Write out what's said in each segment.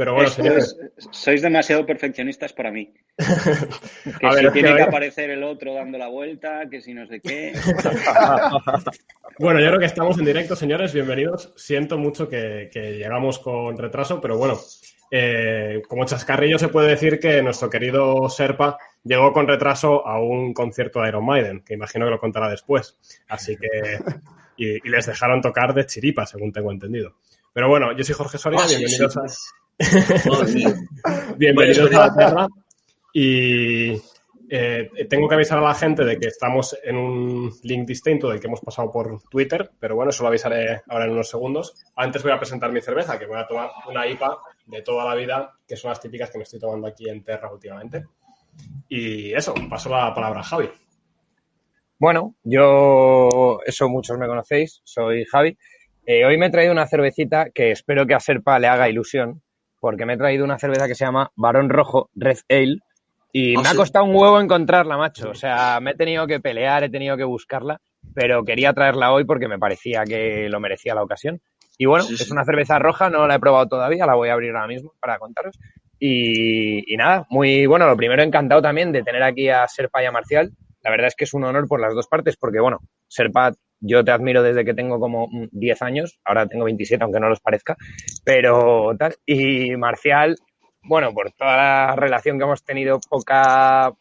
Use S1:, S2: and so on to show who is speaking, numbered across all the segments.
S1: Pero bueno, señores.
S2: sois demasiado perfeccionistas para mí. Que si tiene que aparecer el otro dando la vuelta, que si no sé qué.
S1: bueno, yo creo que estamos en directo, señores. Bienvenidos. Siento mucho que, llegamos con retraso, pero bueno, eh, como chascarrillo se puede decir que nuestro querido Serpa llegó con retraso a un concierto de Iron Maiden, que imagino que lo contará después. Así que. Y, les dejaron tocar de chiripa, según tengo entendido. Pero bueno, yo soy Jorge Soria, ah, bienvenidos a. Bienvenidos a la Tierra. Y eh, tengo que avisar a la gente de que estamos en un link distinto del que hemos pasado por Twitter, pero bueno, eso lo avisaré ahora en unos segundos. Antes voy a presentar mi cerveza, que voy a tomar una IPA de toda la vida, que son las típicas que me estoy tomando aquí en Terra últimamente. Y eso, paso la palabra a Javi.
S3: Bueno, yo, eso muchos me conocéis, soy Javi. Eh, hoy me he traído una cervecita que espero que a Serpa le haga ilusión, porque me he traído una cerveza que se llama Barón Rojo Red Ale y ah, me ha costado un huevo encontrarla, macho. O sea, me he tenido que pelear, he tenido que buscarla, pero quería traerla hoy porque me parecía que lo merecía la ocasión. Y bueno, es una cerveza roja, no la he probado todavía, la voy a abrir ahora mismo para contaros. Y, y, nada, muy bueno. Lo primero, encantado también de tener aquí a Serpa y a Marcial. La verdad es que es un honor por las dos partes, porque bueno, Serpa yo te admiro desde que tengo como 10 años, ahora tengo 27, aunque no los parezca, pero tal. Y Marcial, bueno, por toda la relación que hemos tenido, poca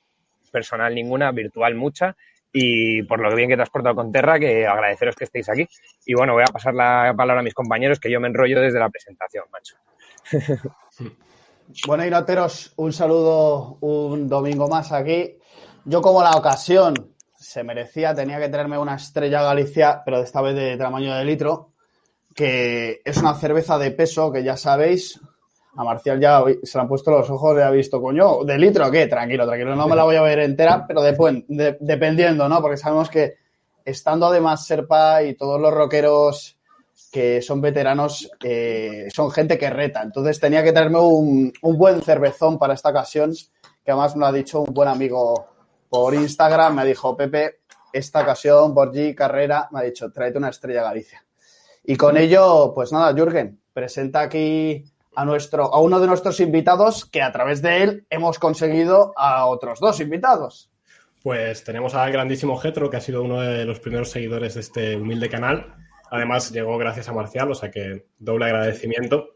S3: personal ninguna, virtual mucha, y por lo bien que te has portado con Terra, que agradeceros que estéis aquí. Y bueno, voy a pasar la palabra a mis compañeros, que yo me enrollo desde la presentación, macho.
S4: Bueno, Inoteros, un saludo un domingo más aquí. Yo como la ocasión se merecía, tenía que tenerme una estrella Galicia, pero de esta vez de tamaño de litro, que es una cerveza de peso que ya sabéis. A Marcial ya se le han puesto los ojos y ha visto, coño, ¿de litro qué? Tranquilo, tranquilo, no me la voy a ver entera, pero dependiendo, ¿no? Porque sabemos que estando además Serpa y todos los rockeros que son veteranos, eh, son gente que reta. Entonces tenía que tenerme un, un buen cervezón para esta ocasión, que además me lo ha dicho un buen amigo por Instagram me dijo, Pepe, esta ocasión, por G Carrera, me ha dicho, tráete una estrella Galicia. Y con ello, pues nada, Jürgen, presenta aquí a, nuestro, a uno de nuestros invitados que a través de él hemos conseguido a otros dos invitados.
S1: Pues tenemos al grandísimo Getro, que ha sido uno de los primeros seguidores de este humilde canal. Además, llegó gracias a Marcial, o sea que doble agradecimiento.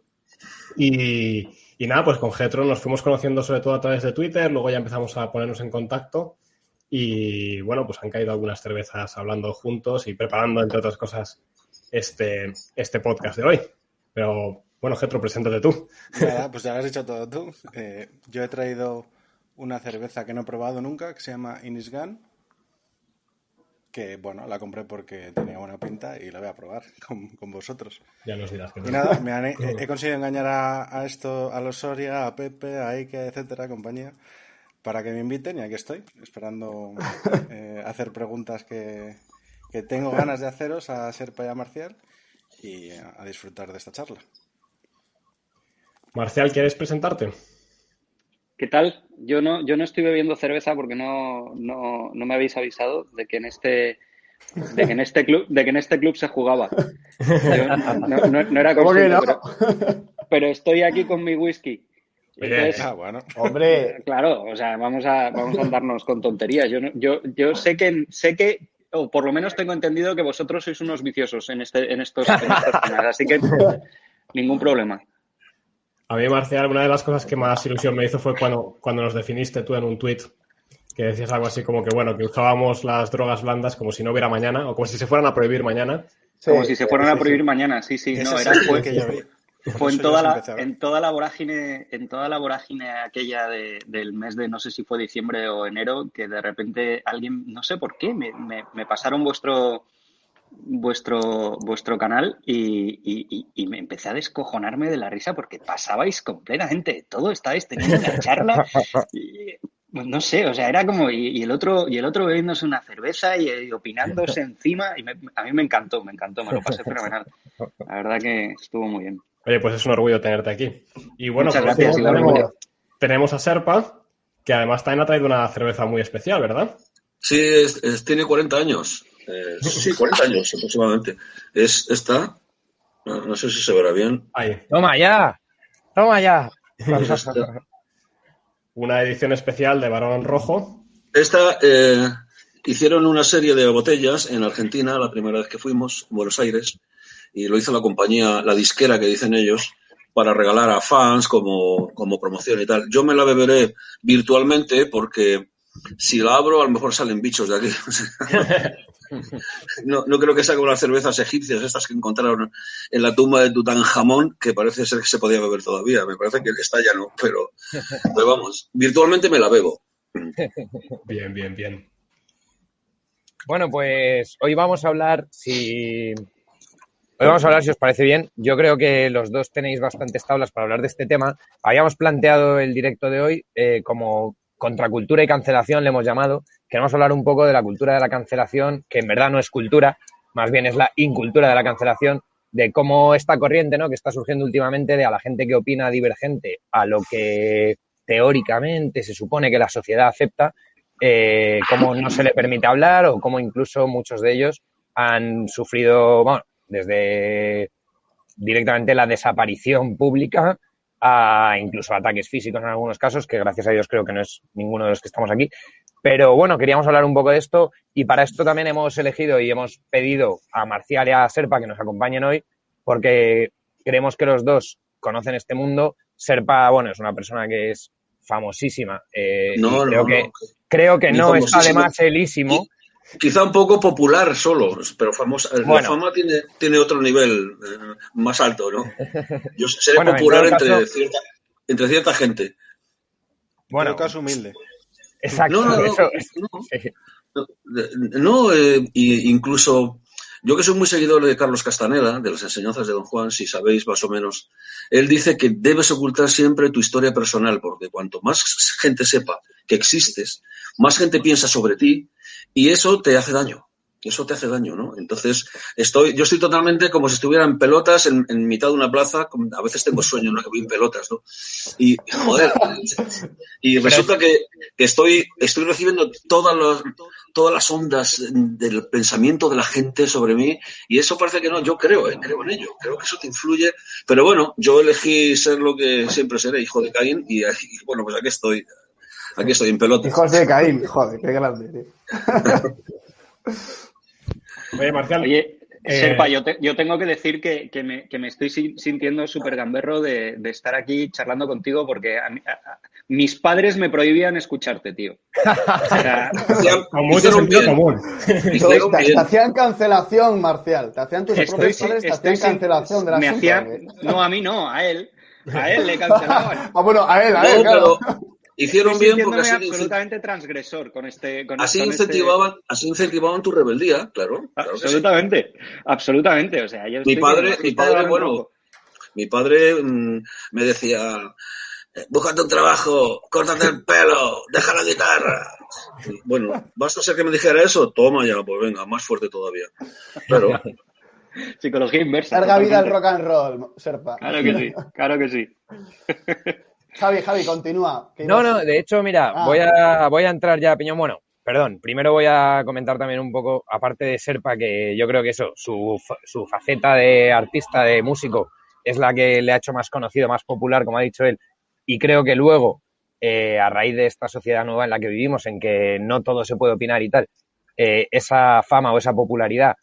S1: Y, y nada, pues con Getro nos fuimos conociendo sobre todo a través de Twitter, luego ya empezamos a ponernos en contacto y bueno, pues han caído algunas cervezas hablando juntos y preparando, entre otras cosas, este, este podcast de hoy. Pero bueno, Getro, preséntate tú.
S5: Pues ya lo has dicho todo tú. Eh, yo he traído una cerveza que no he probado nunca, que se llama Inisgan, que bueno, la compré porque tenía buena pinta y la voy a probar con, vosotros.
S1: Ya nos dirás que
S5: no. Y nada, me he, conseguido engañar a, esto, a los Soria, a Pepe, a Ike, etcétera, compañía, para que me inviten y aquí estoy, esperando eh, hacer preguntas que, tengo ganas de haceros a Serpa y a Marcial y a, disfrutar de esta charla.
S1: Marcial, ¿quieres presentarte?
S2: ¿Qué tal? Yo no, yo no estoy bebiendo cerveza porque no, no, no me habéis avisado de que en este de que en este club, de que en este club se jugaba. no, era consciente, pero, pero, estoy aquí con mi whisky
S4: ah, bueno. Hombre.
S2: Claro, o sea, vamos a, vamos a andarnos con tonterías. Yo, yo, yo sé que, sé que, o por lo menos tengo entendido que vosotros sois unos viciosos en, este, en estos, en así que ningún problema.
S1: A mí, Marcial, una de las cosas que más ilusión me hizo fue cuando, cuando nos definiste tú en un tuit que decías algo así como que, bueno, que usábamos las drogas blandas como si no hubiera mañana, o como si se fueran a prohibir mañana.
S2: como si se fueran a prohibir mañana, sí, sí. no, era, que yo vi. Fue en toda, la, en toda la vorágine, en toda la vorágine aquella del mes de no sé si fue diciembre o enero, que de repente alguien, no sé por qué, me, me, pasaron vuestro vuestro vuestro canal y, y, me empecé a descojonarme de la risa porque pasabais completamente todo, estabais teniendo una charla y, pues no sé, o sea, era como y, el otro y el otro bebiéndose una cerveza y, opinándose encima y a mí me encantó, me encantó, me lo pasé fenomenal. La verdad que estuvo muy bien.
S1: Oye, pues es un orgullo tenerte aquí. Y bueno, pues tenemos, a Serpa, que además también ha traído una cerveza muy especial, ¿verdad?
S6: Sí, tiene 40 años. Eh, sí, 40 años aproximadamente. Es esta, no, sé si se verá bien.
S3: Ahí. ¡Toma ya! Toma ya.
S1: Una edición especial de Barón Rojo.
S6: Esta eh, hicieron una serie de botellas en Argentina, la primera vez que fuimos, en Buenos Aires, y lo hizo la compañía, la disquera que dicen ellos, para regalar a fans como, como promoción y tal. Yo me la beberé virtualmente porque si la abro a lo mejor salen bichos de aquí. no, no creo que sea como las cervezas egipcias, estas que encontraron en la tumba de Tutankamón, que parece ser que se podía beber todavía. Me parece que está ya no, pero, pero vamos, virtualmente me la bebo.
S1: Bien, bien, bien.
S3: Bueno, pues hoy vamos a hablar, si Hoy vamos a hablar, si os parece bien. Yo creo que los dos tenéis bastantes tablas para hablar de este tema. Habíamos planteado el directo de hoy eh, como contracultura y cancelación, le hemos llamado. Queremos hablar un poco de la cultura de la cancelación, que en verdad no es cultura, más bien es la incultura de la cancelación, de cómo esta corriente ¿no? que está surgiendo últimamente de a la gente que opina divergente a lo que teóricamente se supone que la sociedad acepta, eh, cómo no se le permite hablar o cómo incluso muchos de ellos han sufrido, bueno, desde directamente la desaparición pública a incluso ataques físicos en algunos casos, que gracias a Dios creo que no es ninguno de los que estamos aquí. Pero bueno, queríamos hablar un poco de esto y para esto también hemos elegido y hemos pedido a Marcial y a Serpa que nos acompañen hoy porque creemos que los dos conocen este mundo. Serpa, bueno, es una persona que es famosísima. Eh, no, creo, que, creo que no es además elísimo.
S6: Quizá un poco popular solo, pero famosa. La fama tiene, tiene otro nivel eh, más alto, ¿no? Yo seré popular entre, cierta, entre cierta gente.
S5: Bueno, en caso humilde.
S3: Exacto.
S6: No, no, no, eh, incluso yo que soy muy seguidor de Carlos Castaneda, de las enseñanzas de Don Juan, si sabéis más o menos, él dice que debes ocultar siempre tu historia personal, porque cuanto más gente sepa que existes, más gente piensa sobre ti y eso te hace daño. Eso te hace daño, ¿no? Entonces, estoy, yo estoy totalmente como si estuviera en pelotas en, mitad de una plaza. A veces tengo sueño, ¿no? Que voy en pelotas, ¿no? Y, joder, y resulta que, estoy, estoy recibiendo todas las, todas las ondas del pensamiento de la gente sobre mí y eso parece que no, yo creo, ¿eh? creo en ello, creo que eso te influye. Pero bueno, yo elegí ser lo que siempre seré, hijo de Caín, y, y bueno, pues aquí estoy, Aquí estoy en pelota.
S4: Hijos de Caín, joder, qué grande.
S1: Oye, Marcial.
S7: Oye, eh, Serpa, yo, yo, tengo que decir que, que, me, que me, estoy sintiendo súper gamberro de, de, estar aquí charlando contigo porque mis padres me prohibían escucharte, tío. O
S1: sea, con mucho sentido común.
S4: Te, hacían cancelación, Marcial. Te hacían tus propios padres, te hacían cancelación de la
S7: me hacían, No, a mí no, a él. A él le cancelaban.
S4: ah, bueno, a él, a él, claro.
S6: Hicieron bien porque así
S7: absolutamente transgresor con este
S6: así incentivaban así incentivaban tu rebeldía, claro.
S7: absolutamente, absolutamente. O sea,
S6: mi padre, mi padre, bueno, mi padre me decía, búscate un trabajo, córtate el pelo, deja la guitarra. bueno, basta ser que me dijera eso, toma ya, pues venga, más fuerte todavía. Claro.
S7: Psicología inversa.
S4: Larga vida al rock and roll, Serpa.
S7: Claro que sí, claro que sí.
S4: Javi, Javi, continúa.
S3: No, no, de hecho, mira, ah. voy, a, voy a entrar ya, Piñón. Bueno, perdón, primero voy a comentar también un poco, aparte de Serpa, que yo creo que eso, su, su faceta de artista, de músico, es la que le ha hecho más conocido, más popular, como ha dicho él. Y creo que luego, eh, a raíz de esta sociedad nueva en la que vivimos, en que no todo se puede opinar y tal, eh, esa fama o esa popularidad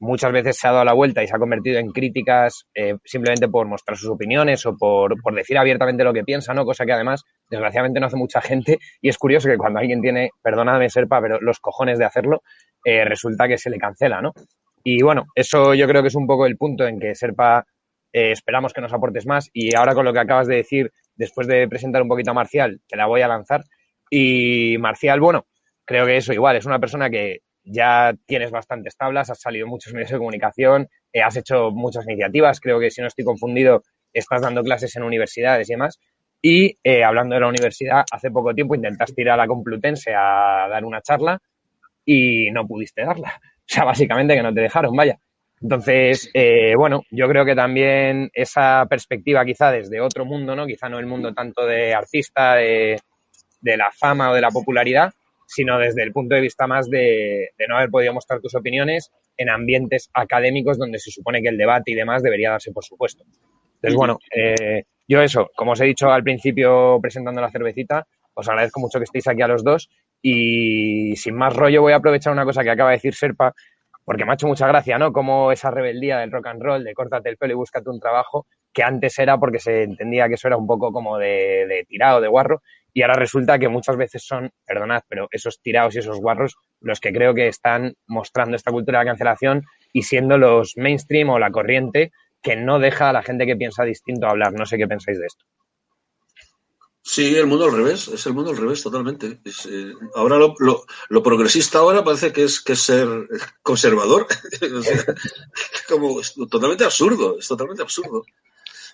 S3: muchas veces se ha dado la vuelta y se ha convertido en críticas eh, simplemente por mostrar sus opiniones o por, por, decir abiertamente lo que piensa, ¿no? Cosa que además, desgraciadamente, no hace mucha gente. Y es curioso que cuando alguien tiene, perdóname, Serpa, pero los cojones de hacerlo, eh, resulta que se le cancela, ¿no? Y bueno, eso yo creo que es un poco el punto en que Serpa eh, esperamos que nos aportes más. Y ahora con lo que acabas de decir, después de presentar un poquito a Marcial, te la voy a lanzar. Y Marcial, bueno, creo que eso igual, es una persona que ya tienes bastantes tablas, has salido muchos medios de comunicación, eh, has hecho muchas iniciativas, creo que si no estoy confundido, estás dando clases en universidades y demás. Y eh, hablando de la universidad, hace poco tiempo intentaste ir a la Complutense a dar una charla y no pudiste darla. O sea, básicamente que no te dejaron, vaya. Entonces, eh, bueno, yo creo que también esa perspectiva quizá desde otro mundo, ¿no? Quizá no el mundo tanto de artista, de, de la fama o de la popularidad, sino desde el punto de vista más de, no haber podido mostrar tus opiniones en ambientes académicos donde se supone que el debate y demás debería darse por supuesto. Entonces, bueno, eh, Yo eso, como os he dicho al principio presentando la cervecita, os agradezco mucho que estéis aquí a los dos y sin más rollo voy a aprovechar una cosa que acaba de decir Serpa, porque me ha hecho mucha gracia, ¿no? Como esa rebeldía del rock and roll, de córtate el pelo y búscate un trabajo, que antes era porque se entendía que eso era un poco como de, tirado, de guarro, y ahora resulta que muchas veces son, perdonad, pero esos tirados y esos guarros los que creo que están mostrando esta cultura de cancelación y siendo los mainstream o la corriente que no deja a la gente que piensa distinto hablar. No sé qué pensáis de esto.
S6: Sí, el mundo al revés, es el mundo al revés totalmente. Eh, ahora lo, progresista ahora parece que es, que ser conservador. como totalmente absurdo, es totalmente absurdo.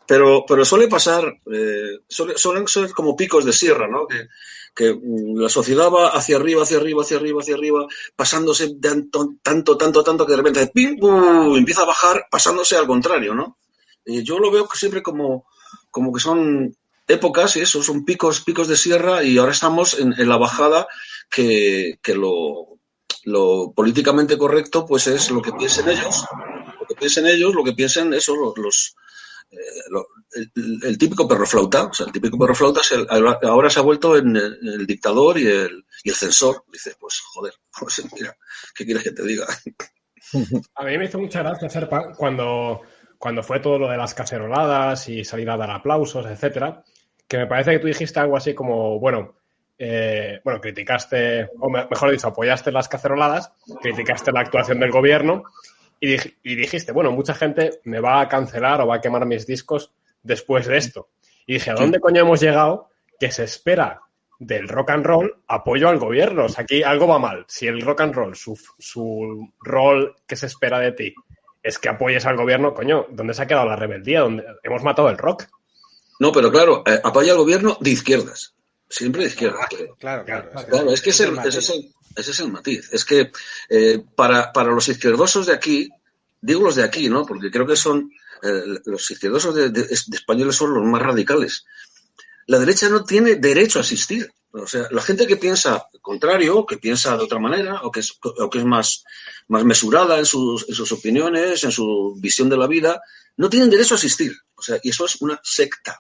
S6: Pero, pero suele pasar, eh, suelen ser como picos de sierra, ¿no? Que, que mm, la sociedad va hacia arriba, hacia arriba, hacia arriba, hacia arriba, pasándose tanto, tanto, tanto, tanto que de repente ¡pim! empieza a bajar, pasándose al contrario, ¿no? Y yo lo veo siempre como, como que son épocas y eso, son picos, picos de sierra y ahora estamos en, la bajada que, lo, lo, políticamente correcto pues es lo que piensen ellos, lo que piensen ellos, lo que piensen eso, los, el, típico perro flauta, o sea, el típico perro flauta ahora se ha vuelto en el, dictador y el, y el, censor. Dice, pues joder, pues mira, ¿qué quieres que te diga?
S1: A mí me hizo mucha gracia, Serpa, cuando, cuando fue todo lo de las caceroladas y salir a dar aplausos, etcétera, que me parece que tú dijiste algo así como, bueno, eh, bueno, criticaste, o mejor dicho, apoyaste las caceroladas, criticaste la actuación del gobierno y, dijiste, bueno, mucha gente me va a cancelar o va a quemar mis discos después de esto. Y dije, ¿a dónde coño hemos llegado que se espera del rock and roll apoyo al gobierno? O sea, aquí algo va mal. Si el rock and roll, su, su rol que se espera de ti es que apoyes al gobierno, coño, ¿dónde se ha quedado la rebeldía? ¿Dónde hemos matado el rock?
S6: No, pero claro, eh, apoya al gobierno de izquierdas. Siempre de izquierdas.
S5: Claro, claro.
S6: Claro, es que ese, es el, ese es el matiz. Es que eh, para, para, los izquierdosos de aquí, digo los de aquí, ¿no? Porque creo que son eh, los izquierdosos de, españoles son los más radicales. La derecha no tiene derecho a asistir. O sea, la gente que piensa contrario, que piensa de otra manera, o que es, o que es más, más mesurada en sus, en sus opiniones, en su visión de la vida, no tienen derecho a asistir. O sea, y eso es una secta.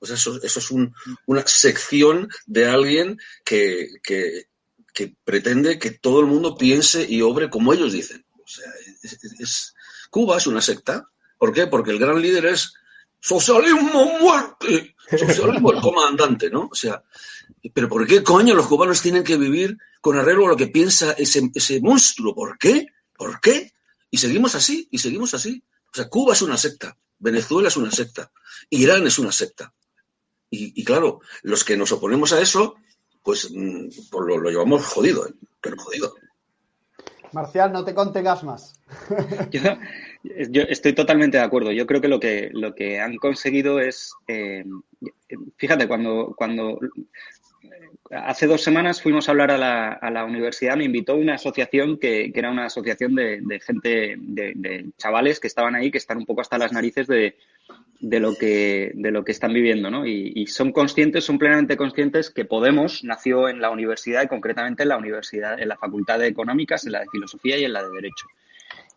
S6: O sea, eso, eso es un, una sección de alguien que, que, que pretende que todo el mundo piense y obre como ellos dicen. O sea, es, Cuba es una secta. ¿Por qué? Porque el gran líder es socialismo muerte, socialismo el comandante, ¿no? O sea, pero ¿por qué coño los cubanos tienen que vivir con arreglo a lo que piensa ese, ese monstruo? ¿Por qué? ¿Por qué? Y seguimos así, y seguimos así. O sea, Cuba es una secta, Venezuela es una secta, Irán es una secta. Y, y claro, los que nos oponemos a eso, pues, mm, pues lo, llevamos jodido, ¿eh? pero jodido.
S4: Marcial, no te contengas más.
S2: yo, estoy totalmente de acuerdo. Yo creo que lo que, lo que han conseguido es, eh, fíjate, cuando, cuando hace dos semanas fuimos a hablar a la, a la universidad, me invitó una asociación que, que era una asociación de, de gente, de, de, chavales que estaban ahí, que están un poco hasta las narices de, de lo que, de lo que están viviendo, ¿no? Y, y, son conscientes, son plenamente conscientes que Podemos nació en la universidad y concretamente en la universidad, en la Facultad de Económicas, en la de Filosofía y en la de Derecho.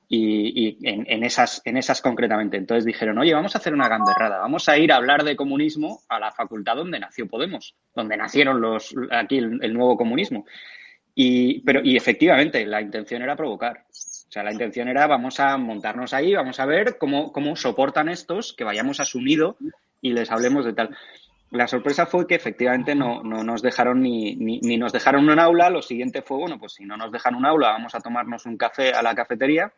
S2: Y, en, en, esas, en esas concretamente. Entonces dijeron, oye, vamos a hacer una gamberrada, vamos a ir a hablar de comunismo a la facultad donde nació Podemos, donde nacieron los, aquí el, nuevo comunismo. Y, pero, y efectivamente, la intención era provocar. O sea, la intención era vamos a montarnos ahí, vamos a ver cómo, cómo soportan estos, que vayamos asumido y les hablemos de tal. La sorpresa fue que efectivamente no, no nos dejaron ni, ni, nos dejaron un aula. Lo siguiente fue, bueno, pues si no nos dejan un aula, vamos a tomarnos un café a la cafetería.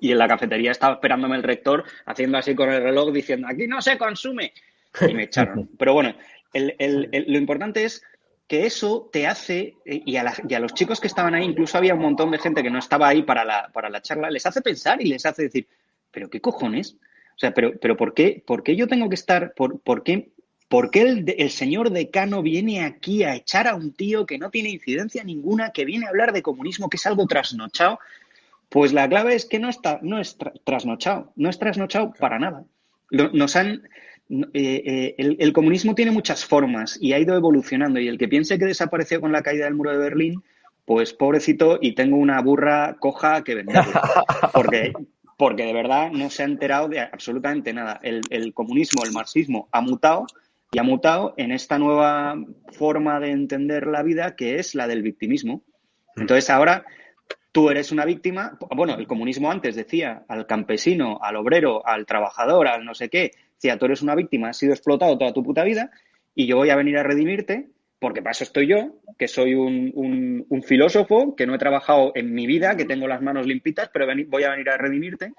S2: Y en la cafetería estaba esperándome el rector haciendo así con el reloj diciendo, aquí no se consume. Y me echaron. Pero bueno, el, el, el, lo importante es que eso te hace, eh, y a, la, y a, los chicos que estaban ahí, incluso había un montón de gente que no estaba ahí para la, para la charla, les hace pensar y les hace decir, pero qué cojones, o sea, pero, pero ¿por, qué, ¿por qué yo tengo que estar, por, por qué, por qué el, el, señor decano viene aquí a echar a un tío que no tiene incidencia ninguna, que viene a hablar de comunismo, que es algo trasnochado? Pues la clave es que no, está, no es tra trasnochado, no es trasnochado para nada. Nos han, eh, eh, el, el, comunismo tiene muchas formas y ha ido evolucionando y el que piense que desapareció con la caída del muro de Berlín, pues pobrecito y tengo una burra coja que venderle. Porque, porque de verdad no se ha enterado de absolutamente nada. El, comunismo, el marxismo ha mutado y ha mutado en esta nueva forma de entender la vida que es la del victimismo. Mm. Entonces ahora tú eres una víctima. Bueno, el comunismo antes decía al campesino, al obrero, al trabajador, al no sé qué, decía, tú eres una víctima, has sido explotado toda tu puta vida y yo voy a venir a redimirte porque para eso estoy yo, que soy un, filósofo, que no he trabajado en mi vida, que tengo las manos limpitas, pero voy a venir a redimirte,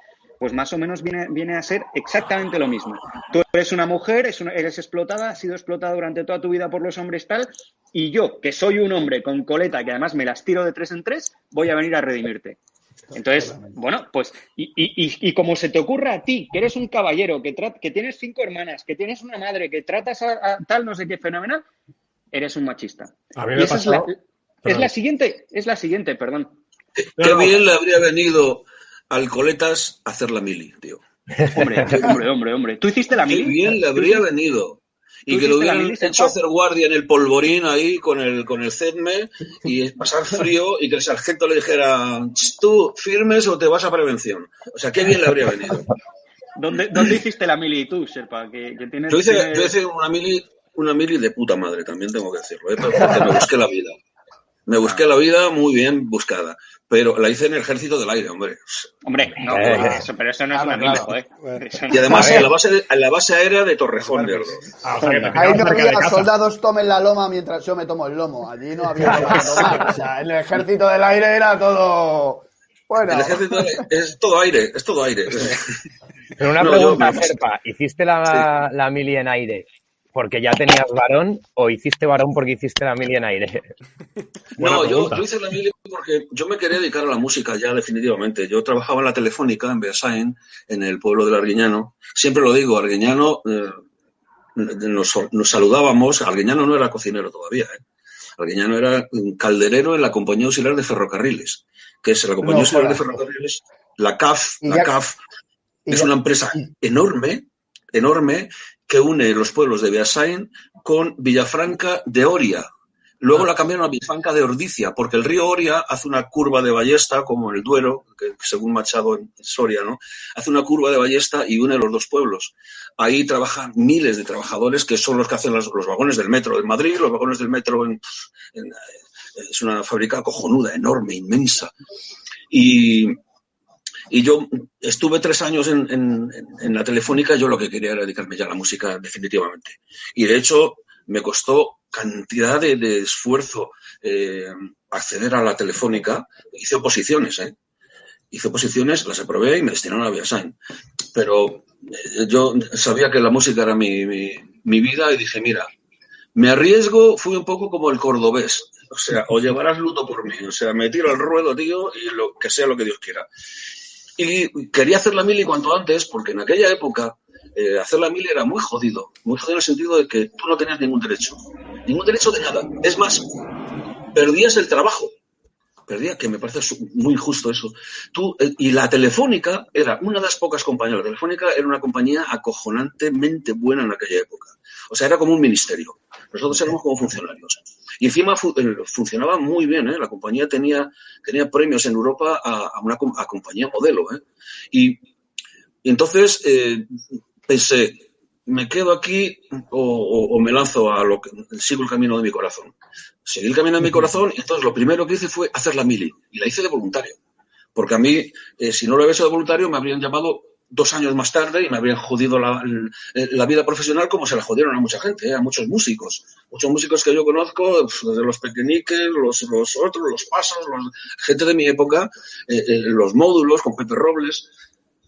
S2: pues más o menos viene, viene a ser exactamente lo mismo. Tú eres una mujer, eres explotada, has sido explotada durante toda tu vida por los hombres tal, y yo, que soy un hombre con coleta, que además me las tiro de tres en tres, voy a venir a redimirte. Entonces, bueno, pues, y, y, y, como se te ocurra a ti, que eres un caballero, que, que tienes cinco hermanas, que tienes una madre, que tratas a, tal, no sé qué, fenomenal, eres un machista.
S1: A mí me es,
S2: la, es la siguiente, es la siguiente, perdón.
S6: Qué bien le habría venido al Coletas hacer la mili, tío.
S2: Hombre, hombre, hombre, hombre. ¿Tú hiciste la mili?
S6: Qué bien le habría venido. Y que lo hubieran hecho hacer guardia en el polvorín ahí con el, con el CEDME y pasar frío y que el sargento le dijera, tú firmes o te vas a prevención. O sea, qué bien le habría venido.
S2: ¿Dónde, ¿Dónde hiciste la mili tú, Serpa? Que, tienes,
S6: yo, hice, yo hice una mili una mili de puta madre, también tengo que decirlo, ¿eh? porque me busqué la vida. Me busqué la vida muy bien buscada, pero la hice en el ejército del aire, hombre.
S2: Hombre, no, eh, eso, pero eso no es una mili, joder.
S6: Y además en la, base en la base aérea de Torrejón de
S4: ah, Ahí no había soldados tomen la loma mientras yo me tomo el lomo. Allí no había tomar. O sea, en el ejército del aire era todo... Bueno.
S6: El ejército es todo aire, es todo aire.
S3: Pero una pregunta, Serpa, ¿hiciste la, la mili en aire porque ya tenías varón o hiciste varón porque hiciste la mili en aire?
S6: no, yo, hice la mili porque yo me quería dedicar a la música ya definitivamente. Yo trabajaba en la telefónica en Beasain, en el pueblo del Arguiñano. Siempre lo digo, Arguiñano, eh, nos, saludábamos. Arguiñano no era cocinero todavía. ¿eh? Arguiñano era un calderero en la Compañía Auxiliar de Ferrocarriles, que es la Compañía Auxiliar de Ferrocarriles, la CAF, la CAF, es una empresa enorme, enorme, que une los pueblos de Beasain con Villafranca de Oria. Luego ah. la cambiaron a Villafranca de Ordicia, porque el río Oria hace una curva de ballesta, como en el Duero, que según Machado en Soria, ¿no? Hace una curva de ballesta y une los dos pueblos. Ahí trabajan miles de trabajadores que son los que hacen los, vagones del metro de Madrid, los vagones del metro en, es una fábrica cojonuda, enorme, inmensa. Y, y yo estuve tres años en, la telefónica, yo lo que quería era dedicarme ya a la música definitivamente. Y de hecho me costó cantidad de, esfuerzo eh, acceder a la telefónica. Hice oposiciones, ¿eh? Hice oposiciones, las aprobé y me destinaron a Viasain. Pero eh, yo sabía que la música era mi, mi vida y dije, mira, me arriesgo, fui un poco como el cordobés. O sea, o llevarás luto por mí. O sea, me tiro al ruedo, tío, y lo que sea lo que Dios quiera. Y quería hacer la mili cuanto antes, porque en aquella época eh, hacer la mili era muy jodido. Muy jodido en el sentido de que tú no tenías ningún derecho. Ningún derecho de nada. Es más, perdías el trabajo. Perdía, que me parece muy injusto eso. Tú, eh, y la Telefónica era una de las pocas compañías. La Telefónica era una compañía acojonantemente buena en aquella época. O sea, era como un ministerio. Nosotros éramos como funcionarios. Y encima eh, funcionaba muy bien, ¿eh? La compañía tenía, tenía premios en Europa a, una compañía modelo, ¿eh? Y, entonces eh, pensé, ¿me quedo aquí o, me lanzo a lo que sigo el camino de mi corazón? Seguí el camino de mi corazón y entonces lo primero que hice fue hacer la mili. Y la hice de voluntario. Porque a mí, si no lo hubiese de voluntario, me habrían llamado dos años más tarde y me habrían jodido la, la, vida profesional como se la jodieron a mucha gente, ¿eh? a muchos músicos. Muchos músicos que yo conozco, pues, desde los pequeñiques, los, otros, los pasos, los, gente de mi época, eh, eh, los módulos con Pepe Robles,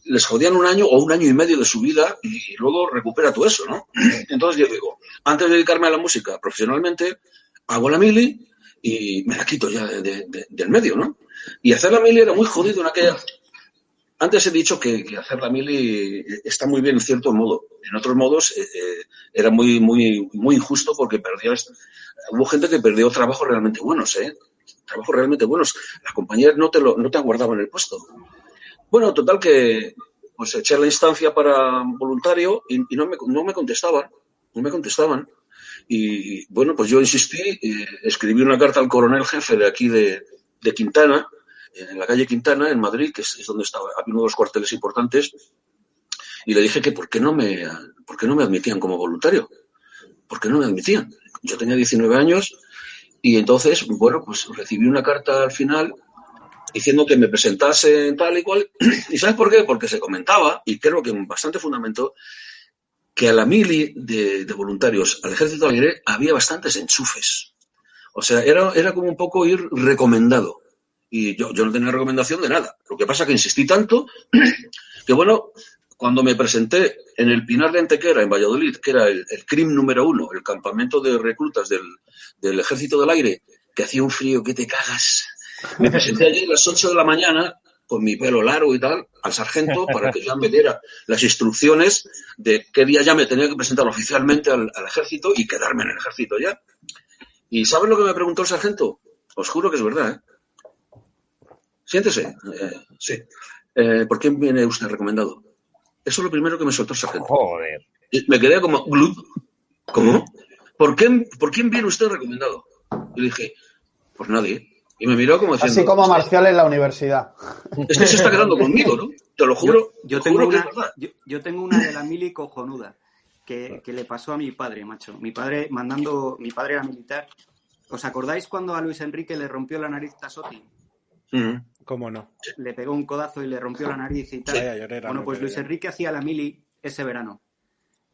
S6: les jodían un año o un año y medio de su vida y, luego recupera todo eso, ¿no? Entonces yo digo, antes de dedicarme a la música profesionalmente, hago la mili y me la quito ya del medio, ¿no? Y hacer la mili era muy jodido en aquella, antes he dicho que, hacer la mili está muy bien en cierto modo. En otros modos eh, eh, era muy, muy, injusto porque perdías. Hubo gente que perdió trabajos realmente buenos, ¿eh? Trabajos realmente buenos. Las compañías no te, lo, no te aguardaban el puesto. Bueno, total que pues eché la instancia para voluntario y, no, me, no me contestaban. No me contestaban. Y bueno, pues yo insistí, eh, escribí una carta al coronel jefe de aquí de, de Quintana en la calle Quintana, en Madrid, que es, donde estaba, había uno de los cuarteles importantes, y le dije que por qué no me, por qué no me admitían como voluntario. ¿Por qué no me admitían? Yo tenía 19 años y entonces, bueno, pues recibí una carta al final diciendo que me presentase tal y cual. ¿Y sabes por qué? Porque se comentaba, y creo que bastante fundamento, que a la mili de, voluntarios al ejército aire había bastantes enchufes. O sea, era, era como un poco ir recomendado. Y yo, yo no tenía recomendación de nada. Lo que pasa es que insistí tanto que, bueno, cuando me presenté en el Pinar de Antequera, en Valladolid, que era el, el CRIM número uno, el campamento de reclutas del, del Ejército del Aire, que hacía un frío que te cagas, me presenté allí a las 8 de la mañana con mi pelo largo y tal, al sargento para que ya me diera las instrucciones de qué día ya me tenía que presentar oficialmente al, ejército y quedarme en el ejército ya. ¿Y sabes lo que me preguntó el sargento? Os juro que es verdad, ¿eh? Siéntese. Eh, sí. Eh, ¿Por quién viene usted recomendado? Eso es lo primero que me soltó el sargento.
S3: Joder.
S6: me quedé como... ¿Cómo? ¿Por, qué, ¿Por quién viene usted recomendado? Y le dije, por nadie. Y me miró como diciendo...
S4: Así como Marcial en la universidad.
S6: Este se está quedando conmigo, ¿no? Te lo juro.
S7: Yo, tengo, una, yo, tengo una de la mili cojonuda que, que, le pasó a mi padre, macho. Mi padre mandando... Mi padre era militar. ¿Os acordáis cuando a Luis Enrique le rompió la nariz Tasotti?
S5: ¿Cómo no?
S7: Le pegó un codazo y le rompió la nariz y tal. bueno, pues Luis Enrique hacía la mili ese verano.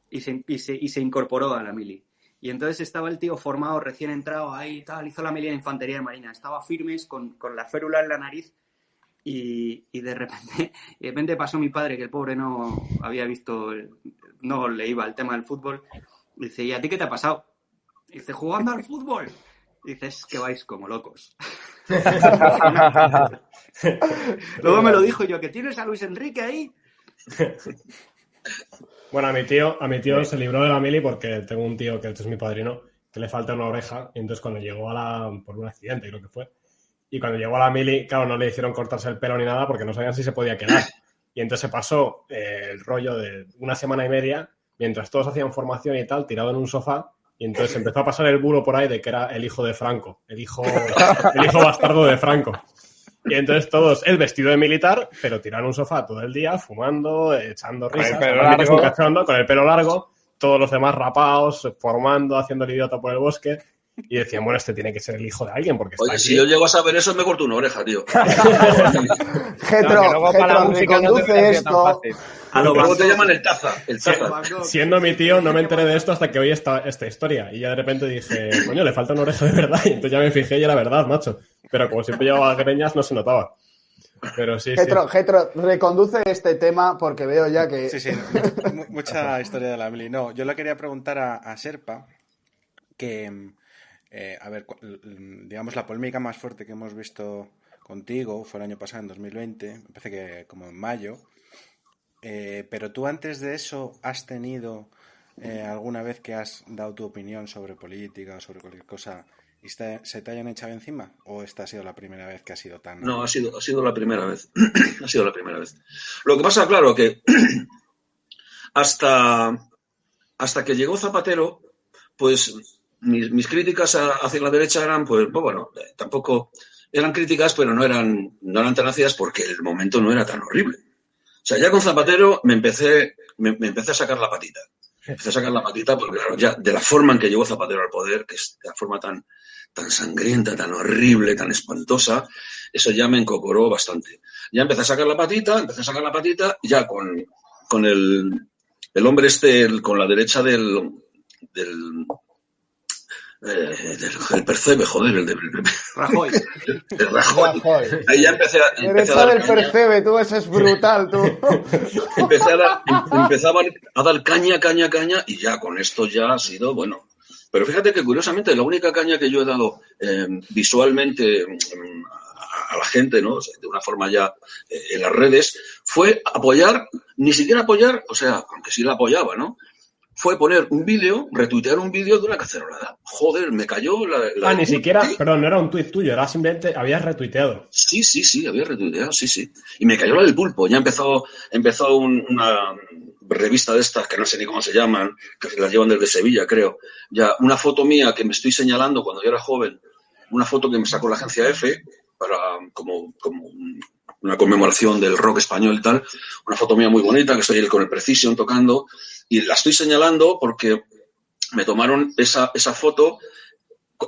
S7: Y se, y se, y se incorporó a la mili. Y entonces estaba el tío formado, recién entrado, ahí tal, hizo la melia de infantería de marina, estaba firmes con, la férula en la nariz y, de repente de repente pasó mi padre, que el pobre no había visto, no le iba al tema del fútbol, y dice, ¿y a ti qué te ha pasado? dice, jugando al fútbol. Y dice, es que vais como locos. Luego me lo dijo yo, que tienes a Luis Enrique ahí.
S1: Bueno, a mi tío, a mi tío se libró de la mili porque tengo un tío que este es mi padrino, que le falta una oreja, y entonces cuando llegó a la, por un accidente creo que fue, y cuando llegó a la mili, claro, no le hicieron cortarse el pelo ni nada porque no sabían si se podía quedar. Y entonces se pasó eh, el rollo de una semana y media, mientras todos hacían formación y tal, tirado en un sofá, y entonces empezó a pasar el bulo por ahí de que era el hijo de Franco, el hijo, el hijo bastardo de Franco. Y entonces todos, el vestido de militar, pero tirado en un sofá todo el día, fumando, echando risas, con el pelo largo, todos los demás rapados, formando, haciendo el idiota por el bosque. Y decían, bueno, este tiene que ser el hijo de alguien porque
S6: Oye, si yo llego a saber eso, me corto una oreja, tío.
S4: Getro, Getro, reconduce esto.
S6: A lo luego te llaman el taza, el taza.
S1: Siendo mi tío, no me enteré de esto hasta que oí esta, esta historia. Y ya de repente dije, coño, le falta una oreja de verdad. Y entonces ya me fijé y era verdad, macho. Pero como siempre llevaba greñas, no se notaba. Pero sí,
S4: Getro, sí. Getro, reconduce este tema porque veo ya que...
S5: Sí, sí, mucha historia de la Mili. No, yo le quería preguntar a, a Serpa que, eh, a ver, digamos, la polémica más fuerte que hemos visto contigo fue el año pasado, en 2020, me parece que como en mayo. Eh, pero tú antes de eso has tenido eh, alguna vez que has dado tu opinión sobre política, sobre cualquier cosa ¿Y se te hayan echado encima? ¿O esta ha sido la primera vez que ha sido tan.?
S6: No, ha sido, ha sido la primera vez. ha sido la primera vez. Lo que pasa, claro, que hasta, hasta que llegó Zapatero, pues mis, críticas hacia la derecha eran, pues, pues, bueno, tampoco eran críticas, pero no eran, no eran tan ácidas porque el momento no era tan horrible. O sea, ya con Zapatero me empecé, me, me empecé a sacar la patita. Empecé a sacar la patita porque, claro, ya de la forma en que llegó Zapatero al poder, que es de la forma tan, tan sangrienta, tan horrible, tan espantosa, eso ya me incorporó bastante. Ya empecé a sacar la patita, empecé a sacar la patita, ya con, con el, el hombre este, con la derecha del, del, eh, del, Percebe, joder, el de
S7: Rajoy.
S6: De Rajoy. Ahí ya empecé a.
S4: Empecé a del Percebe, tú, eso es brutal, tú.
S6: empecé a dar, empezaba a dar caña, caña, caña, y ya con esto ya ha sido, bueno, pero fíjate que curiosamente la única caña que yo he dado eh, visualmente mm, a, la gente, ¿no? de una forma ya eh, en las redes, fue apoyar, ni siquiera apoyar, o sea, aunque sí la apoyaba, ¿no? Fue poner un vídeo, retuitear un vídeo de una cacerolada. Joder, me cayó la.
S1: ah, ni siquiera, perdón, no era un tuit tuyo, era simplemente, habías retuiteado.
S6: Sí, sí, sí, había retuiteado, sí, sí. Y me cayó la del pulpo. Ya empezó, empezó una, revista de estas, que no sé ni cómo se llaman, que las llevan desde Sevilla, creo. Ya, una foto mía que me estoy señalando cuando yo era joven, una foto que me sacó la agencia F, para como, como una conmemoración del rock español y tal, una foto mía muy bonita, que estoy con el Precision tocando, y la estoy señalando porque me tomaron esa, esa foto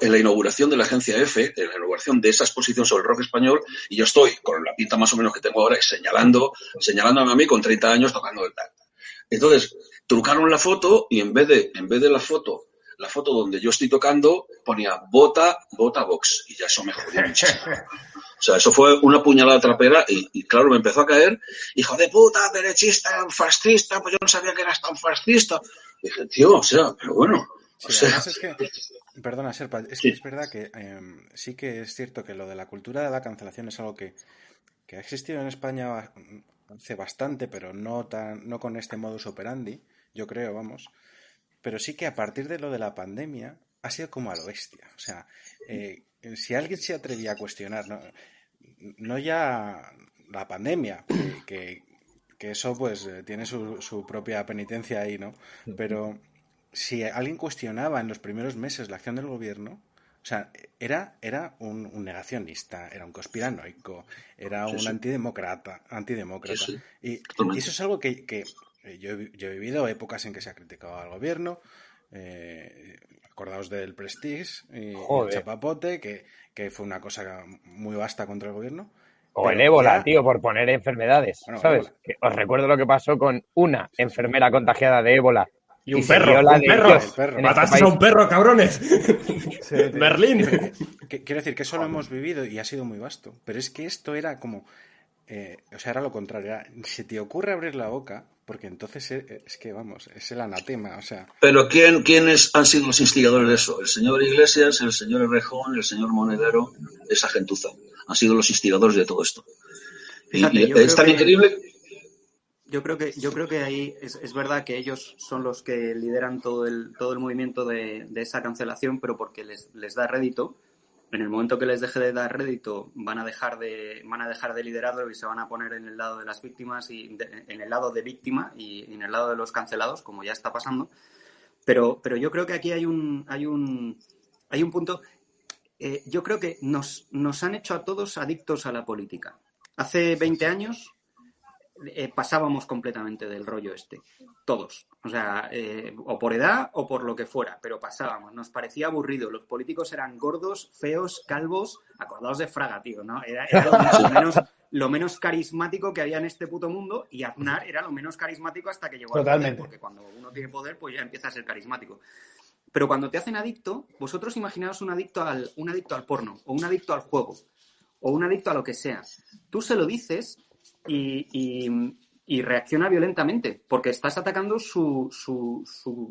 S6: en la inauguración de la agencia F, en la inauguración de esa exposición sobre el rock español, y yo estoy con la pinta más o menos que tengo ahora, señalando, señalándome a mí con 30 años tocando el tal. Entonces, trucaron la foto y en vez de, en vez de la foto, la foto donde yo estoy tocando, ponía bota, bota box, y ya eso me jodió muchísimo. O sea, eso fue una puñalada trapera y, claro, me empezó a caer, hijo de puta, derechista, fascista, pues yo no sabía que eras tan fascista. dije, tío, o sea, pero bueno. o sea,
S5: es que Perdona, Serpa, es que es verdad que em, sí que es cierto que lo de la cultura de la cancelación es algo que, ha existido en España hace bastante, pero no, tan, no con este modus operandi, yo creo, vamos. Pero sí que a partir de lo de la pandemia ha sido como a lo bestia. O sea, eh, si alguien se atrevía a cuestionar, no, no ya la pandemia, que, que, eso pues eh, tiene su, su propia penitencia ahí, ¿no? Pero si alguien cuestionaba en los primeros meses la acción del gobierno, o sea, era, era un, negacionista, era un conspiranoico, era un antidemócrata, antidemócrata. y, eso es algo que, yo, he vivido épocas en que se ha criticado al gobierno, eh, acordaos del Prestige y el Chapapote, que, que, fue una cosa muy vasta contra el gobierno.
S3: O el ébola, tío, por poner enfermedades, ¿sabes? os recuerdo lo que pasó con una enfermera contagiada de ébola
S1: y un perro, un perro. Mataste este a un perro, cabrones. Berlín.
S5: Quiero decir que eso lo hemos vivido y ha sido muy vasto. Pero es que esto era como. Eh, o sea, era lo contrario. si te ocurre abrir la boca, porque entonces es, que, vamos, es el anatema. O sea.
S6: Pero ¿quién, ¿quiénes han sido los instigadores de eso? El señor Iglesias, el señor Errejón, el señor Monedero, esa gentuza. Han sido los instigadores de todo esto. y, es tan increíble
S2: yo creo que, yo creo que ahí es, es, verdad que ellos son los que lideran todo el, todo el movimiento de, de esa cancelación, pero porque les, les, da rédito. En el momento que les deje de dar rédito, van a dejar de, van a dejar de liderarlo y se van a poner en el lado de las víctimas y en el lado de víctima y, en el lado de los cancelados, como ya está pasando. Pero, pero yo creo que aquí hay un, hay un, hay un punto. Eh, yo creo que nos, nos han hecho a todos adictos a la política. Hace 20 años eh, pasábamos completamente del rollo este, todos. O sea, eh, o por edad o por lo que fuera, pero pasábamos. Nos parecía aburrido. Los políticos eran gordos, feos, calvos, acordados de Fraga, tío, ¿no? Era, lo, menos, carismático que había en este puto mundo y Aznar era lo menos carismático hasta que llegó
S4: Totalmente. al
S2: poder, porque cuando uno tiene poder, pues ya empieza a ser carismático. Pero cuando te hacen adicto, vosotros imaginaos un adicto al, un adicto al porno, o un adicto al juego, o un adicto a lo que sea. Tú se lo dices y, reacciona violentamente, porque estás atacando su, su,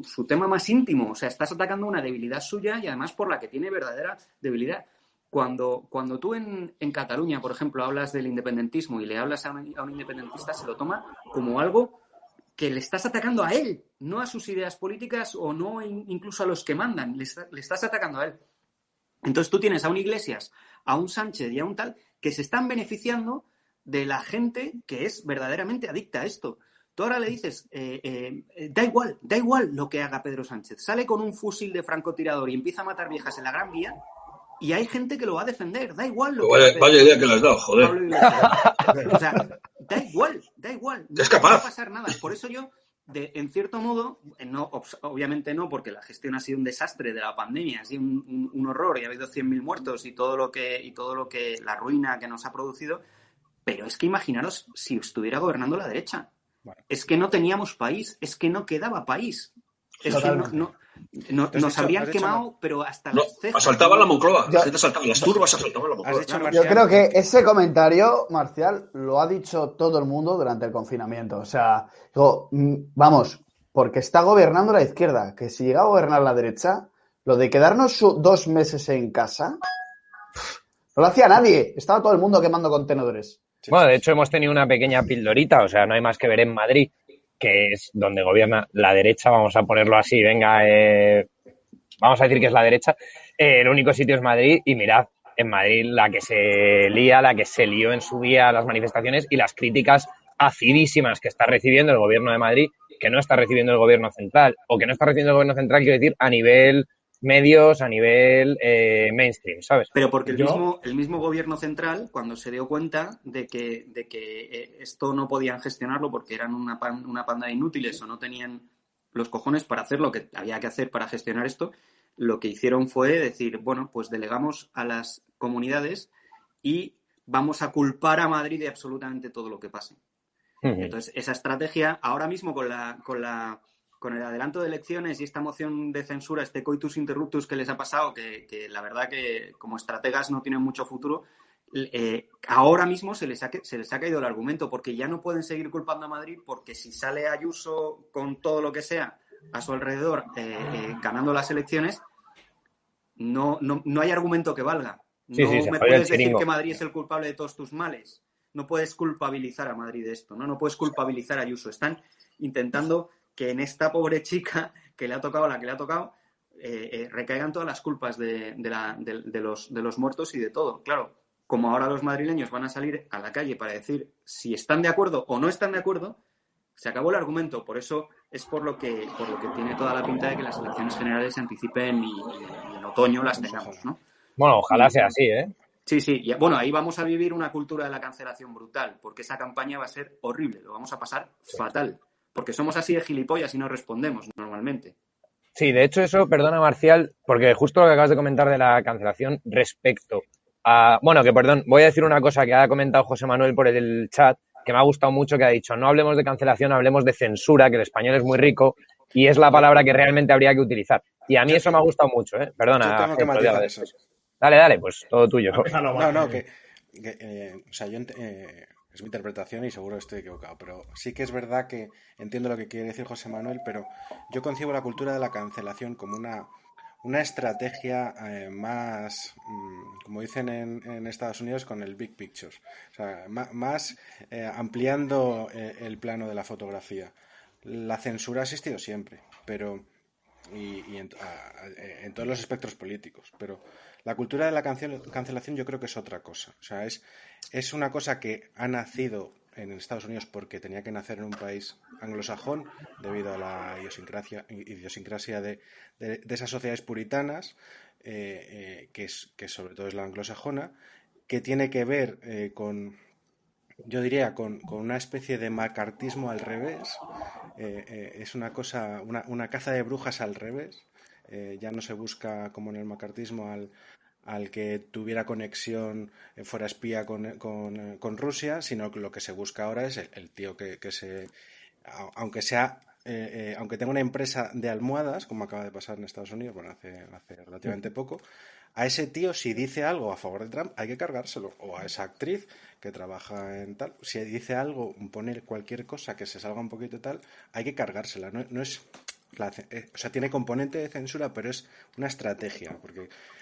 S2: su, tema más íntimo, o sea, estás atacando una debilidad suya y además por la que tiene verdadera debilidad. Cuando, cuando tú en, en Cataluña, por ejemplo, hablas del independentismo y le hablas a un, independentista, se lo toma como algo que le estás atacando a él, no a sus ideas políticas o no incluso a los que mandan, le, estás atacando a él. Entonces tú tienes a un Iglesias, a un Sánchez y a un tal que se están beneficiando de la gente que es verdaderamente adicta a esto. Tú ahora le dices, eh, eh, da igual, da igual lo que haga Pedro Sánchez. Sale con un fusil de francotirador y empieza a matar viejas en la Gran Vía y hay gente que lo va a defender. Da igual lo
S6: que Vaya idea que le has dado, joder.
S2: o sea, da igual, da igual.
S6: No, es capaz.
S2: va a pasar nada. Por eso yo, de, en cierto modo, no, obviamente no, porque la gestión ha sido un desastre de la pandemia, ha sido un, un horror y ha habido 100.000 muertos y todo lo que, y todo lo que, la ruina que nos ha producido pero es que imaginaros si estuviera gobernando la derecha. Es que no teníamos país, es que no quedaba país. Es que no, nos habrían quemado, pero hasta
S6: no, Asaltaban la Moncloa, asaltaba, las turbas asaltaban la
S4: Moncloa. Yo creo que ese comentario, Marcial, lo ha dicho todo el mundo durante el confinamiento. O sea, digo, mm, vamos, porque está gobernando la izquierda, que si llega a gobernar la derecha, lo de quedarnos dos meses en casa, no lo hacía nadie. Estaba todo el mundo quemando contenedores.
S3: Bueno, de hecho hemos tenido una pequeña pildorita, o sea, no hay más que ver en Madrid, que es donde gobierna la derecha, vamos a ponerlo así, venga, eh, vamos a decir que es la derecha. Eh, el único sitio es Madrid y mirad, en Madrid la que se lía, la que se lió en su día las manifestaciones y las críticas acidísimas que está recibiendo el gobierno de Madrid, que no está recibiendo el gobierno central, o que no está recibiendo el gobierno central, quiero decir, a nivel medios, a nivel eh, mainstream, ¿sabes?
S2: Pero porque el, mismo, el mismo gobierno central, cuando se dio cuenta de que, de que eh, esto no podían gestionarlo porque eran una, una panda de inútiles o no tenían los cojones para hacer lo que había que hacer para gestionar esto, lo que hicieron fue decir, bueno, pues delegamos a las comunidades y vamos a culpar a Madrid de absolutamente todo lo que pase. Entonces, esa estrategia, ahora mismo con la, con la con el adelanto de elecciones y esta moción de censura, este coitus interruptus que les ha pasado, que, la verdad que como estrategas no tienen mucho futuro, eh, ahora mismo se les, ha, se les ha caído el argumento, porque ya no pueden seguir culpando a Madrid, porque si sale Ayuso con todo lo que sea a su alrededor eh, eh, ganando las elecciones, no, no, no, hay argumento que valga. no me puedes decir que Madrid es el culpable de todos tus males. No puedes culpabilizar a Madrid de esto, ¿no? No puedes culpabilizar a Ayuso. Están intentando que en esta pobre chica que le ha tocado la que le ha tocado, eh, eh, recaigan todas las culpas de, los, de los muertos y de todo. Claro, como ahora los madrileños van a salir a la calle para decir si están de acuerdo o no están de acuerdo, se acabó el argumento. Por eso es por lo que, por lo que tiene toda la pinta de que las elecciones generales se anticipen y, en otoño las tengamos, ¿no?
S3: Bueno, ojalá sea así, ¿eh?
S2: Sí, sí. Y, bueno, ahí vamos a vivir una cultura de la cancelación brutal, porque esa campaña va a ser horrible, lo vamos a pasar fatal porque somos así de gilipollas y no respondemos normalmente.
S3: Sí, de hecho eso, perdona Marcial, porque justo lo que acabas de comentar de la cancelación respecto a, bueno, que perdón, voy a decir una cosa que ha comentado José Manuel por el chat, que me ha gustado mucho, que ha dicho, no hablemos de cancelación, hablemos de censura, que el español es muy rico y es la palabra que realmente habría que utilizar. Y a mí eso me ha gustado mucho, ¿eh? Perdona. Dale, dale, pues todo tuyo.
S5: No, no, que, eh, o sea, yo eh, es mi interpretación y seguro estoy equivocado, pero sí que es verdad que entiendo lo que quiere decir José Manuel, pero yo concibo la cultura de la cancelación como una, una estrategia eh, más, mm, como dicen en, Estados Unidos, con el big picture, más, eh, ampliando eh, el plano de la fotografía. La censura ha existido siempre, pero y, en, en, todos los espectros políticos, pero la cultura de la cancelación yo creo que es otra cosa. O sea, es, es una cosa que ha nacido en Estados Unidos porque tenía que nacer en un país anglosajón debido a la idiosincrasia, de, esas sociedades puritanas, eh, eh, que, es, que sobre todo es la anglosajona, que tiene que ver eh, con, yo diría, con, con, una especie de macartismo al revés. es una cosa, una, una, caza de brujas al revés. ya no se busca, como en el macartismo, al, al que tuviera conexión, eh, fuera espía con, eh, con, Rusia, sino que lo que se busca ahora es el, tío que, que, se, aunque sea, eh, aunque tenga una empresa de almohadas, como acaba de pasar en Estados Unidos, bueno, hace, hace relativamente poco, a ese tío si dice algo a favor de Trump hay que cargárselo, o a esa actriz que trabaja en tal, si dice algo, poner cualquier cosa que se salga un poquito tal, hay que cargársela, no, no es, o sea, tiene componente de censura, pero es una estrategia, porque
S1: Mm.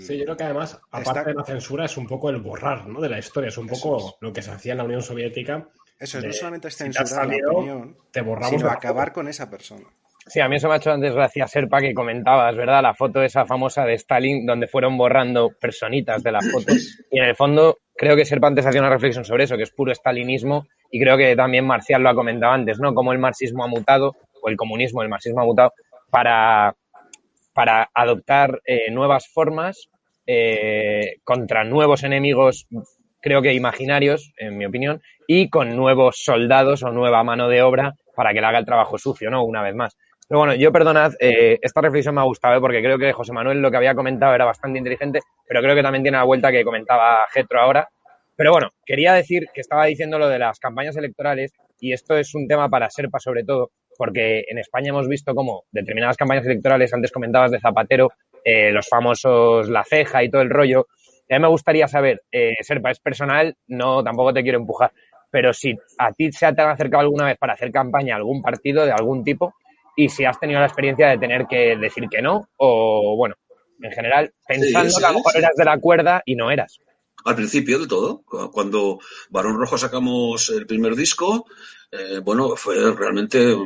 S1: Sí, yo creo que además, aparte de la censura, es un poco el borrar ¿no? de la historia, es un poco lo que se hacía en la Unión Soviética.
S5: Eso es, no solamente es censurar la opinión, te borramos sino acabar con esa persona.
S3: Sí, a mí eso me ha hecho antes gracia, Serpa, que comentabas, ¿verdad? La foto esa famosa de Stalin, donde fueron borrando personitas de las fotos. Y en el fondo, creo que Serpa antes hacía una reflexión sobre eso, que es puro stalinismo. Y creo que también Marcial lo ha comentado antes, ¿no? Cómo el marxismo ha mutado, o el comunismo, el marxismo ha mutado, para para adoptar eh, nuevas formas eh, contra nuevos enemigos, creo que imaginarios, en mi opinión, y con nuevos soldados o nueva mano de obra para que le haga el trabajo sucio, ¿no? Una vez más. Pero bueno, yo perdonad, eh, esta reflexión me ha gustado porque creo que José Manuel lo que había comentado era bastante inteligente, pero creo que también tiene la vuelta que comentaba Getro ahora. Pero bueno, quería decir que estaba diciendo lo de las campañas electorales y esto es un tema para Serpa sobre todo, porque en España hemos visto cómo determinadas campañas electorales, antes comentabas de Zapatero, eh, los famosos La Ceja y todo el rollo. A mí me gustaría saber, eh, Serpa, es personal, no, tampoco te quiero empujar, pero si a ti se te han acercado alguna vez para hacer campaña a algún partido de algún tipo y si has tenido la experiencia de tener que decir que no o, bueno, en general, pensando que a lo mejor eras de la cuerda y no eras
S6: al principio de todo. Cuando Barón Rojo sacamos el primer disco, eh, bueno, fue realmente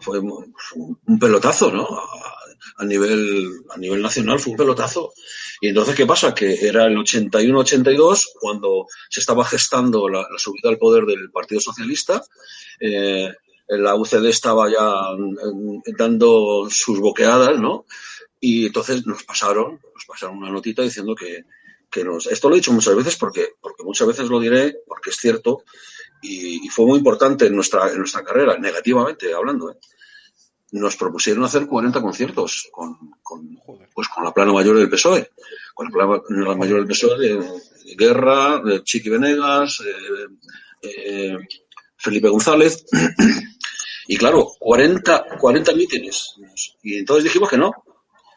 S6: fue un pelotazo, ¿no? A, nivel, a nivel nacional fue un pelotazo. Y entonces, ¿qué pasa? Que era el 81-82 cuando se estaba gestando la, subida al poder del Partido Socialista. Eh, la UCD estaba ya dando sus boqueadas, ¿no? Y entonces nos pasaron, nos pasaron una notita diciendo que, que nos... Esto lo he dicho muchas veces porque, porque muchas veces lo diré, porque es cierto, y, fue muy importante en nuestra, en nuestra carrera, negativamente hablando. ¿eh? Nos propusieron hacer 40 conciertos con, con, pues con la plana mayor del PSOE, con la plana mayor del PSOE de, Guerra, de Chiqui Venegas, eh, eh, Felipe González. Y claro, 40, 40 mítines. Y entonces dijimos que no.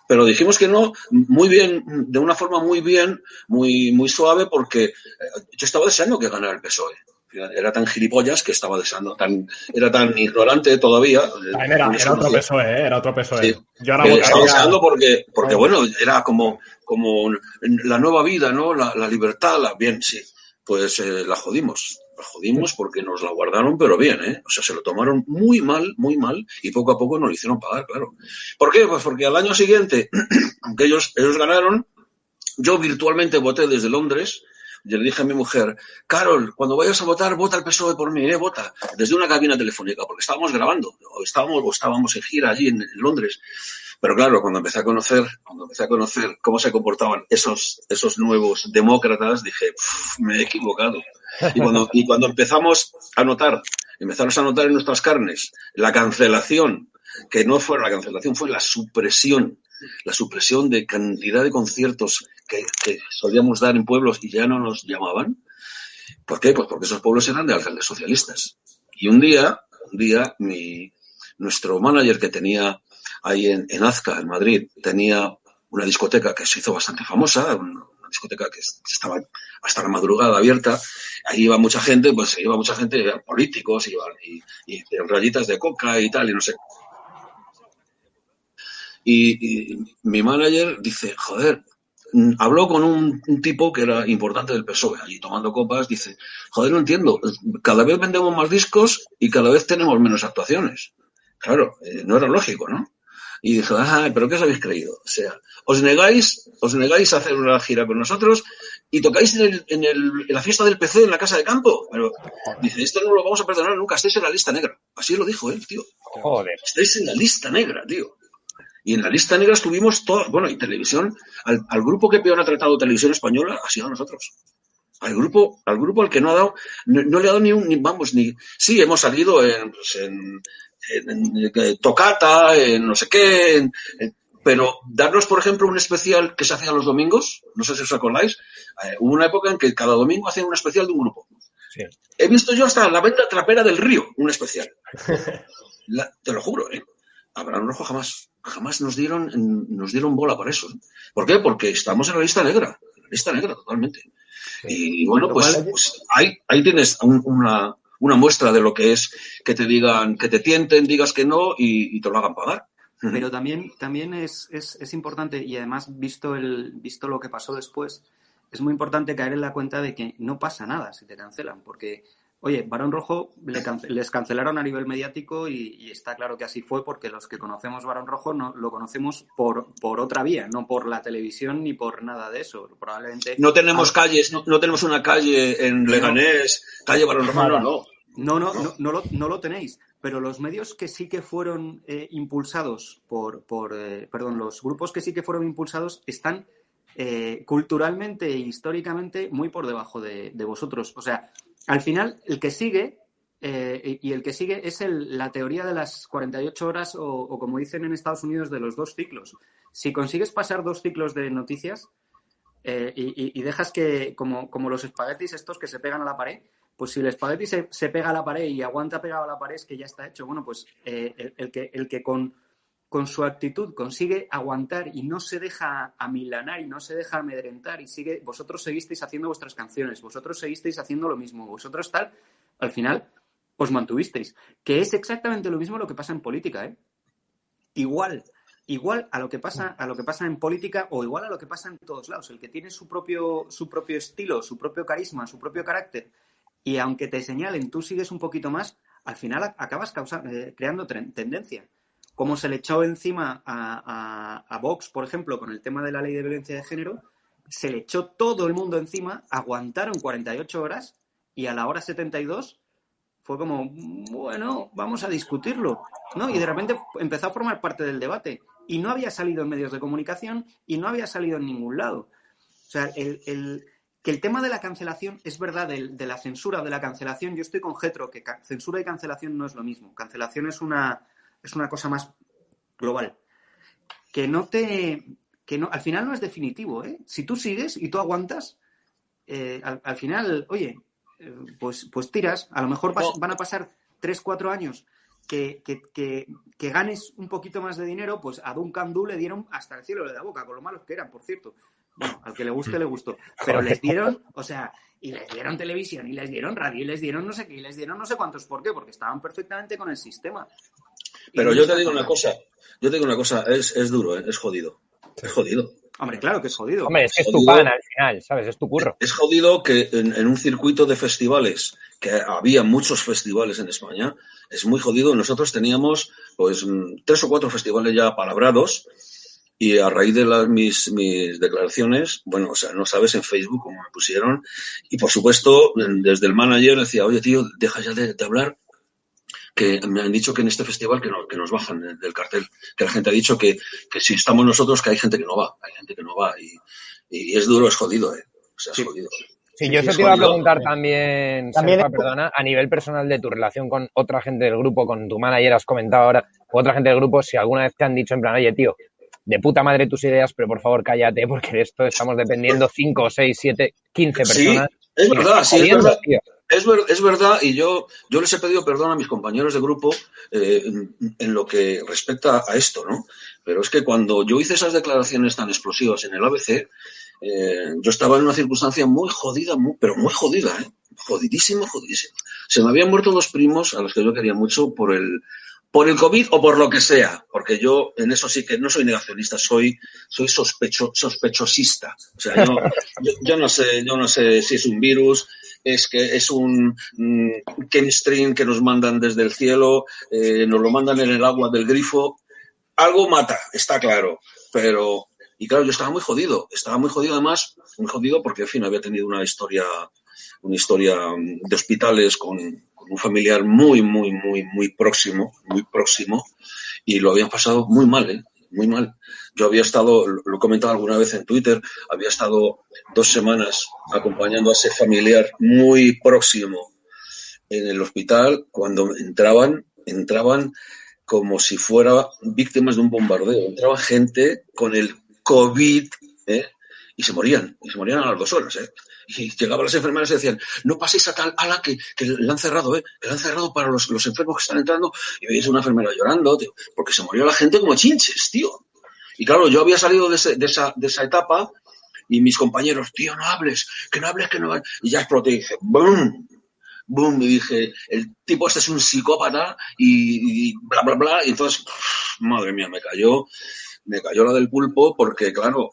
S6: Pero dijimos que no muy bien, de una forma muy bien, muy, muy suave, porque eh, yo estaba deseando que ganara el PSOE. Era tan gilipollas que estaba deseando, tan, era tan ignorante todavía.
S1: Era, otro PSOE, ¿eh? era otro PSOE.
S6: Yo ahora estaba deseando porque, porque, bueno, era como, como la nueva vida, ¿no? La, la libertad, la, bien, sí. Pues eh, la jodimos la jodimos porque nos la guardaron, pero bien, ¿eh? O sea, se lo tomaron muy mal, muy mal, y poco a poco nos lo hicieron pagar, claro. ¿Por qué? Pues porque al año siguiente, aunque ellos, ellos ganaron, yo virtualmente voté desde Londres, y le dije a mi mujer, Carol, cuando vayas a votar, vota el PSOE por mí, ¿eh? Vota. Desde una cabina telefónica, porque estábamos grabando, o estábamos, o estábamos en gira allí en, Londres. Pero claro, cuando empecé a conocer, cuando empecé a conocer cómo se comportaban esos, esos nuevos demócratas, dije, me he equivocado. Y cuando, y cuando empezamos a notar, empezamos a notar en nuestras carnes la cancelación, que no fue la cancelación, fue la supresión, la supresión de cantidad de conciertos que, solíamos dar en pueblos y ya no nos llamaban. ¿Por qué? Pues porque esos pueblos eran de alcaldes socialistas. Y un día, un día, mi, nuestro manager que tenía ahí en, Azca, en Madrid, tenía una discoteca que se hizo bastante famosa, discoteca que estaba hasta la madrugada abierta, ahí iba mucha gente, pues iba mucha gente, políticos, iban, y, y, rayitas de coca y tal, y no sé. Y, mi manager dice, joder, mm, habló con un, tipo que era importante del PSOE, allí tomando copas, dice, joder, no entiendo, cada vez vendemos más discos y cada vez tenemos menos actuaciones. Claro, eh, no era lógico, ¿no? Y dijo, ah, pero ¿qué os habéis creído? O sea, os negáis, os negáis a hacer una gira con nosotros y tocáis en, el, en, el, en, la fiesta del PC en la casa de campo. Pero dice, esto no lo vamos a perdonar nunca, estáis en la lista negra. Así lo dijo él, tío. Joder. Estáis en la lista negra, tío. Y en la lista negra estuvimos todos, bueno, y televisión, al, al, grupo que peor ha tratado televisión española ha sido a nosotros. Al grupo, al grupo al que no ha dado, no, le ha dado ni un, ni, vamos, ni, sí, hemos salido en, pues en en, tocata, en no sé qué, pero darnos, por ejemplo, un especial que se hacía los domingos, no sé si os acordáis, eh, hubo una época en que cada domingo hacían un especial de un grupo. He visto yo hasta la venta trapera del río, un especial. te lo juro, ¿eh? Abraham Rojo jamás, jamás nos dieron, nos dieron bola para eso. ¿Por qué? Porque estamos en la lista negra, la lista negra totalmente. Y bueno, pues, pues ahí, ahí tienes una, una muestra de lo que es que te digan, que te tienten, digas que no y, te lo hagan pagar.
S2: Pero también, también es, es, importante, y además, visto, el, visto lo que pasó después, es muy importante caer en la cuenta de que no pasa nada si te cancelan, porque Oye, Barón Rojo les cancelaron a nivel mediático y, está claro que así fue porque los que conocemos Barón Rojo no lo conocemos por, por otra vía, no por la televisión ni por nada de eso. Probablemente.
S6: No tenemos calles, no, tenemos una calle en Leganés, calle Barón Rojo, no, no.
S2: No, no, no, lo, no lo tenéis. Pero los medios que sí que fueron eh, impulsados por, por eh, perdón, los grupos que sí que fueron impulsados están eh, culturalmente e históricamente muy por debajo de, de, vosotros. O sea, al final, el que sigue, eh, y el que sigue es la teoría de las 48 horas o, como dicen en Estados Unidos, de los dos ciclos. Si consigues pasar dos ciclos de noticias eh, y, dejas que, como, como, los espaguetis estos que se pegan a la pared, pues si el espagueti se, se, pega a la pared y aguanta pegado a la pared es que ya está hecho. Bueno, pues eh, el, que, el que con con su actitud consigue aguantar y no se deja amilanar y no se deja amedrentar y sigue, vosotros seguisteis haciendo vuestras canciones, vosotros seguisteis haciendo lo mismo, vosotros tal, al final os mantuvisteis. Que es exactamente lo mismo lo que pasa en política, ¿eh? Igual, igual a lo que pasa, a lo que pasa en política o igual a lo que pasa en todos lados. El que tiene su propio, su propio estilo, su propio carisma, su propio carácter, y aunque te señalen, tú sigues un poquito más, al final acabas causando, eh, creando tendencia como se le echó encima a, Vox, por ejemplo, con el tema de la ley de violencia de género, se le echó todo el mundo encima, aguantaron 48 horas y a la hora 72 fue como, bueno, vamos a discutirlo, ¿no? Y de repente empezó a formar parte del debate y no había salido en medios de comunicación y no había salido en ningún lado. O sea, el, que el tema de la cancelación es verdad, de, la censura de la cancelación, yo estoy con Getro, que censura y cancelación no es lo mismo. Cancelación es una, es una cosa más global. Que no te. que no, al final no es definitivo, ¿eh? Si tú sigues y tú aguantas, eh, al, final, oye, eh, pues, pues tiras, a lo mejor van a pasar tres, cuatro años que, que, ganes un poquito más de dinero, pues a Duncan Du le dieron hasta el cielo de la boca, con lo malos que eran, por cierto. Bueno, al que le guste, le gustó. Pero les dieron, o sea, y les dieron televisión, y les dieron radio, y les dieron no sé qué, y les dieron no sé cuántos. ¿Por qué? Porque estaban perfectamente con el sistema.
S6: Pero yo te digo una cosa, yo te digo una cosa, es, es duro, ¿eh? es jodido. Es jodido.
S2: Hombre, claro que es jodido.
S3: Hombre, es que es tu pan al final, ¿sabes? Es tu curro.
S6: Es jodido que en, un circuito de festivales, que había muchos festivales en España, es muy jodido. Nosotros teníamos, pues, tres o cuatro festivales ya palabrados y a raíz de las, mis, mis declaraciones, bueno, o sea, no sabes en Facebook cómo me pusieron y, por supuesto, desde el manager decía, oye, tío, deja ya de hablar que me han dicho que en este festival que, que nos bajan del cartel, que la gente ha dicho que, que, si estamos nosotros, que hay gente que no va, hay gente que no va y, y es duro, es jodido, ¿eh? O sea, es jodido.
S3: Sí, yo eso te iba a preguntar también, también perdona, a nivel personal de tu relación con otra gente del grupo, con tu manager, has comentado ahora, con otra gente del grupo, si alguna vez te han dicho en plan, oye, tío, de puta madre tus ideas, pero por favor cállate, porque de esto estamos dependiendo 5, 6, 7, 15 personas.
S6: Sí, es verdad, sí, es verdad. Es, es, verdad, y yo, yo les he pedido perdón a mis compañeros de grupo eh, en, lo que respecta a esto, ¿no? Pero es que cuando yo hice esas declaraciones tan explosivas en el ABC, eh, yo estaba en una circunstancia muy jodida, muy, pero muy jodida, ¿eh? Jodidísimo, jodidísimo. Se me habían muerto dos primos a los que yo quería mucho por el, por el COVID o por lo que sea, porque yo en eso sí que no soy negacionista, soy, soy sospecho, sospechosista. O sea, yo, yo, no sé, yo no sé si es un virus, es que es un mm, que nos mandan desde el cielo, eh, nos lo mandan en el agua del grifo. Algo mata, está claro, pero y claro, yo estaba muy jodido, estaba muy jodido además, muy jodido porque, en fin, había tenido una historia, una historia mm, de hospitales con, con, un familiar muy, muy, muy, muy próximo, muy próximo, y lo habían pasado muy mal, ¿eh? Muy mal. Yo había estado, lo he comentado alguna vez en Twitter, había estado dos semanas acompañando a ese familiar muy próximo en el hospital cuando entraban, entraban como si fuera víctimas de un bombardeo. Entraba gente con el COVID ¿eh? y se morían, y se morían a las dos horas. ¿eh? Y llegaban las enfermeras y decían, no paséis a tal ala que, que le han cerrado, ¿eh? que le han cerrado para los, los enfermos que están entrando. Y veis una enfermera llorando, tío, porque se murió la gente como chinches, tío. Y claro, yo había salido de, ese, de, esa, de esa etapa y mis compañeros, tío, no hables, que no hables, que no hables. Y ya exploté y dije, ¡boom! ¡boom! Y dije, el tipo este es un psicópata y, bla, bla, bla. Y entonces, madre mía, me cayó, me cayó la del pulpo porque, claro,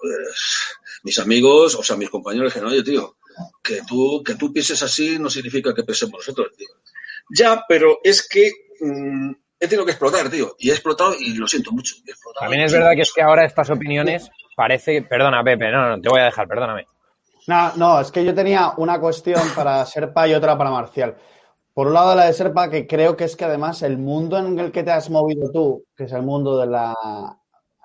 S6: mis amigos, o sea, mis compañeros dijeron, oye, tío, que tú, que tú pienses así no significa que pensemos nosotros, tío. Ya, pero es que mm, he tenido que explotar, tío. Y he explotado y lo siento mucho.
S3: También es verdad que es que ahora estas opiniones parece. Perdona, Pepe, no, no, te voy a dejar, perdóname.
S4: No, no, es que yo tenía una cuestión para Serpa y otra para Marcial. Por un lado, la de Serpa, que creo que es que además el mundo en el que te has movido tú, que es el mundo de, la,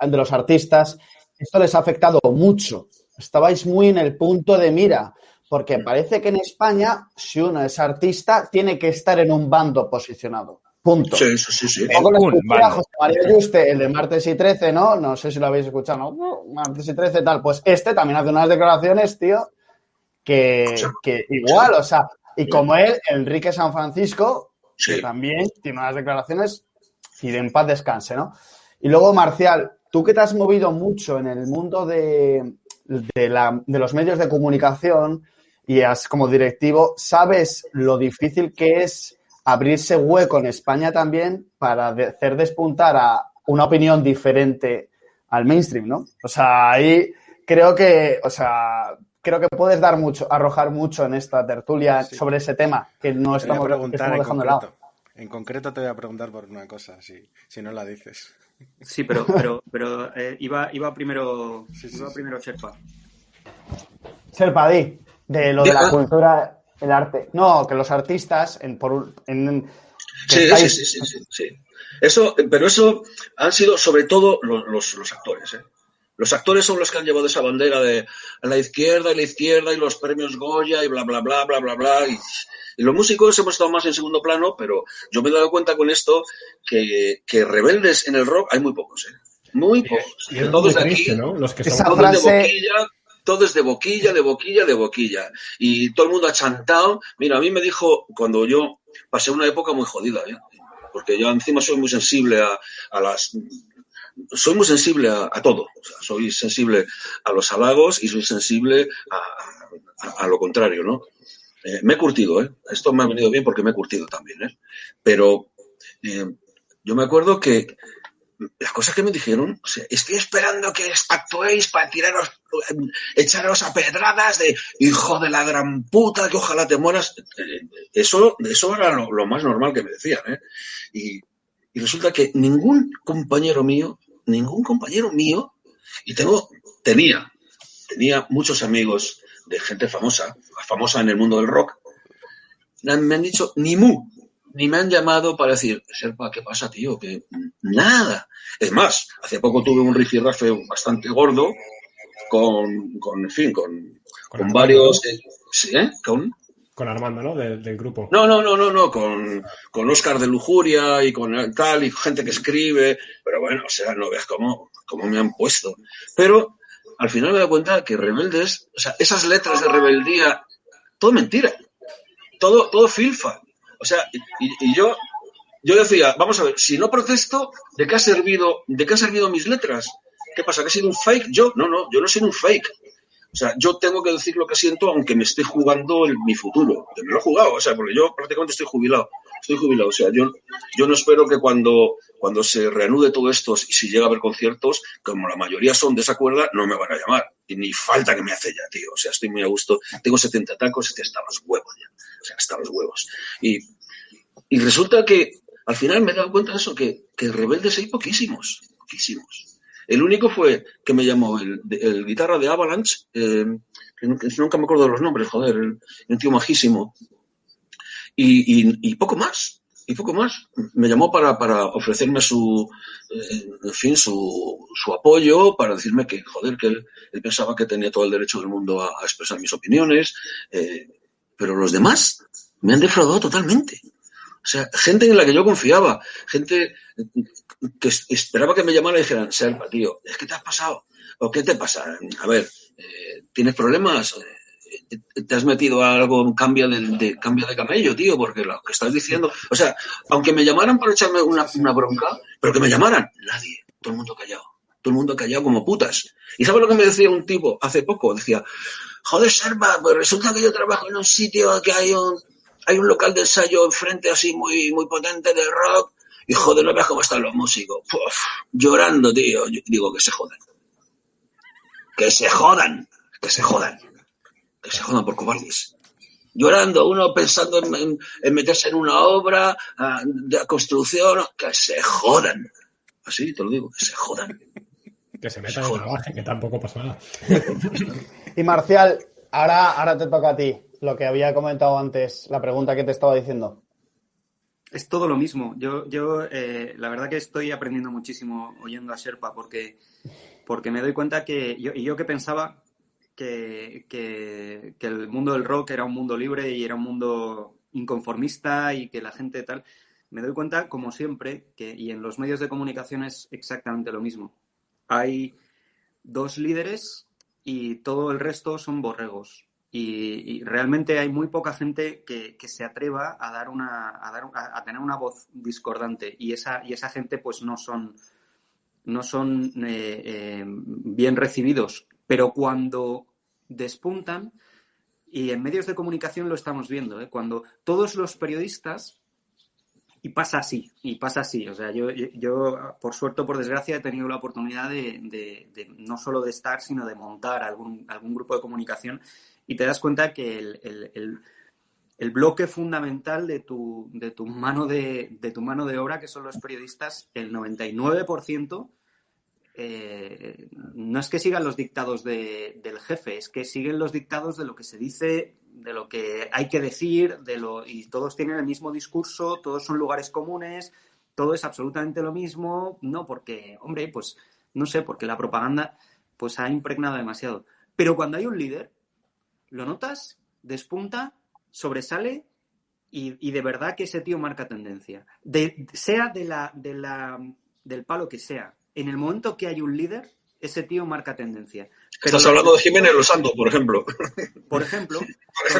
S4: de los artistas, esto les ha afectado mucho. Estabais muy en el punto de mira, porque parece que en España, si uno es artista, tiene que estar en un bando posicionado. Punto.
S6: Sí, sí, sí.
S4: José María Yuste, el de martes y 13, ¿no? No sé si lo habéis escuchado, ¿no? Martes y 13, tal. Pues este también hace unas declaraciones, tío, que, que igual, o sea, y como él, Enrique San Francisco, que también tiene unas declaraciones y de en paz descanse, ¿no? Y luego, Marcial, tú que te has movido mucho en el mundo de, de, la, de los medios de comunicación y has, como directivo, sabes lo difícil que es abrirse hueco en España también para hacer despuntar a una opinión diferente al mainstream, ¿no? O sea, ahí creo que, o sea, creo que puedes dar mucho, arrojar mucho en esta tertulia sobre ese tema que no estamos,
S5: dejando de lado. En concreto te voy a preguntar por una cosa, si, si no la dices.
S2: Sí, pero, pero, pero eh, iba, iba primero, iba primero Sherpa.
S4: Sherpa, di, de lo de la cultura El arte. No, que los artistas, en, por, en,
S6: sí, sí, sí, sí, sí, Eso, pero eso han sido sobre todo los, los, actores. ¿eh? Los actores son los que han llevado esa bandera de la izquierda y la izquierda y los premios Goya y bla, bla, bla, bla, bla, bla. Y, los músicos hemos estado más en segundo plano, pero yo me he dado cuenta con esto que, que rebeldes en el rock hay muy pocos. ¿eh? Muy pocos.
S1: Y todos de aquí, ¿no? Los que
S6: son todos de boquilla, todos de boquilla, de boquilla, de boquilla. Y todo el mundo ha chantado. Mira, a mí me dijo cuando yo pasé una época muy jodida, ¿eh? porque yo encima soy muy sensible a, las soy muy sensible a, todo. soy sensible a los halagos y soy sensible a, lo contrario, ¿no? Eh, me he curtido, ¿eh? Esto me ha venido bien porque me he curtido también, ¿eh? Pero eh, yo me acuerdo que las cosas que me dijeron, o estoy esperando que actuéis para tiraros, echaros a pedradas de hijo de la gran puta, que ojalá te mueras. Eso, eso era lo, más normal que me decían, ¿eh? Y, resulta que ningún compañero mío, ningún compañero mío, y tengo, tenía, tenía muchos amigos de gente famosa, famosa en el mundo del rock, me han dicho ni mu, ni me han llamado para decir, Serpa, ¿qué pasa, tío? Que nada. Es más, hace poco tuve un rifirrafe bastante gordo con, con en fin, con, con, varios... Eh, ¿Sí, eh? Con...
S1: Con Armando, ¿no? del grupo.
S6: No, no, no, no, no, con, con Oscar de Lujuria y con tal, y gente que escribe, pero bueno, o sea, no veas cómo, cómo me han puesto. Pero al final me doy cuenta que rebeldes, o sea, esas letras de rebeldía, todo mentira, todo, todo filfa. O sea, y, yo, yo decía, vamos a ver, si no protesto, ¿de qué ha servido, de qué ha servido mis letras? ¿Qué pasa? ¿Que he sido un fake? Yo, no, no, yo no he sido un fake. O sea, yo tengo que decir lo que siento aunque me esté jugando mi futuro. Me lo he jugado, o sea, porque yo prácticamente estoy jubilado. Estoy jubilado, o sea, yo, yo no espero que cuando, cuando se reanude todo esto y si llega a haber conciertos, como la mayoría son de esa cuerda, no me van a llamar. Ni falta que me hace ya, tío. O sea, estoy muy a gusto. Tengo 70 tacos y hasta los huevos ya. Sea, hasta los huevos. Y, y resulta que al final me he dado cuenta de eso, que, que rebeldes hay poquísimos. Poquísimos. El único fue que me llamó el, el guitarra de Avalanche, eh, que nunca me acuerdo de los nombres, joder, el, un tío majísimo. Y, y, poco más, y poco más. Me llamó para, para ofrecerme su, eh, fin, su, su, apoyo, para decirme que, joder, que él, pensaba que tenía todo el derecho del mundo a, a expresar mis opiniones. Eh, pero los demás me han defraudado totalmente. O sea, gente en la que yo confiaba, gente que esperaba que me llamara y dijeran, Serpa, tío, ¿es que te has pasado? ¿O qué te pasa? A ver, eh, ¿tienes problemas? Eh, ¿Te has metido a algo, un cambio de, cambio de camello, tío? Porque lo que estás diciendo... O sea, aunque me llamaran para echarme una, una bronca, pero que me llamaran, nadie, todo el mundo callado. Todo el mundo callado como putas. ¿Y sabes lo que me decía un tipo hace poco? Decía, joder, Serpa, pues resulta que yo trabajo en un sitio que hay un hay un local de ensayo enfrente así muy, muy potente de rock y joder, no veas cómo están los músicos. llorando, tío. digo que se jodan. Que se jodan. Que se jodan. Que se jodan por cobardes. Llorando, uno pensando en, meterse en una obra ah, de construcción. Que se jodan. Así te lo digo, que se jodan.
S1: Que se metan en trabajo, que tampoco pasa nada.
S4: y Marcial, ahora, ahora te toca a ti lo que había comentado antes, la pregunta que te estaba diciendo.
S2: Es todo lo mismo. Yo, yo eh, la verdad que estoy aprendiendo muchísimo oyendo a Sherpa porque, porque me doy cuenta que yo, y yo que pensaba que, que, el mundo del rock era un mundo libre y era un mundo inconformista y que la gente tal, me doy cuenta, como siempre, que y en los medios de comunicación es exactamente lo mismo. Hay dos líderes y todo el resto son borregos. Y, realmente hay muy poca gente que, se atreva a dar una a, tener una voz discordante y esa y esa gente pues no son no son eh, eh, bien recibidos pero cuando despuntan y en medios de comunicación lo estamos viendo ¿eh? cuando todos los periodistas y pasa así, y pasa así. O sea, yo, yo, por suerte o por desgracia, he tenido la oportunidad de, de, no solo de estar, sino de montar algún, algún grupo de comunicación y te das cuenta que el, el, bloque fundamental de tu, de tu, mano de, de, tu mano de obra, que son los periodistas, el 99%, eh, no es que sigan los dictados del jefe, es que siguen los dictados de lo que se dice de lo que hay que decir, de lo, y todos tienen el mismo discurso, todos son lugares comunes, todo es absolutamente lo mismo, no, porque, hombre, pues, no sé, porque la propaganda pues ha impregnado demasiado. Pero cuando hay un líder, lo notas, despunta, sobresale y, de verdad que ese tío marca tendencia. sea de la, de la, del palo que sea. En el momento que hay un líder, ese tío marca tendencia.
S6: Estás hablando de Jiménez Los Santos, por ejemplo.
S2: Por ejemplo,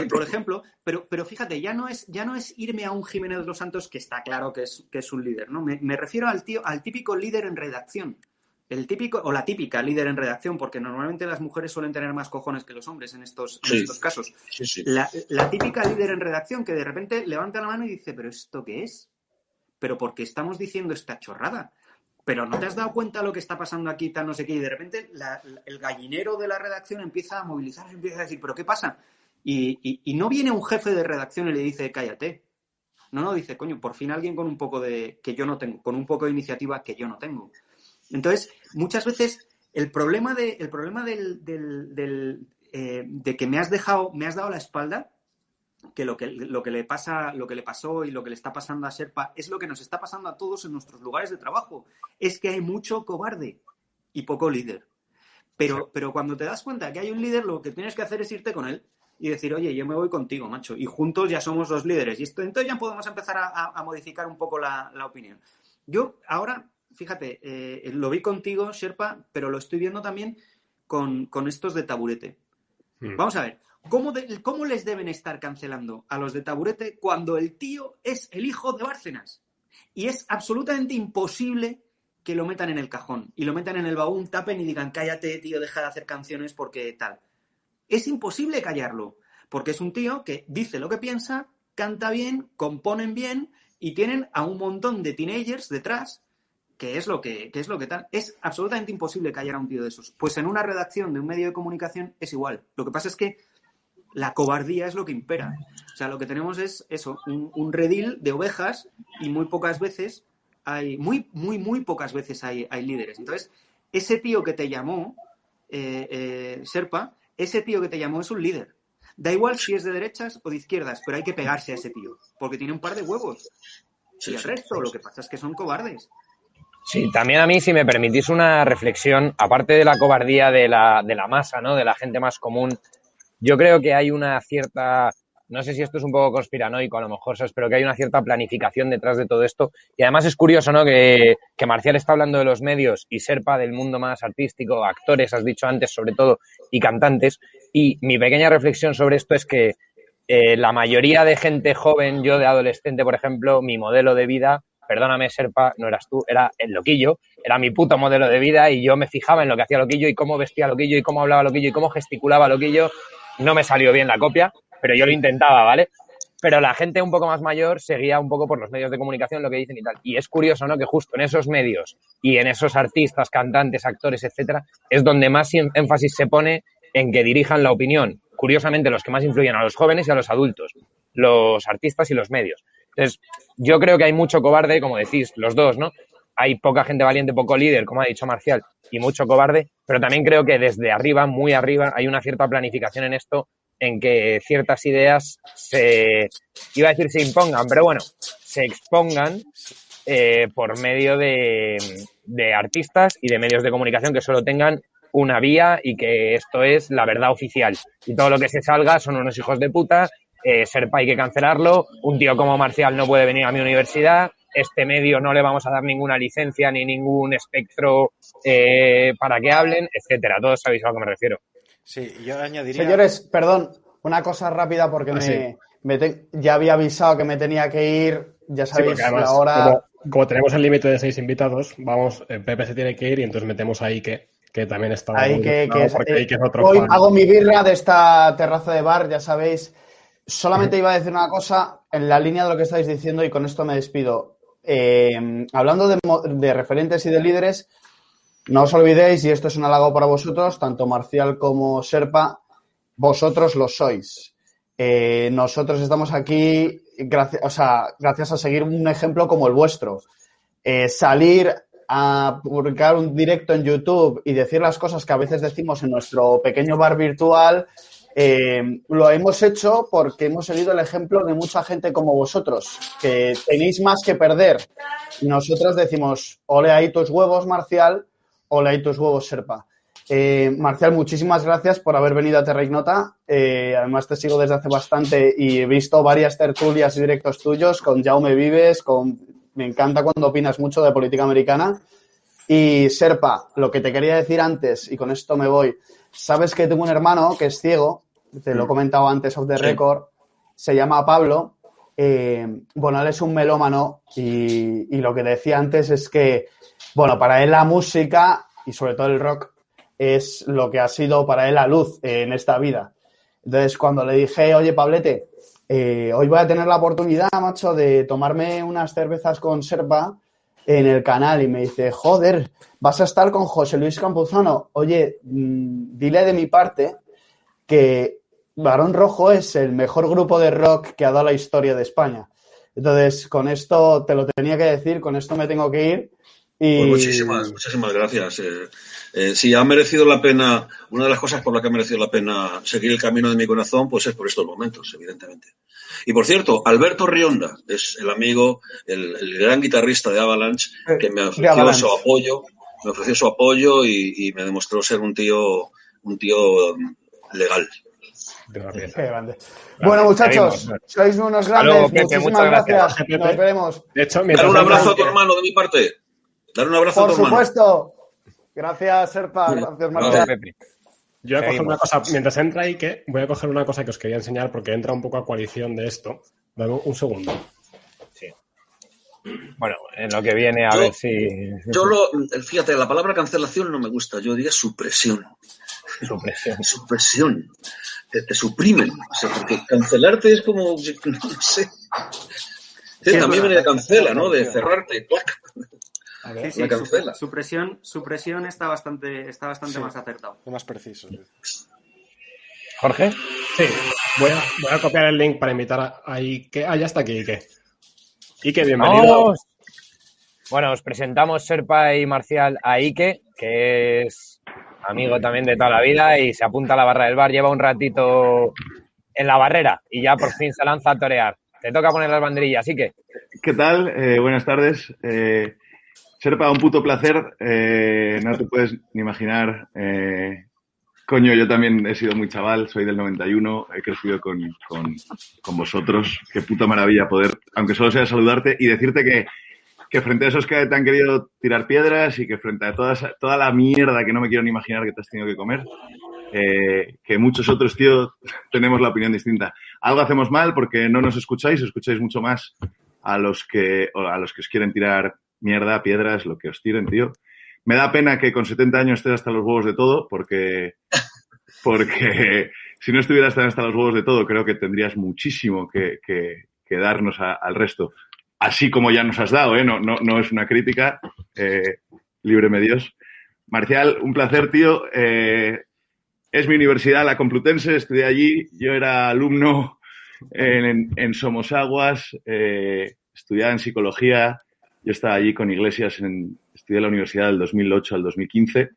S2: por ejemplo, pero, pero fíjate, ya no, es, ya no es irme a un Jiménez Los Santos que está claro que es, que es un líder, ¿no? Me, me, refiero al tío, al típico líder en redacción el típico o la típica líder en redacción, porque normalmente las mujeres suelen tener más cojones que los hombres en estos, estos casos. La, típica líder en redacción que de repente levanta la mano y dice, pero ¿esto qué es? Pero ¿por qué estamos diciendo esta chorrada? Pero no te has dado cuenta lo que está pasando aquí, tal, no sé qué, y de repente el gallinero de la redacción empieza a movilizarse, empieza a decir, ¿pero qué pasa? Y, no viene un jefe de redacción y le dice, cállate. No, no, dice, coño, por fin alguien con un poco de, que yo no tengo, con un poco de iniciativa que yo no tengo. Entonces, muchas veces el problema, de, el problema del, del, eh, de que me has dejado, me has dado la espalda, que lo que, lo que le pasa, lo que le pasó y lo que le está pasando a Serpa es lo que nos está pasando a todos en nuestros lugares de trabajo. Es que hay mucho cobarde y poco líder. Pero, pero cuando te das cuenta que hay un líder, lo que tienes que hacer es irte con él y decir, oye, yo me voy contigo, macho, y juntos ya somos los líderes. Y esto, entonces ya podemos empezar a, modificar un poco la, la opinión. Yo ahora fíjate, eh, lo vi contigo, Sherpa, pero lo estoy viendo también con, estos de taburete. Hmm. Vamos a ver, ¿cómo, ¿cómo les deben estar cancelando a los de taburete cuando el tío es el hijo de Bárcenas? Y es absolutamente imposible que lo metan en el cajón y lo metan en el baúl, tapen y digan, cállate, tío, deja de hacer canciones porque tal. Es imposible callarlo, porque es un tío que dice lo que piensa, canta bien, componen bien y tienen a un montón de teenagers detrás ¿Qué es lo que, es lo que tal. Es absolutamente imposible callar a un tío de esos. Pues en una redacción de un medio de comunicación es igual. Lo que pasa es que la cobardía es lo que impera. O sea, lo que tenemos es eso, un, redil de ovejas y muy pocas veces hay, muy, muy, muy pocas veces hay, hay líderes. Entonces, ese tío que te llamó, eh, eh, Serpa, ese tío que te llamó es un líder. Da igual si es de derechas o de izquierdas, pero hay que pegarse a ese tío, porque tiene un par de huevos. y el resto, lo que pasa es que son cobardes.
S3: Sí, también a mí, si me permitís una reflexión, aparte de la cobardía de la, de la masa, ¿no? De la gente más común, yo creo que hay una cierta, no sé si esto es un poco conspiranoico a lo mejor, pero que hay una cierta planificación detrás de todo esto. Y además es curioso, ¿no? Que, que Marcial está hablando de los medios y Serpa del mundo más artístico, actores, has dicho antes, sobre todo, y cantantes. Y mi pequeña reflexión sobre esto es que eh, la mayoría de gente joven, yo de adolescente, por ejemplo, mi modelo de vida perdóname, Serpa, no eras tú, era el Loquillo, era mi puto modelo de vida y yo me fijaba en lo que hacía Loquillo y cómo vestía Loquillo y cómo hablaba Loquillo y cómo gesticulaba Loquillo. No me salió bien la copia, pero yo lo intentaba, ¿vale? Pero la gente un poco más mayor seguía un poco por los medios de comunicación lo que dicen y tal. Y es curioso, ¿no? Que justo en esos medios y en esos artistas, cantantes, actores, etcétera, es donde más énfasis se pone en que dirijan la opinión. Curiosamente, los que más influyen a los jóvenes y a los adultos, los artistas y los medios. Entonces, yo creo que hay mucho cobarde, como decís, los dos, ¿no? Hay poca gente valiente, poco líder, como ha dicho Marcial, y mucho cobarde, pero también creo que desde arriba, muy arriba, hay una cierta planificación en esto en que ciertas ideas se, iba a decir se impongan, pero bueno, se expongan eh, por medio de, artistas y de medios de comunicación que solo tengan una vía y que esto es la verdad oficial. Y todo lo que se salga son unos hijos de puta eh, Serpa hay que cancelarlo, un tío como Marcial no puede venir a mi universidad, este medio no le vamos a dar ninguna licencia ni ningún espectro eh, para que hablen, etcétera. Todos sabéis a lo que me refiero.
S5: Sí, yo añadiría...
S4: Señores, perdón, una cosa rápida porque ah, me, ya había avisado que me tenía que ir, ya sabéis, ahora...
S1: Como, tenemos el límite de seis invitados, vamos, eh, Pepe se tiene que ir y entonces metemos ahí que, que también está...
S4: Ahí que, hoy hago mi birra de esta terraza de bar, ya sabéis, Solamente iba a decir una cosa en la línea de lo que estáis diciendo y con esto me despido. Eh, hablando de, referentes y de líderes, no os olvidéis, y esto es un halago para vosotros, tanto Marcial como Serpa, vosotros lo sois. Eh, nosotros estamos aquí gracias, o sea, gracias a seguir un ejemplo como el vuestro. Eh, salir a publicar un directo en YouTube y decir las cosas que a veces decimos en nuestro pequeño bar virtual Eh, lo hemos hecho porque hemos seguido el ejemplo de mucha gente como vosotros, que tenéis más que perder. Nosotros decimos, ole ahí tus huevos, Marcial, ole ahí tus huevos, Serpa. Eh, Marcial, muchísimas gracias por haber venido a Terra eh, además, te sigo desde hace bastante y he visto varias tertulias y directos tuyos con Jaume Vives, con... me encanta cuando opinas mucho de política americana. Y Serpa, lo que te quería decir antes, y con esto me voy, sabes que tengo un hermano que es ciego, te lo he mm. comentado antes of the record, se llama Pablo. Eh, bueno, él es un melómano y, y lo que decía antes es que, bueno, para él la música y sobre todo el rock es lo que ha sido para él la luz en esta vida. Entonces, cuando le dije, oye, Pablete, eh, hoy voy a tener la oportunidad, macho, de tomarme unas cervezas con Serpa en el canal y me dice, joder, vas a estar con José Luis Campuzano. Oye, mm, dile de mi parte que Barón Rojo es el mejor grupo de rock que ha dado la historia de España. Entonces, con esto te lo tenía que decir, con esto me tengo que ir. Y...
S6: Pues muchísimas, muchísimas gracias. Eh, eh, si ha merecido la pena, una de las cosas por las que ha merecido la pena seguir el camino de mi corazón, pues es por estos momentos, evidentemente. Y por cierto, Alberto Rionda es el amigo, el, gran guitarrista de Avalanche, eh, que me ofreció su apoyo, me ofreció su apoyo y, me demostró ser un tío, un tío legal.
S4: Bueno, muchachos, sois unos grandes. Muchísimas gracias. Nos veremos.
S6: De hecho, Dar un abrazo a tu hermano de mi parte. Dar un abrazo
S4: a tu hermano. Por supuesto. Gracias, Serpa. Gracias, Marta.
S1: Yo voy a coger una cosa, mientras entra Ike, voy a coger una cosa que os quería enseñar porque entra un poco a coalición de esto. Dame un segundo. Sí.
S3: Bueno, en lo que viene a ver si.
S6: Yo lo. Fíjate, la palabra cancelación no me gusta, yo diría supresión.
S3: Supresión.
S6: Supresión. Te, suprimen. O sea, porque cancelarte es como. No sé. también viene de cancela, ¿no? De cerrarte
S2: sí, Su, presión, está bastante, está bastante más acertado.
S5: Más preciso.
S3: Jorge.
S1: Sí, voy a, copiar el link para invitar a, Ike. Ah, ya está aquí, Ike. Ike, bienvenido.
S3: Bueno, os presentamos Serpa y Marcial a Ike, que es amigo también de toda la vida y se apunta a la barra del bar. Lleva un ratito en la barrera y ya por fin se lanza a torear. Te toca poner las banderillas, Ike.
S8: ¿Qué tal? Eh, buenas tardes. Eh, Serpa, un puto placer. Eh, no te puedes ni imaginar. Eh, coño, yo también he sido muy chaval, soy del 91, he crecido con, vosotros. Qué puta maravilla poder, aunque solo sea saludarte y decirte que, que frente a esos que te han querido tirar piedras y que frente a toda, toda la mierda que no me quiero ni imaginar que te has tenido que comer, eh, que muchos otros, tío, tenemos la opinión distinta. Algo hacemos mal porque no nos escucháis, escucháis mucho más a los que, a los que os quieren tirar mierda, piedras, lo que os tiren, tío. Me da pena que con 70 años estés hasta los huevos de todo, porque, porque si no estuvieras tan hasta los huevos de todo, creo que tendrías muchísimo que, que, darnos al resto. Así como ya nos has dado, ¿eh? No, no, no es una crítica, eh, líbreme Dios. Marcial, un placer, tío. Eh, es mi universidad, la Complutense, estudié allí. Yo era alumno en, en Somosaguas, eh, estudiaba en psicología, yo estaba allí con Iglesias, en, estudié en la universidad del 2008 al 2015.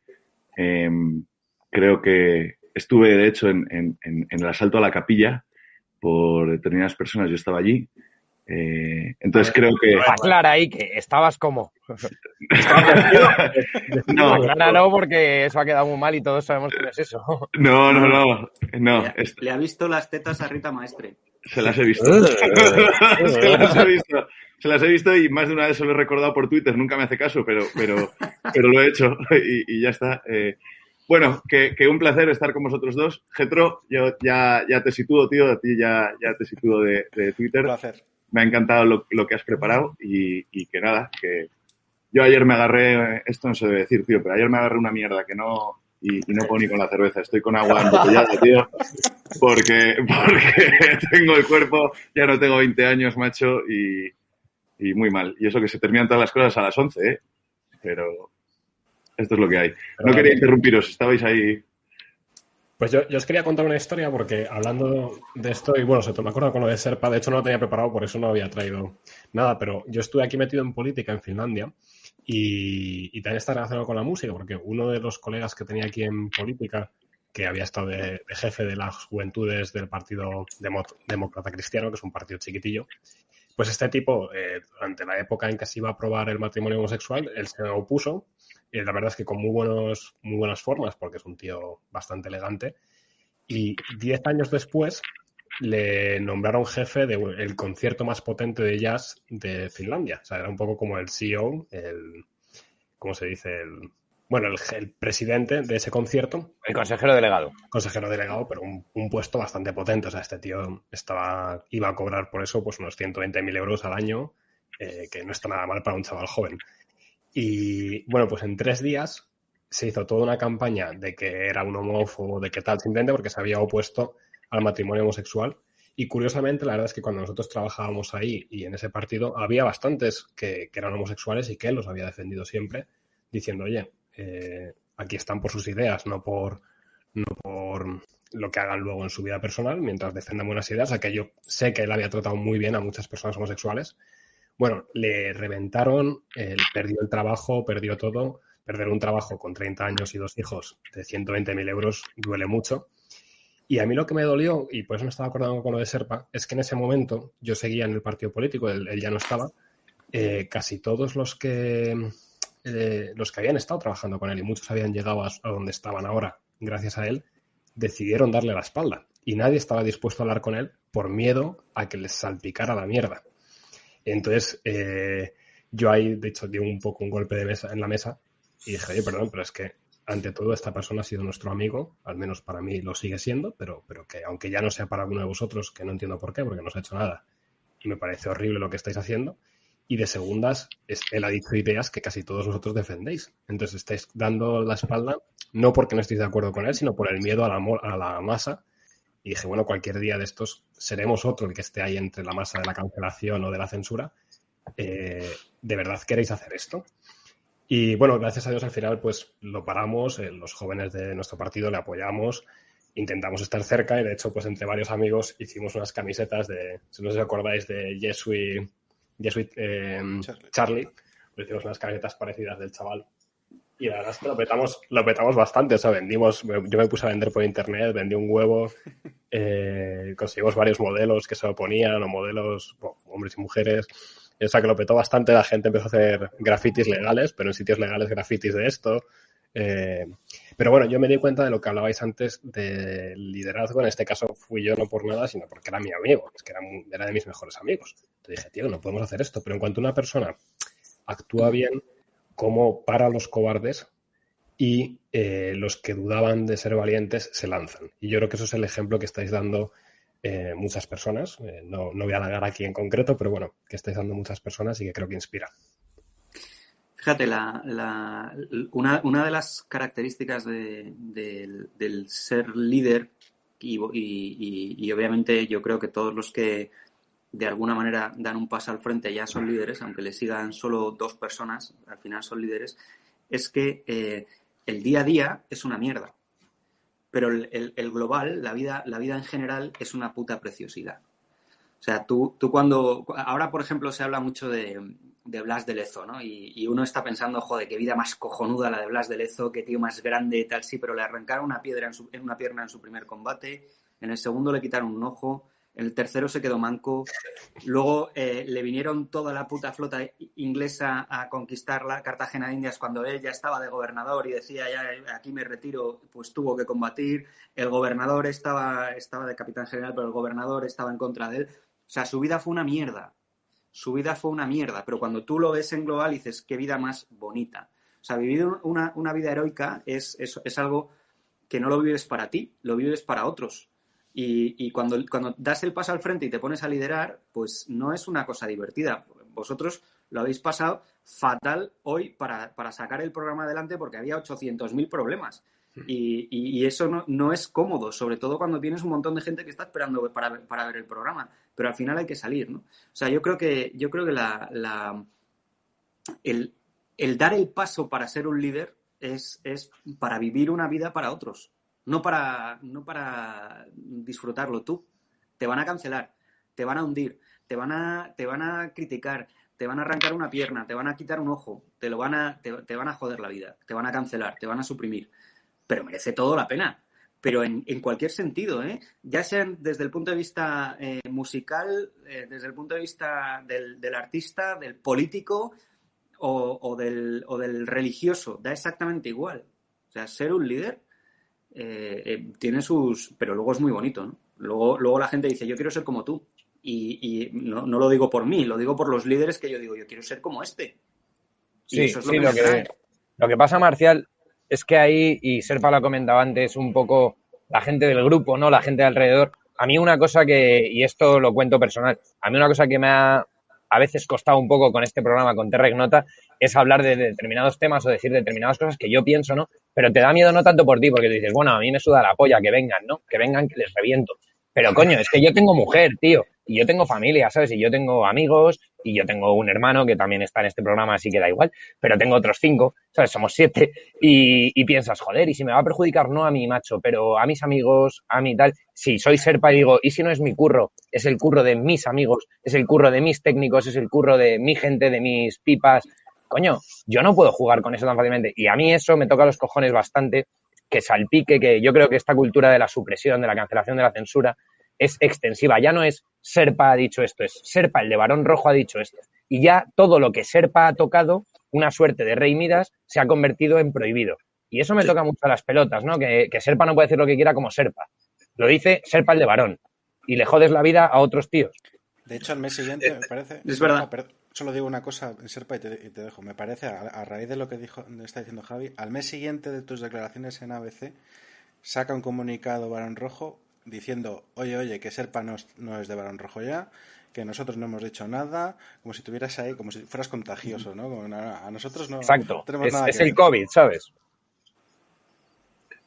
S8: Em, creo que estuve, de hecho, en, el asalto a la capilla por determinadas personas. Yo estaba allí. Eh, entonces creo que.
S3: Aclara ahí que estabas como. no, aclara no, porque eso ha quedado muy mal y todos sabemos que no es eso.
S8: No, no, no. no
S2: le, ha visto las tetas a Rita Maestre.
S8: Se las he visto. se las he visto se las he visto y más de una vez se lo he recordado por Twitter, nunca me hace caso, pero, pero, pero lo he hecho y, ya está. Eh, bueno, que, un placer estar con vosotros dos. Getro, yo ya, ya te sitúo, tío, a ti ya, ya te sitúo de, Twitter.
S5: Un placer.
S8: Me ha encantado lo, que has preparado y, que nada, que yo ayer me agarré, esto no se debe decir, tío, pero ayer me agarré una mierda que no, y, no puedo ni con la cerveza. Estoy con agua embotellada, tío, porque, porque tengo el cuerpo, ya no tengo 20 años, macho, y, y muy mal. Y eso que se terminan todas las cosas a las 11, ¿eh? Pero esto es lo que hay. No quería interrumpiros, estabais ahí.
S1: Pues yo, os quería contar una historia porque hablando de esto, y bueno, se me acuerdo con lo de Serpa, de hecho no lo tenía preparado, por eso no había traído nada, pero yo estuve aquí metido en política en Finlandia y, también está relacionado con la música, porque uno de los colegas que tenía aquí en política que había estado de, jefe de las juventudes del Partido Demócrata Cristiano, que es un partido chiquitillo. Pues este tipo, eh, durante la época en que se iba a aprobar el matrimonio homosexual, él se opuso. Y la verdad es que con muy, buenos, muy buenas formas, porque es un tío bastante elegante. Y diez años después le nombraron jefe del concierto más potente de jazz de Finlandia. O sea, era un poco como el CEO, el, ¿cómo se dice? El, bueno, el, presidente de ese concierto.
S3: El consejero delegado.
S1: Consejero delegado, pero un, puesto bastante potente. O sea, este tío estaba, iba a cobrar por eso pues unos 120.000 euros al año, eh, que no está nada mal para un chaval joven. Y bueno, pues en tres días se hizo toda una campaña de que era un homófobo, de que tal, simplemente porque se había opuesto al matrimonio homosexual. Y curiosamente, la verdad es que cuando nosotros trabajábamos ahí y en ese partido, había bastantes que, eran homosexuales y que él los había defendido siempre, diciendo, oye, eh, aquí están por sus ideas, no por, no por lo que hagan luego en su vida personal, mientras defendan buenas ideas, a yo sé que él había tratado muy bien a muchas personas homosexuales. Bueno, le reventaron, él perdió el trabajo, perdió todo. Perder un trabajo con 30 años y dos hijos de 120.000 euros duele mucho. Y a mí lo que me dolió, y por eso me estaba acordando con lo de Serpa, es que en ese momento yo seguía en el partido político, él, ya no estaba, eh, casi todos los que, eh, los que habían estado trabajando con él y muchos habían llegado a, donde estaban ahora gracias a él, decidieron darle la espalda. Y nadie estaba dispuesto a hablar con él por miedo a que les salpicara la mierda. Entonces, eh, yo ahí, de hecho, di un poco un golpe de mesa en la mesa y dije, oye, perdón, pero es que ante todo esta persona ha sido nuestro amigo, al menos para mí lo sigue siendo, pero, pero que aunque ya no sea para alguno de vosotros, que no entiendo por qué, porque no os ha hecho nada, y me parece horrible lo que estáis haciendo, y de segundas, es, él ha dicho ideas que casi todos vosotros defendéis. Entonces estáis dando la espalda, no porque no estéis de acuerdo con él, sino por el miedo a la, a la masa. Y dije, bueno, cualquier día de estos seremos otro el que esté ahí entre la masa de la cancelación o de la censura. Eh, ¿De verdad queréis hacer esto? Y bueno, gracias a Dios al final pues lo paramos, eh, los jóvenes de nuestro partido le apoyamos, intentamos estar cerca y de hecho pues entre varios amigos hicimos unas camisetas de, si no os acordáis de Jesuit, eh, Charlie. pues hicimos unas camisetas parecidas del chaval. Y la verdad es que lo petamos, lo petamos bastante, o sea, vendimos, yo me puse a vender por internet, vendí un huevo, eh, conseguimos varios modelos que se oponían, o modelos, hombres y mujeres, o sea, que lo petó bastante, la gente empezó a hacer grafitis legales, pero en sitios legales grafitis de esto. Eh, pero bueno, yo me di cuenta de lo que hablabais antes del liderazgo. En este caso fui yo no por nada, sino porque era mi amigo, es que era, era de mis mejores amigos. Entonces dije, tío, no podemos hacer esto. Pero en cuanto una persona actúa bien, como para los cobardes y eh, los que dudaban de ser valientes se lanzan. Y yo creo que eso es el ejemplo que estáis dando eh, muchas personas. Eh, no, no, voy a halagar aquí en concreto, pero bueno, que estáis dando muchas personas y que creo que inspira.
S2: Fíjate, la, la, una, una, de las características de, del ser líder, y, obviamente yo creo que todos los que de alguna manera dan un paso al frente ya son líderes, aunque le sigan solo dos personas, al final son líderes, es que eh, el día a día es una mierda pero el, global, la vida, la vida en general es una puta preciosidad. O sea, tú, tú cuando... Ahora, por ejemplo, se habla mucho de, de Blas de Lezo, ¿no? Y, uno está pensando, joder, qué vida más cojonuda la de Blas de Lezo, qué tío más grande y tal, sí, pero le arrancaron una, piedra en, su, en una pierna en su primer combate, en el segundo le quitaron un ojo, el tercero se quedó manco, luego eh, le vinieron toda la puta flota inglesa a conquistar la Cartagena de Indias cuando él ya estaba de gobernador y decía, ya aquí me retiro, pues tuvo que combatir, el gobernador estaba, estaba de capitán general, pero el gobernador estaba en contra de él. O sea, su vida fue una mierda, su vida fue una mierda, pero cuando tú lo ves en global dices, qué vida más bonita. O sea, vivir una, una vida heroica es, es, es algo que no lo vives para ti, lo vives para otros. Y, cuando, cuando das el paso al frente y te pones a liderar, pues no es una cosa divertida. Vosotros lo habéis pasado fatal hoy para, sacar el programa adelante porque había 800.000 problemas. Y, eso no, no, es cómodo, sobre todo cuando tienes un montón de gente que está esperando para, para, ver el programa. Pero al final hay que salir, ¿no? O sea, yo creo que, yo creo que la, la el, el, dar el paso para ser un líder es, es para vivir una vida para otros no para, no para disfrutarlo tú. Te van a cancelar, te van a hundir, te van a, te van a criticar, te van a arrancar una pierna, te van a quitar un ojo, te, lo van a, te, van a joder la vida, te van a cancelar, te van a suprimir. Pero merece todo la pena. pero en, cualquier sentido, ¿eh? ya sean desde el punto de vista eh, musical, eh, desde el punto de vista del, artista, del político o, del, o, del, religioso, da exactamente igual. O sea, ser un líder tiene sus... pero luego es muy bonito, ¿no? Luego, luego la gente dice, yo quiero ser como tú. Y, no, lo digo por mí, lo digo por los líderes que yo digo, yo quiero ser como este.
S3: sí, eso es lo, que, lo que pasa, Marcial, es que ahí, y Serpa lo ha comentado antes, un poco la gente del grupo, ¿no? La gente de alrededor. A mí una cosa que, y esto lo cuento personal, a mí una cosa que me ha a veces costado un poco con este programa, con Terrec Nota, es hablar de determinados temas o decir determinadas cosas que yo pienso, ¿no? Pero te da miedo no tanto por ti, porque dices, bueno, a mí me suda la polla, que vengan, ¿no? Que vengan, que les reviento. Pero coño, es que yo tengo mujer, tío, y yo tengo familia, ¿sabes? Y yo tengo amigos, y yo tengo un hermano que también está en este programa, así que da igual, pero tengo otros cinco, ¿sabes? Somos siete, y, piensas, joder, y si me va a perjudicar no a mi macho, pero a mis amigos, a mi tal, si soy serpa y digo, y si no es mi curro, es el curro de mis amigos, es el curro de mis técnicos, es el curro de mi gente, de mis pipas, coño, yo no puedo jugar con eso tan fácilmente, y a mí eso me toca los cojones bastante, que salpique, que yo creo que esta cultura de la supresión, de la cancelación de la censura, es extensiva. Ya no es Serpa ha dicho esto, es Serpa, el de varón rojo, ha dicho esto. Y ya todo lo que Serpa ha tocado, una suerte de rey Midas, se ha convertido en prohibido. Y eso me toca mucho a las pelotas, ¿no? Que, Serpa no puede decir lo que quiera como Serpa. Lo dice Serpa el de varón. Y le jodes la vida a otros tíos.
S5: De hecho, al mes siguiente, me parece.
S2: Es verdad
S5: solo digo una cosa, Serpa, y te, dejo. Me parece, a, raíz de lo que dijo, está diciendo Javi, al mes siguiente de tus declaraciones en ABC, saca un comunicado Barón Rojo diciendo, oye, oye, que Serpa no es, de Barón Rojo ya, que nosotros no hemos dicho nada, como si tuvieras ahí, como si fueras contagioso, ¿no? a, nosotros no,
S3: Exacto.
S5: tenemos
S3: es,
S5: nada
S3: es el COVID, ¿sabes?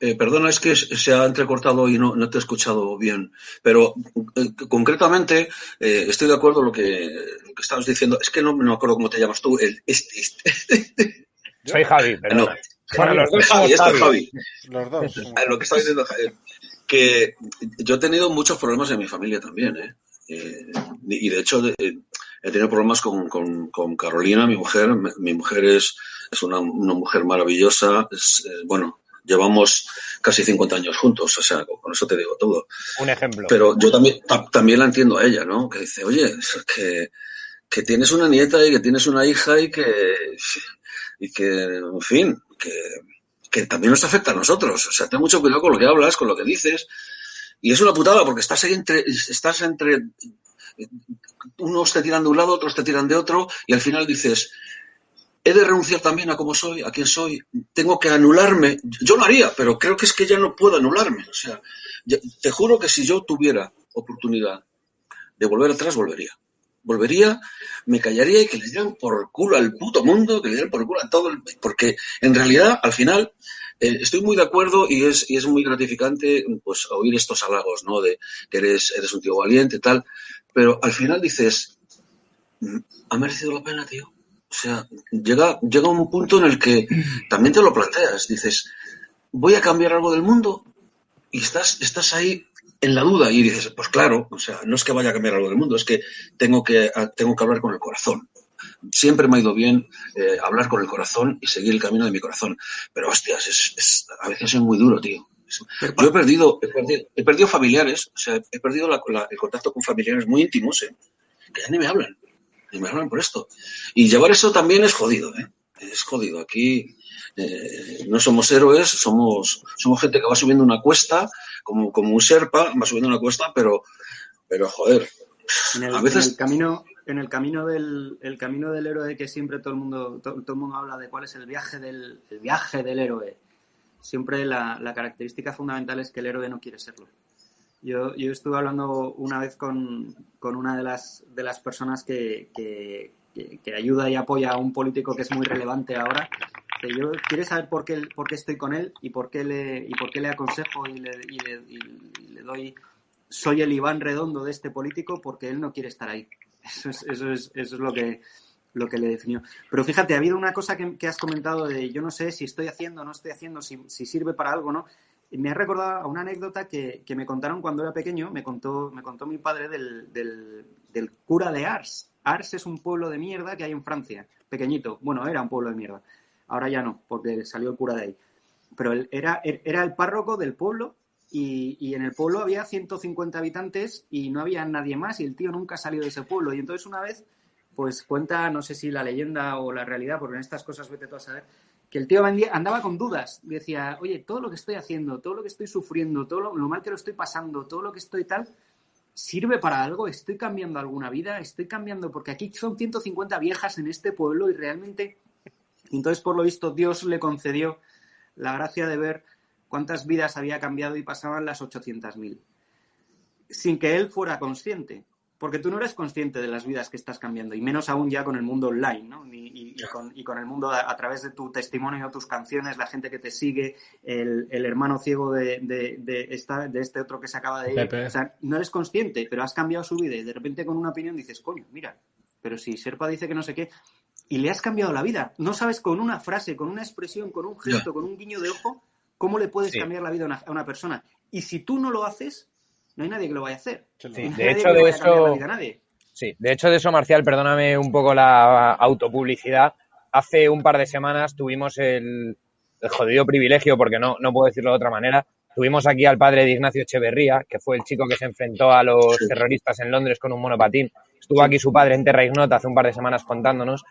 S6: Eh, perdona, es que se ha entrecortado y no, te he escuchado bien. Pero eh, concretamente eh, estoy de acuerdo con lo que, lo que estabas diciendo. Es que no me acuerdo cómo te llamas tú. El, este,
S3: este. Soy Javi, perdona.
S6: No. los dos Javi, es Javi.
S5: Los dos.
S6: Lo que estaba diciendo Javi. Que yo he tenido muchos problemas en mi familia también, ¿eh? y de hecho he tenido problemas con, con, Carolina, mi mujer. Mi, mujer es, es una, una mujer maravillosa. Es, bueno, llevamos casi 50 años juntos, o sea, con eso te digo todo.
S3: Un ejemplo.
S6: Pero yo también, también la entiendo a ella, ¿no? Que dice, oye, que, que tienes una nieta y que tienes una hija y que, y que en fin, que, que también nos afecta a nosotros. O sea, ten mucho cuidado con lo que hablas, con lo que dices. Y es una putada porque estás ahí entre, estás entre, unos te tiran de un lado, otros te tiran de otro, y al final dices, he de renunciar también a cómo soy, a quién soy, tengo que anularme. Yo lo haría, pero creo que es que ya no puedo anularme. O sea, te juro que si yo tuviera oportunidad de volver atrás, volvería. Volvería, me callaría y que le dieran por culo al puto mundo, que le dieran por culo a todo el... Porque en realidad, al final, eh, estoy muy de acuerdo y es, muy gratificante pues oír estos halagos, ¿no? De que eres, eres un tío valiente tal. Pero al final dices, mm, ¿ha merecido la pena, tío? O sea, llega, llega un punto en el que también te lo planteas. Dices, ¿voy a cambiar algo del mundo? Y estás, estás ahí en la duda y dices, pues claro, o sea, no es que vaya a cambiar algo del mundo, es que tengo que, tengo que hablar con el corazón. Siempre me ha ido bien eh, hablar con el corazón y seguir el camino de mi corazón. Pero hostias, es, a veces es muy duro, tío. Yo he perdido, he perdido, familiares, o sea, he perdido el contacto con familiares muy íntimos, eh, que ya ni me hablan y me hablan por esto. Y llevar eso también es jodido, ¿eh? Es jodido. Aquí eh, no somos héroes, somos, somos gente que va subiendo una cuesta, como, como un serpa, va subiendo una cuesta, pero, pero joder.
S2: En el, a veces... en el camino, en el camino del el camino del héroe que siempre todo el mundo todo, el mundo habla de cuál es el viaje del el viaje del héroe siempre la, la característica fundamental es que el héroe no quiere serlo yo, yo estuve hablando una vez con, con una de las, de las personas que, que, ayuda y apoya a un político que es muy relevante ahora. Yo quiere saber por qué, por qué estoy con él y por qué le, y por qué le aconsejo y le, y le, y le doy. Soy el Iván Redondo de este político porque él no quiere estar ahí. Eso es, eso es, eso es lo que lo que le definió. Pero fíjate, ha habido una cosa que, que, has comentado de yo no sé si estoy haciendo o no estoy haciendo, si, si sirve para algo, ¿no? Me ha recordado a una anécdota que, me contaron cuando era pequeño, me contó, me contó mi padre del, del, cura de Ars. Ars es un pueblo de mierda que hay en Francia, pequeñito. Bueno, era un pueblo de mierda. Ahora ya no, porque salió el cura de ahí. Pero él era, era el párroco del pueblo y, y, en el pueblo había 150 habitantes y no había nadie más y el tío nunca salió de ese pueblo. Y entonces una vez, pues cuenta, no sé si la leyenda o la realidad, porque en estas cosas vete tú a saber, que el tío andaba con dudas. Decía, oye, todo lo que estoy haciendo, todo lo que estoy sufriendo, todo lo, mal que lo estoy pasando, todo lo que estoy tal, ¿sirve para algo? ¿Estoy cambiando alguna vida? ¿Estoy cambiando? Porque aquí son 150 viejas en este pueblo y realmente... Entonces, por lo visto, Dios le concedió la gracia de ver cuántas vidas había cambiado y pasaban las 800.000. Sin que él fuera consciente porque tú no eres consciente de las vidas que estás cambiando, y menos aún ya con el mundo online, ¿no? Y, con, el mundo a, través de tu testimonio, tus canciones, la gente que te sigue, el, hermano ciego de, de, esta, de este otro que se acaba de ir. O sea, no eres consciente, pero has cambiado su vida y de repente con una opinión dices, coño, mira, pero si Serpa dice que no sé qué, y le has cambiado la vida. No sabes con una frase, con una expresión, con un gesto, con un guiño de ojo, cómo le puedes cambiar la vida a una persona. Y si tú no lo haces, no hay nadie que lo vaya a hacer.
S3: de hecho, de eso. Sí, de hecho, de eso, Marcial, perdóname un poco la autopublicidad. Hace un par de semanas tuvimos el, jodido privilegio, porque no, no puedo decirlo de otra manera, tuvimos aquí al padre de Ignacio Echeverría, que fue el chico que se enfrentó a los terroristas en Londres con un monopatín. Estuvo aquí su padre en Terra Ignota hace un par de semanas contándonos.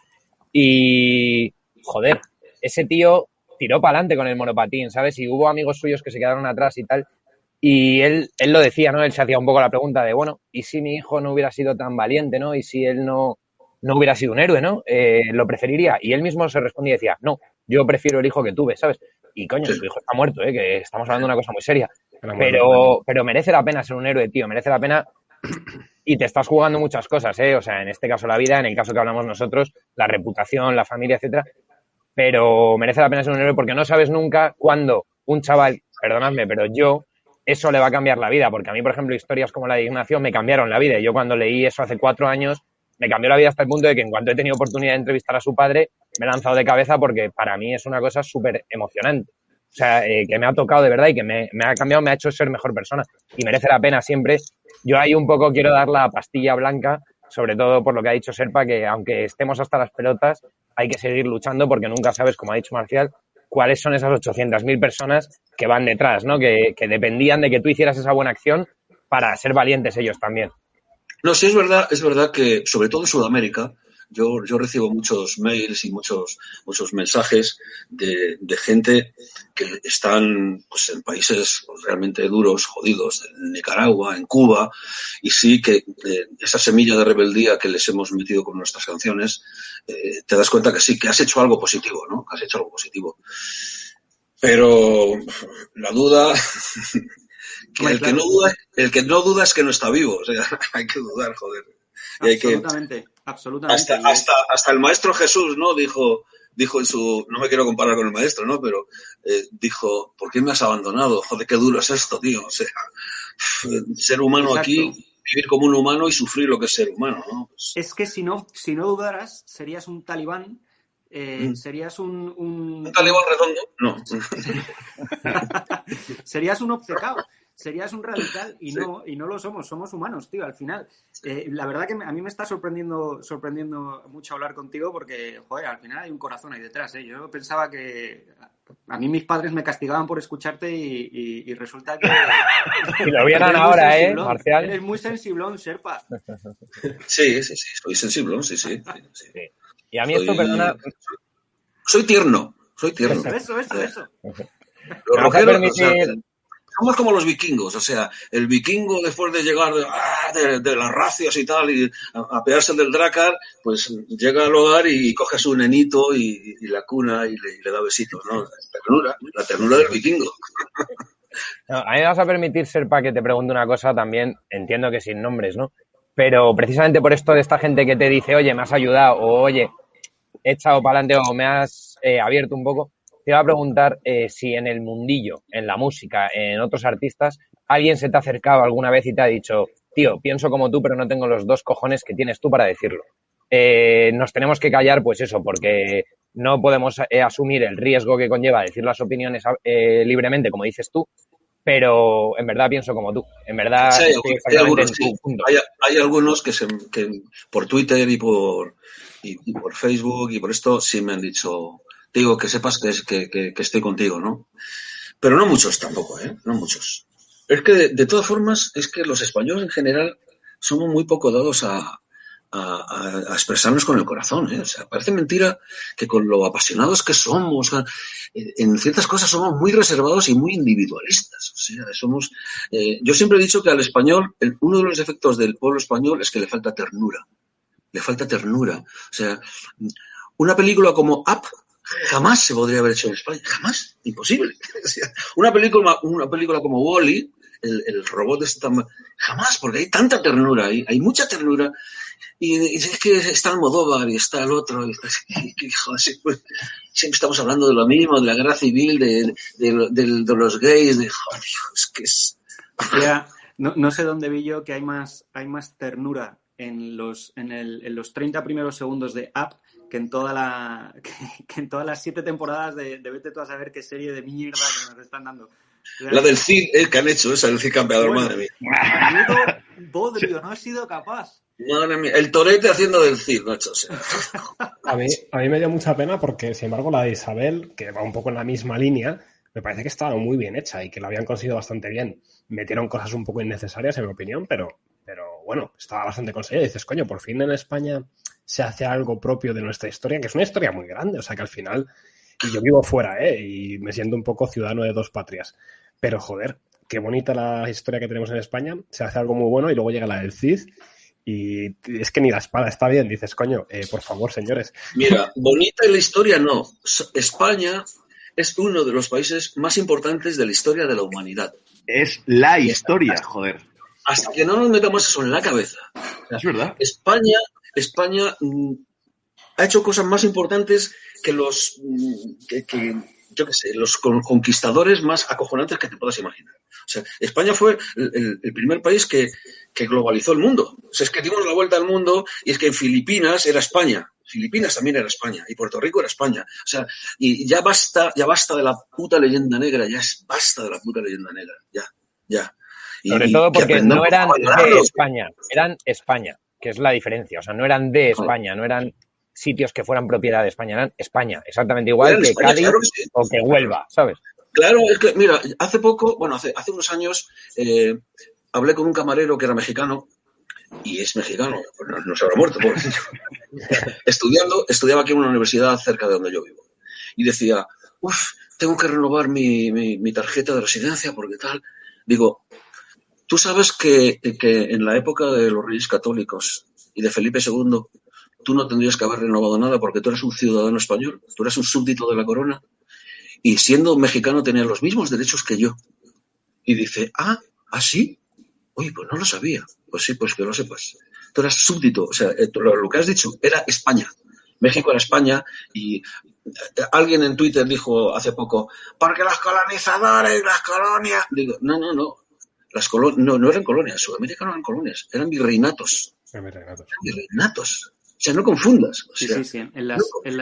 S3: Y, joder, ese tío tiró para adelante con el monopatín, ¿sabes? Y hubo amigos suyos que se quedaron atrás y tal. Y él, él lo decía, ¿no? Él se hacía un poco la pregunta de, bueno, ¿y si mi hijo no hubiera sido tan valiente, ¿no? Y si él no, no hubiera sido un héroe, ¿no? Eh, ¿Lo preferiría? Y él mismo se respondía y decía, no, yo prefiero el hijo que tuve, ¿sabes? Y coño, su hijo está muerto, ¿eh? Que estamos hablando de una cosa muy seria. Pero, pero merece la pena ser un héroe, tío, merece la pena y te estás jugando muchas cosas, ¿eh? O sea, en este caso la vida, en el caso que hablamos nosotros, la reputación, la familia, etcétera. Pero merece la pena ser un héroe porque no sabes nunca cuándo un chaval, perdonadme, pero yo eso le va a cambiar la vida, porque a mí, por ejemplo, historias como la de Ignacio me cambiaron la vida. Yo cuando leí eso hace cuatro años, me cambió la vida hasta el punto de que en cuanto he tenido oportunidad de entrevistar a su padre, me he lanzado de cabeza porque para mí es una cosa súper emocionante. O sea, eh, que me ha tocado de verdad y que me, ha cambiado, me ha hecho ser mejor persona. Y merece la pena siempre. Yo ahí un poco quiero dar la pastilla blanca, sobre todo por lo que ha dicho Serpa, que aunque estemos hasta las pelotas, hay que seguir luchando porque nunca sabes, como ha dicho Marcial, cuáles son esas 800.000 personas que van detrás, ¿no? Que, que, dependían de que tú hicieras esa buena acción para ser valientes ellos también.
S6: No, sí es verdad, es verdad que sobre todo en Sudamérica, yo, yo recibo muchos mails y muchos, muchos mensajes de, de gente que están pues, en países realmente duros, jodidos, en Nicaragua, en Cuba, y sí que eh, esa semilla de rebeldía que les hemos metido con nuestras canciones, eh, te das cuenta que sí, que has hecho algo positivo, ¿no? Has hecho algo positivo. Pero la duda, el, que no duda el que no duda es que no está vivo, o sea, hay que dudar, joder.
S2: absolutamente, absolutamente.
S6: Hasta, hasta, hasta, el maestro Jesús, ¿no? Dijo, dijo en su, no me quiero comparar con el maestro, ¿no? Pero eh, dijo, ¿por qué me has abandonado? Joder, qué duro es esto, tío. O sea, ser humano aquí, vivir como un humano y sufrir lo que es ser humano, ¿no?
S2: Pues es que si no, si no dudaras, serías un talibán eh, mm. serías un,
S6: un... ¿Un talibán redondo? No.
S2: serías un obcecado serías un radical y no y no lo somos, somos humanos, tío, al final. Eh, la verdad que a mí me está sorprendiendo sorprendiendo mucho hablar contigo porque, joder, al final hay un corazón ahí detrás, ¿eh? Yo pensaba que a mí mis padres me castigaban por escucharte y, resulta que...
S3: y lo vieran ahora, ¿eh, Marcial?
S2: Eres muy sensiblón, Serpa.
S6: Sí, sí, sí, soy sensiblón, sí, sí. sí.
S3: Y a mí esto, perdona...
S6: Soy tierno, soy tierno.
S2: Eso, eso, eso.
S6: Los somos como los vikingos, o sea, el vikingo después de llegar de, ah, las racias y tal, y a, pegarse del dracar, pues llega al hogar y coge a su nenito y, la cuna y le, da besitos, ¿no? La ternura, la ternura del vikingo.
S3: a mí me vas a permitir, Serpa, que te pregunte una cosa también, entiendo que sin nombres, ¿no? Pero precisamente por esto de esta gente que te dice, oye, me has ayudado, o oye, he echado para adelante o me has eh, abierto un poco, te iba a preguntar eh, si en el mundillo, en la música, en otros artistas, alguien se te ha acercado alguna vez y te ha dicho, tío, pienso como tú, pero no tengo los dos cojones que tienes tú para decirlo. Eh, nos tenemos que callar, pues eso, porque no podemos eh, asumir el riesgo que conlleva decir las opiniones libremente, como dices tú, pero en verdad pienso como tú. En verdad,
S6: hay, algunos, hay, algunos que, se, que por Twitter y por, y por Facebook y por esto sí me han dicho, digo que sepas que, que, que, estoy contigo, ¿no? Pero no muchos tampoco, ¿eh? No muchos. Es que de, todas formas, es que los españoles en general somos muy poco dados a, expresarnos con el corazón. ¿eh? O sea, parece mentira que con lo apasionados que somos, en ciertas cosas somos muy reservados y muy individualistas. O sea, somos. Eh, yo siempre he dicho que al español, uno de los defectos del pueblo español es que le falta ternura. Le falta ternura. O sea, una película como Up jamás se podría haber hecho en España, jamás, imposible. una película, una película como Wally, el, el, robot de esta, jamás, porque hay tanta ternura ahí, hay mucha ternura. Y, es que está el Modóvar y está el otro, y, pues, siempre estamos hablando de lo mismo, de la guerra civil, de, los gays, de, es que es...
S2: no, sé dónde vi yo que hay más, hay más ternura en los, en, el, en los 30 primeros segundos de Up que en toda la que, en todas las siete temporadas de, de, vete tú a saber qué serie de mierda que nos están dando.
S6: La del Cid, eh, que han hecho esa, el Cid campeador, madre
S2: mía. Bodrio, no ha sido capaz.
S6: Madre mía, el torete haciendo del Cid, macho.
S1: a, mí, a mí me dio mucha pena porque, sin embargo, la de Isabel, que va un poco en la misma línea, me parece que estaba muy bien hecha y que la habían conseguido bastante bien. Metieron cosas un poco innecesarias, en mi opinión, pero, pero bueno, estaba bastante conseguida. Dices, coño, por fin en España se hace algo propio de nuestra historia, que es una historia muy grande, o sea que al final, y yo vivo fuera, ¿eh? Y me siento un poco ciudadano de dos patrias, pero joder, qué bonita la historia que tenemos en España, se hace algo muy bueno y luego llega la del CID y es que ni la espada está bien, dices, coño, eh, por favor, señores.
S6: Mira, bonita la historia no, España es uno de los países más importantes de la historia de la humanidad.
S8: Es la historia, joder.
S6: Hasta que no nos metamos eso en la cabeza.
S8: Es verdad.
S6: España España mm, ha hecho cosas más importantes que los, mm, que, yo qué sé, los conquistadores más acojonantes que te puedas imaginar. O sea, España fue el, primer país que, globalizó el mundo. O sea, es que dimos la vuelta al mundo y es que en Filipinas era España. Filipinas también era España y Puerto Rico era España. O sea, y ya basta, ya basta de la puta leyenda negra, ya es basta de la puta leyenda negra, ya, ya.
S3: Sobre todo porque no eran de España, eran España que es la diferencia. O sea, no eran de España, no eran sitios que fueran propiedad de España, eran España, exactamente igual que Cádiz o que Huelva, ¿sabes?
S6: Claro, es que, mira, hace poco, bueno, hace, hace unos años, eh, hablé con un camarero que era mexicano, y es mexicano, pues no, se habrá muerto, Estudiando, estudiaba aquí en una universidad cerca de donde yo vivo. Y decía, uff, tengo que renovar mi, mi tarjeta de residencia porque tal. Digo, Tú sabes que, en la época de los reyes católicos y de Felipe II, tú no tendrías que haber renovado nada porque tú eres un ciudadano español, tú eres un súbdito de la corona y siendo mexicano tenías los mismos derechos que yo. Y dice, ah, ¿así? ¿ah, Oye, pues no lo sabía. Pues sí, pues que lo sepas. Tú eras súbdito, o sea, eh, lo, que has dicho era España. México era España y eh, alguien en Twitter dijo hace poco, porque los colonizadores, las colonias. Digo, no, no, no. Las no, no eran colonias, Sudamérica no eran colonias, eran virreinatos. Virreinatos. O sea, no confundas.
S2: sí, sí, sí. En las, en,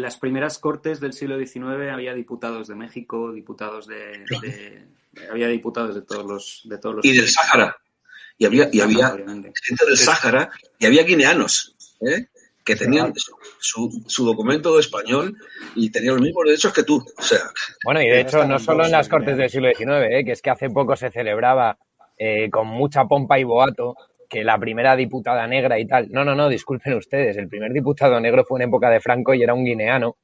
S2: las, primeras cortes del siglo XIX había diputados de México, diputados de, había diputados de todos los, de todos los
S6: y del Sáhara. Y había, y había gente del Sáhara y había guineanos. ¿eh? Que tenían su, su, documento español y tenían los mismos derechos que tú. O sea,
S3: bueno, y de hecho, no solo en las Cortes del siglo XIX, ¿eh? que es que hace poco se celebraba eh, con mucha pompa y boato que la primera diputada negra y tal. No, no, no, disculpen ustedes. El primer diputado negro fue en época de Franco y era un guineano.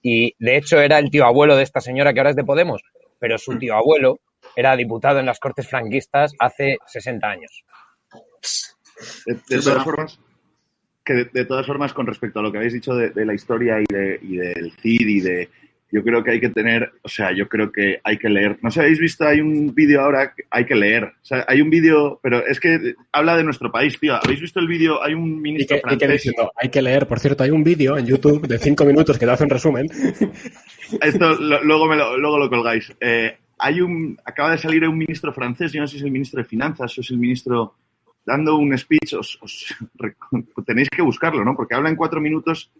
S3: Y de hecho era el tío abuelo de esta señora que ahora es de Podemos, pero su mm. tío abuelo era diputado en las Cortes franquistas hace 60 años.
S8: De, todas formas, que de, todas formas, con respecto a lo que habéis dicho de, la historia y, de, y del CID y de... Yo creo que hay que tener, o sea, yo creo que hay que leer. No sé, habéis visto, hay un vídeo ahora, hay que leer. O sea, hay un vídeo, pero es que habla de nuestro país, tío. ¿Habéis visto el vídeo? Hay un ministro francés.
S1: hay que leer, por cierto, hay un vídeo en YouTube de cinco minutos que te hace un resumen.
S8: Esto luego, me lo, luego lo colgáis. Eh, hay un, acaba de salir un ministro francés, yo no sé si es el ministro de Finanzas o es el ministro dando un speech, os, tenéis que buscarlo, ¿no? Porque habla en cuatro minutos,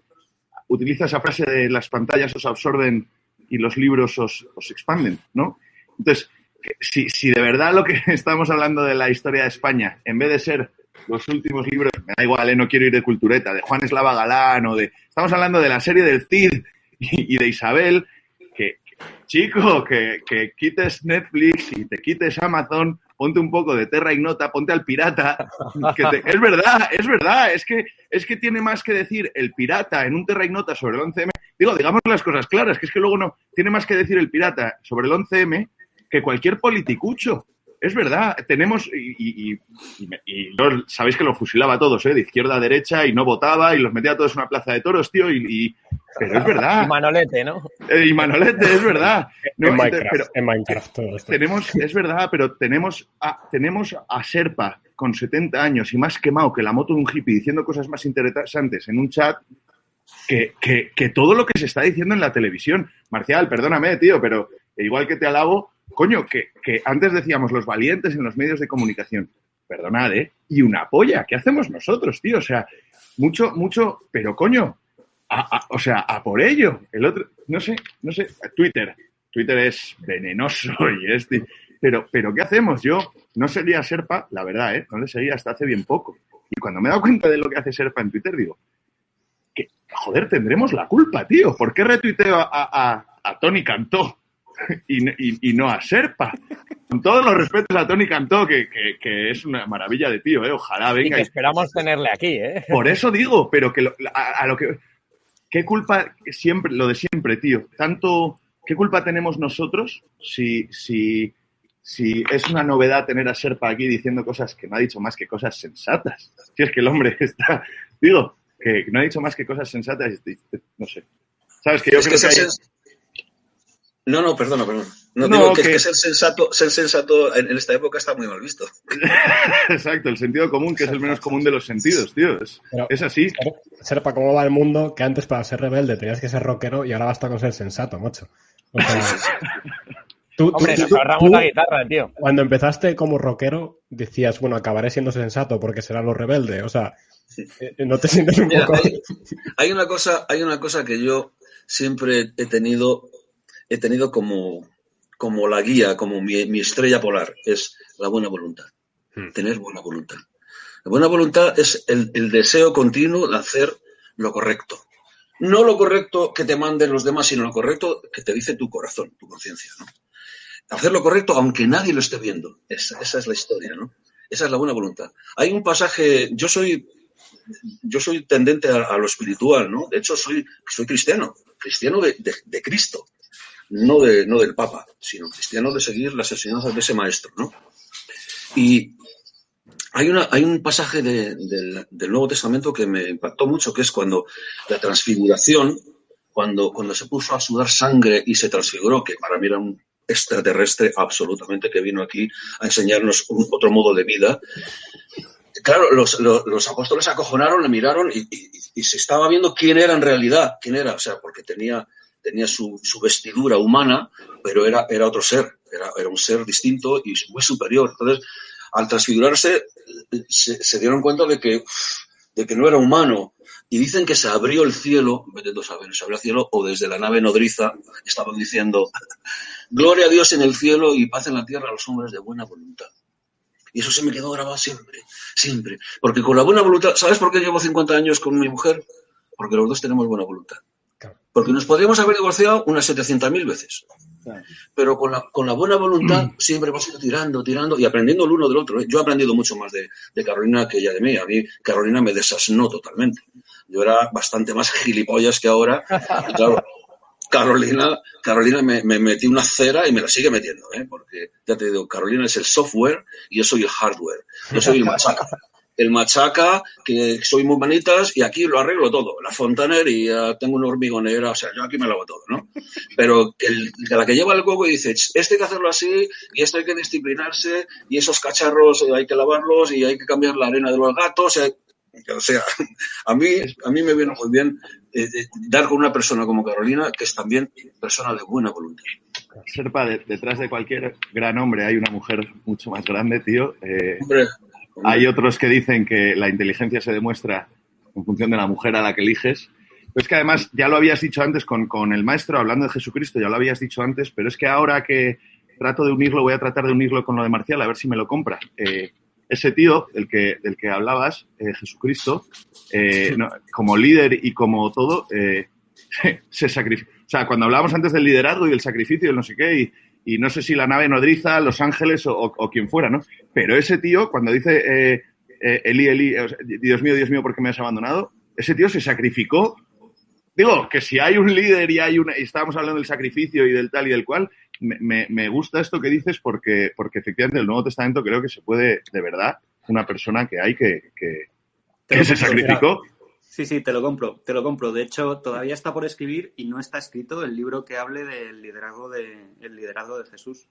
S8: utiliza esa frase de las pantallas os absorben y los libros os, expanden, ¿no? Entonces, si, si, de verdad lo que estamos hablando de la historia de España, en vez de ser los últimos libros, me da igual, ¿eh? no quiero ir de cultureta, de Juan Eslava Galán o de... Estamos hablando de la serie del Cid y, de Isabel, que, chico, que, que quites Netflix y te quites Amazon, ponte un poco de Terra Ignota, ponte al pirata. es verdad, es verdad, es que, es que tiene más que decir el pirata en un Terra Ignota sobre el 11M. Digo, digamos las cosas claras, que es que luego no, tiene más que decir el pirata sobre el 11M que cualquier politicucho es verdad, tenemos, y, y, sabéis que lo fusilaba a todos, ¿eh? de izquierda a derecha, y no votaba, y los metía a todos en una plaza de toros, tío, y, pero es verdad.
S3: Y Manolete, ¿no?
S8: Eh, y Manolete, es verdad.
S1: en, Minecraft, todo esto.
S8: Tenemos, es verdad, pero tenemos a, tenemos a Serpa con 70 años y más quemado que la moto de un hippie diciendo cosas más interesantes en un chat que, que, que todo lo que se está diciendo en la televisión. Marcial, perdóname, tío, pero igual que te alabo, coño, que, antes decíamos los valientes en los medios de comunicación. Perdonad, ¿eh? Y una polla, ¿qué hacemos nosotros, tío? O sea, mucho, mucho, pero coño, o sea, a por ello. El otro, no sé, no sé, Twitter. Twitter es venenoso y este. Pero, pero, ¿qué hacemos? Yo no seguía Serpa, la verdad, ¿eh? No le seguía hasta hace bien poco. Y cuando me he dado cuenta de lo que hace Serpa en Twitter, digo, que, joder, tendremos la culpa, tío. ¿Por qué retuiteo a, a, a Tony Cantó? Y, no a Serpa. Con todos los respetos a Tony Cantó, que, es una maravilla de tío, ¿eh? Ojalá venga.
S3: Y esperamos tenerle aquí, ¿eh?
S8: Por eso digo, pero que a, lo que. ¿Qué culpa siempre, lo de siempre, tío? Tanto. ¿Qué culpa tenemos nosotros si, si, si es una novedad tener a Serpa aquí diciendo cosas que no ha dicho más que cosas sensatas? Si es que el hombre está. Digo, que no ha dicho más que cosas sensatas, no sé. ¿Sabes? Que yo creo que,
S6: no, no, perdona, perdona. No, digo que, que, ser sensato, ser sensato en, esta época está muy mal visto.
S8: Exacto, el sentido común, que es el menos común de los sentidos, tío. Es, así.
S1: Serpa, ¿cómo va el mundo? Que antes para ser rebelde tenías que ser rockero y ahora basta con ser sensato, macho. O sea,
S3: tú, Hombre, nos ahorramos la guitarra, tío.
S1: Cuando empezaste como rockero, decías, bueno, acabaré siendo sensato porque será lo rebelde. O sea, eh, no te sientes un poco.
S6: hay, una cosa, hay una cosa que yo siempre he tenido he tenido como, como la guía, como mi, estrella polar, es la buena voluntad. Hmm. Tener buena voluntad. La buena voluntad es el, deseo continuo de hacer lo correcto. No lo correcto que te manden los demás, sino lo correcto que te dice tu corazón, tu conciencia. ¿no? Hacer lo correcto aunque nadie lo esté viendo. Esa, es la historia, ¿no? Esa es la buena voluntad. Hay un pasaje, yo soy, yo soy tendente a, lo espiritual, ¿no? De hecho, soy, soy cristiano, cristiano de, de Cristo no, de, no del Papa, sino cristiano de seguir las enseñanzas de ese maestro, ¿no? Y hay, una, hay un pasaje del Nuevo Testamento que me impactó mucho, que es cuando la transfiguración, cuando, cuando se puso a sudar sangre y se transfiguró, que para mí era un extraterrestre absolutamente que vino aquí a enseñarnos otro modo de vida. Claro, los, los, apóstoles acojonaron, le miraron y, y, se estaba viendo quién era en realidad, quién era, o sea, porque tenía tenía su, vestidura humana, pero era, otro ser, era, un ser distinto y muy superior. Entonces, al transfigurarse, se, dieron cuenta de que, no era humano. Y dicen que se abrió el cielo, vete a saber, se abrió el cielo, o desde la nave nodriza estaban diciendo, gloria a Dios en el cielo y paz en la tierra a los hombres de buena voluntad. Y eso se me quedó grabado siempre, siempre. Porque con la buena voluntad, ¿sabes por qué llevo 50 años con mi mujer? Porque los dos tenemos buena voluntad. Porque nos podríamos haber divorciado unas 700.000 veces. Pero con la, con la buena voluntad mm. siempre hemos ido tirando, tirando y aprendiendo el uno del otro. ¿eh? Yo he aprendido mucho más de, Carolina que ella de mí. A mí Carolina me desasnó totalmente. Yo era bastante más gilipollas que ahora. Y claro, Carolina, Carolina me, me, metí una cera y me la sigue metiendo, ¿eh? porque ya te digo, Carolina es el software y yo soy el hardware. Yo soy el machaca el machaca, que soy muy manitas y aquí lo arreglo todo. La fontanería, tengo una hormigonera, o sea, yo aquí me lo hago todo, ¿no? Pero el, la que lleva el coco y dice, esto hay que hacerlo así y esto hay que disciplinarse y esos cacharros hay que lavarlos y hay que cambiar la arena de los gatos. O sea, a mí, a mí me viene muy bien eh, eh, dar con una persona como Carolina, que es también persona de buena voluntad.
S8: Serpa, detrás de cualquier gran hombre hay una mujer mucho más grande, tío. Eh,
S6: hombre,
S8: hay otros que dicen que la inteligencia se demuestra en función de la mujer a la que eliges. Pero es que además, ya lo habías dicho antes con, con, el maestro, hablando de Jesucristo, ya lo habías dicho antes, pero es que ahora que trato de unirlo, voy a tratar de unirlo con lo de Marcial, a ver si me lo compra. Eh, ese tío del que, del que hablabas, eh, Jesucristo, eh, como líder y como todo, se sacrificó. O sea, cuando hablábamos antes del liderazgo y del sacrificio y no sé qué, y, no sé si la nave nodriza, Los Ángeles o, quien fuera, ¿no? Pero ese tío, cuando dice eh, eh, Eli, Eli, Dios mío, Dios mío, ¿por qué me has abandonado? Ese tío se sacrificó. Digo, que si hay un líder y hay una, y estábamos hablando del sacrificio y del tal y del cual, me, me, gusta esto que dices porque, porque efectivamente el Nuevo Testamento creo que se puede, de verdad, una persona que hay que, que, se sacrificó.
S2: Sí, sí, te lo compro, te lo compro. De hecho, todavía está por escribir y no está escrito el libro que hable del liderazgo de, el liderazgo de Jesús.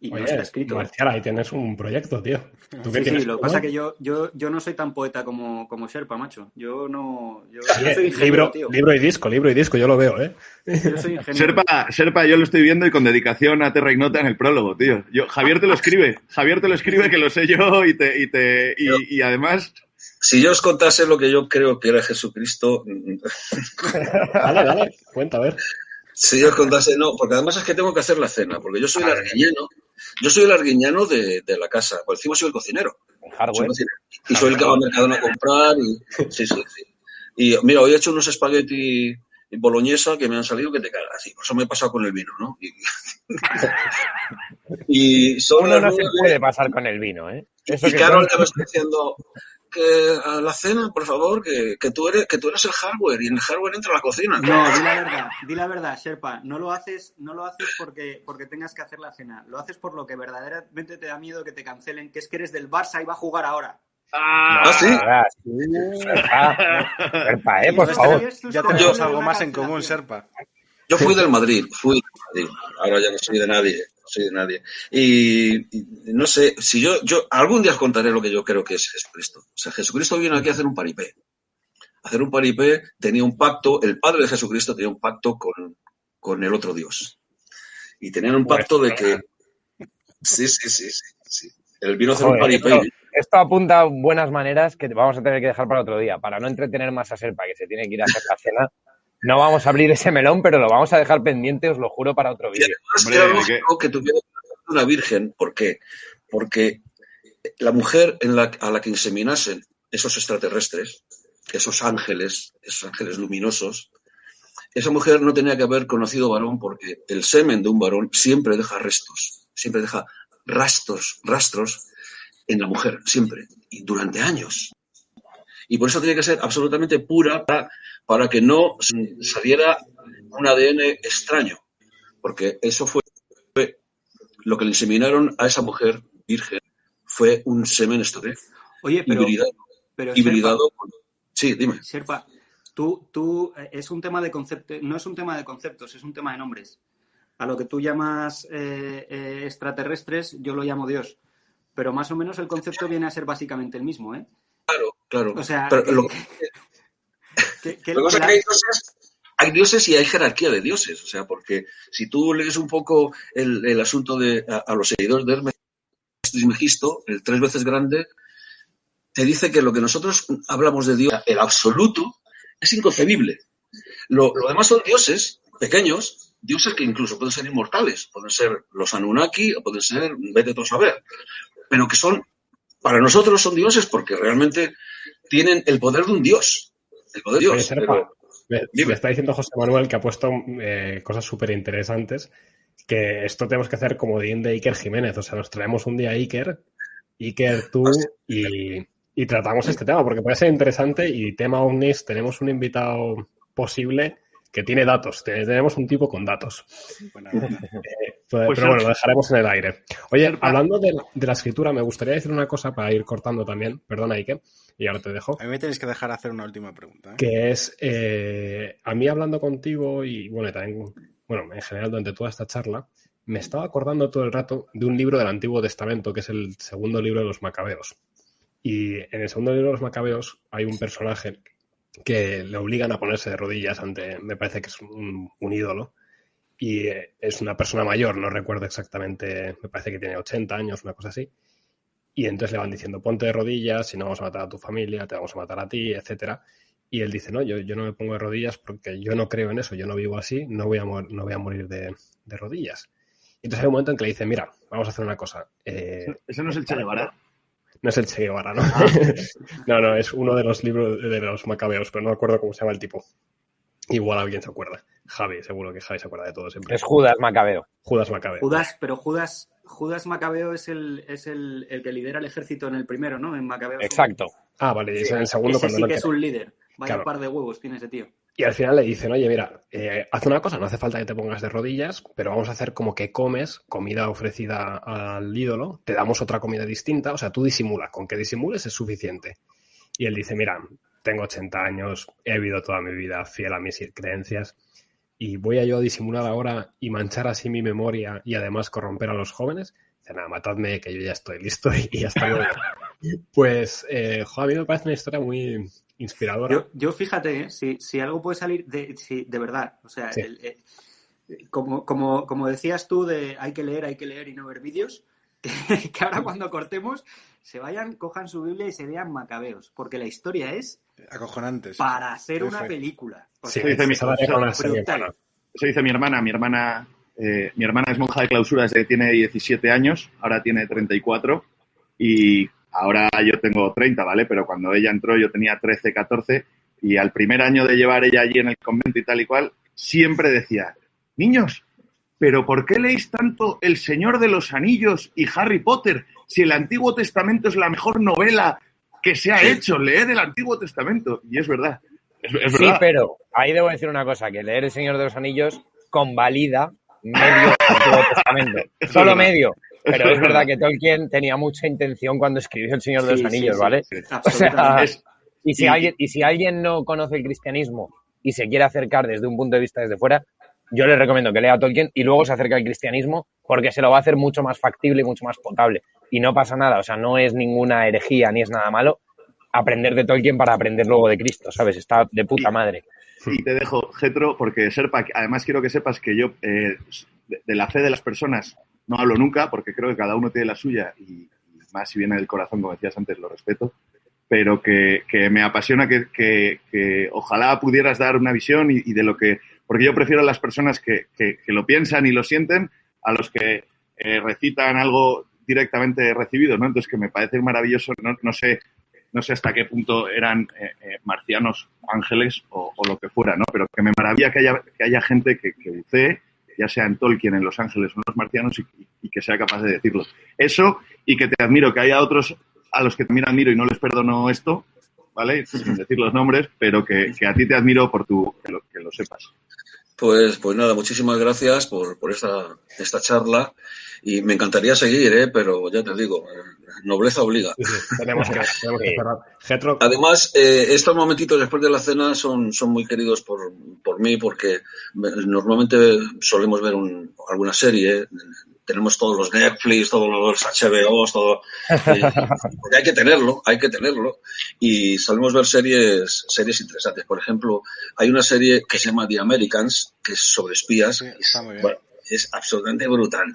S2: Y no está escrito.
S1: Marcial, ahí tienes un proyecto, tío.
S2: ¿Tú sí, sí, lo que pasa es que yo, yo, yo no soy tan poeta como, como Sherpa, macho. Yo no. Yo,
S1: soy libro, libro y disco, libro y disco, yo lo veo, ¿eh?
S8: Yo soy Sherpa, Sherpa, yo lo estoy viendo y con dedicación a Terra Ignota en el prólogo, tío. Yo, Javier te lo escribe, Javier te lo escribe, que lo sé yo y, te, y, te, y, y además
S6: si yo os contase lo que yo creo que era Jesucristo.
S1: dale, dale, cuenta, a ver.
S6: Si yo os contase, no, porque además es que tengo que hacer la cena, porque yo soy el arguiñano, yo soy el arguiñano de, de la casa, por encima soy el cocinero. y soy el que va al mercado a comprar, y, sí, sí, sí. Y mira, hoy he hecho unos espagueti boloñesa que me han salido que te cagas, y por eso me he pasado con el vino, ¿no? Y,
S3: y Uno no se puede pasar con el vino, ¿eh?
S6: Eso y Carol me está diciendo, que a la cena, por favor, que, que, tú eres, que tú eres el hardware y en el hardware entra la cocina.
S2: No, di la verdad, di la verdad, Sherpa. No lo haces, no lo haces porque, porque tengas que hacer la cena. Lo haces por lo que verdaderamente te da miedo que te cancelen, que es que eres del Barça y va a jugar ahora.
S6: Ah, ¿Ah sí.
S3: Sherpa, eh, por favor.
S5: Ya tenemos algo más en común, Sherpa.
S6: Yo fui del Madrid, fui del Madrid. Ahora ya no soy de nadie soy de nadie. Y, no sé, si yo, yo, algún día os contaré lo que yo creo que es Jesucristo. O sea, Jesucristo vino aquí a hacer un paripé. hacer un paripé tenía un pacto, el padre de Jesucristo tenía un pacto con, con el otro Dios. Y tenían un pacto de que. Sí, sí, sí, sí. sí. Él vino a hacer un paripé.
S3: Esto, apunta a buenas maneras que vamos a tener que dejar para otro día, para no entretener más a Serpa, que se tiene que ir a hacer la cena. No vamos a abrir ese melón, pero lo vamos a dejar pendiente, os lo juro, para otro vídeo.
S6: que tuviera una virgen. ¿Por qué? Porque la mujer en la, a la que inseminasen esos extraterrestres, esos ángeles, esos ángeles luminosos, esa mujer no tenía que haber conocido varón porque el semen de un varón siempre deja restos, siempre deja rastros, rastros en la mujer, siempre, y durante años. Y por eso tiene que ser absolutamente pura para que no saliera un ADN extraño, porque eso fue lo que le inseminaron a esa mujer virgen, fue un semen estoré.
S2: Oye, pero,
S6: hibridado, Sí, dime.
S2: Serpa, tú, tú, eh, es un tema de concepto, no es un tema de conceptos, es un tema de nombres. A lo que tú llamas eh, eh, extraterrestres, yo lo llamo Dios. Pero más o menos el concepto viene a ser básicamente el mismo, ¿eh?
S6: Claro, claro.
S2: O sea,
S6: hay dioses, y hay jerarquía de dioses, o sea, porque si tú lees un poco el, asunto de a, los seguidores de Hermes Trismegisto, el tres veces grande, te dice que lo que nosotros hablamos de Dios, el absoluto, es inconcebible. Lo, demás son dioses pequeños, dioses que incluso pueden ser inmortales, pueden ser los Anunnaki o pueden ser, vete tú a saber, pero que son, para nosotros son dioses porque realmente tienen el poder de un dios.
S1: Me, está diciendo José Manuel que ha puesto eh, cosas súper interesantes, que esto tenemos que hacer como de Iker Jiménez, o sea, nos traemos un día a Iker, Iker tú y, tratamos este tema, porque puede ser interesante y tema Omnis, tenemos un invitado posible que tiene datos, tenemos un tipo con datos. Eh, pues, pues pero bueno, lo dejaremos en el aire. Oye, hablando de, de, la escritura, me gustaría decir una cosa para ir cortando también, perdona Iker, y ahora te dejo.
S5: A mí me tienes que dejar hacer una última pregunta. ¿eh?
S1: Que es, eh, a mí hablando contigo y bueno, también, bueno, en general durante toda esta charla, me estaba acordando todo el rato de un libro del Antiguo Testamento, que es el segundo libro de los Macabeos. Y en el segundo libro de los Macabeos hay un personaje que le obligan a ponerse de rodillas ante, me parece que es un, un ídolo, y eh, es una persona mayor, no recuerdo exactamente, me parece que tiene 80 años, una cosa así, y entonces le van diciendo, ponte de rodillas, si no vamos a matar a tu familia, te vamos a matar a ti, etcétera. Y él dice, no, yo, yo no me pongo de rodillas porque yo no creo en eso, yo no vivo así, no voy a, no voy a morir de, rodillas. Y entonces hay un momento en que le dice, mira, vamos a hacer una cosa.
S5: Eh, ¿Eso no es el Che?
S1: No es el Che Guevara, ¿no? Ah. no, no, es uno de los libros de los macabeos, pero no recuerdo cómo se llama el tipo. Igual alguien se acuerda. Javi, seguro que Javi se acuerda de todo siempre.
S3: Es Judas Macabeo.
S1: Judas Macabeo.
S2: Judas, pero Judas, Judas Macabeo es el, es el, que lidera el ejército en el primero, ¿no? En Macabeo.
S3: Exacto.
S1: Ah, vale, y es en el segundo
S2: ese sí que es un líder. Vaya par de huevos tiene ese tío.
S1: Y al final le dicen, oye, mira, eh, haz una cosa, no hace falta que te pongas de rodillas, pero vamos a hacer como que comes comida ofrecida al ídolo, te damos otra comida distinta, o sea, tú disimulas, con que disimules es suficiente. Y él dice, mira, tengo 80 años, he vivido toda mi vida fiel a mis creencias, y voy a yo a disimular ahora y manchar así mi memoria y además corromper a los jóvenes. Dice, nada, matadme que yo ya estoy listo y ya está. pues, eh, a mí me parece una historia muy, inspiradora.
S2: Yo, fíjate, ¿eh? si, si, algo puede salir de, de verdad, o sea, eh, como, como, como, decías tú, de hay que leer, hay que leer y no ver vídeos, que, ahora cuando cortemos se vayan, cojan su Biblia y se vean macabeos, porque la historia es
S5: acojonante.
S2: Para hacer una película.
S8: eso, dice mi, dice mi hermana. Mi hermana, eh, mi hermana es monja de clausura desde que tiene 17 años, ahora tiene 34 y Ahora yo tengo 30, ¿vale? Pero cuando ella entró yo tenía 13, 14 y al primer año de llevar ella allí en el convento y tal y cual, siempre decía, niños, pero ¿por qué leéis tanto El Señor de los Anillos y Harry Potter si el Antiguo Testamento es la mejor novela que se ha hecho? Leer el Antiguo Testamento. Y es verdad.
S3: sí, pero ahí debo decir una cosa, que leer El Señor de los Anillos convalida medio Antiguo Testamento. Solo medio. Pero es verdad que Tolkien tenía mucha intención cuando escribió El Señor de los Anillos, ¿vale? O sea, y, si alguien, y si alguien no conoce el cristianismo y se quiere acercar desde un punto de vista desde fuera, yo le recomiendo que lea a Tolkien y luego se acerque al cristianismo porque se lo va a hacer mucho más factible y mucho más potable. Y no pasa nada, o sea, no es ninguna herejía ni es nada malo aprender de Tolkien para aprender luego de Cristo, ¿sabes? Está de puta madre.
S8: Y te dejo, Getro, porque Serpa, además quiero que sepas que yo, eh, de la fe de las personas, no hablo nunca porque creo que cada uno tiene la suya y, más si viene del corazón, como decías antes, lo respeto, pero que, me apasiona que, ojalá pudieras dar una visión y, de lo que, porque yo prefiero a las personas que, lo piensan y lo sienten a los que eh, recitan algo directamente recibido, ¿no? Entonces que me parece maravilloso, no, sé no sé hasta qué punto eran eh, eh, marcianos, ángeles o, lo que fuera, ¿no? Pero que me maravilla que haya, que haya gente que, que bucee ya sea en Tolkien, en Los Ángeles o en Los Marcianos, y, que sea capaz de decirlo. Eso, y que te admiro, que haya otros a los que también admiro y no les perdono esto, ¿vale? Sin decir los nombres, pero que, a ti te admiro por tu, que lo, sepas.
S6: Pues, pues nada, muchísimas gracias por, por esta, esta charla y me encantaría seguir, ¿eh? pero ya te digo, nobleza obliga.
S1: tenemos que, cerrar.
S6: Además, eh, estos momentitos después de la cena son, son muy queridos por, por mí porque normalmente solemos ver un, alguna serie. Tenemos todos los Netflix, todos los HBO, todo. hay que tenerlo, hay que tenerlo. Y solemos ver series, series interesantes. Por ejemplo, hay una serie que se llama The Americans, que es sobre espías. es absolutamente brutal.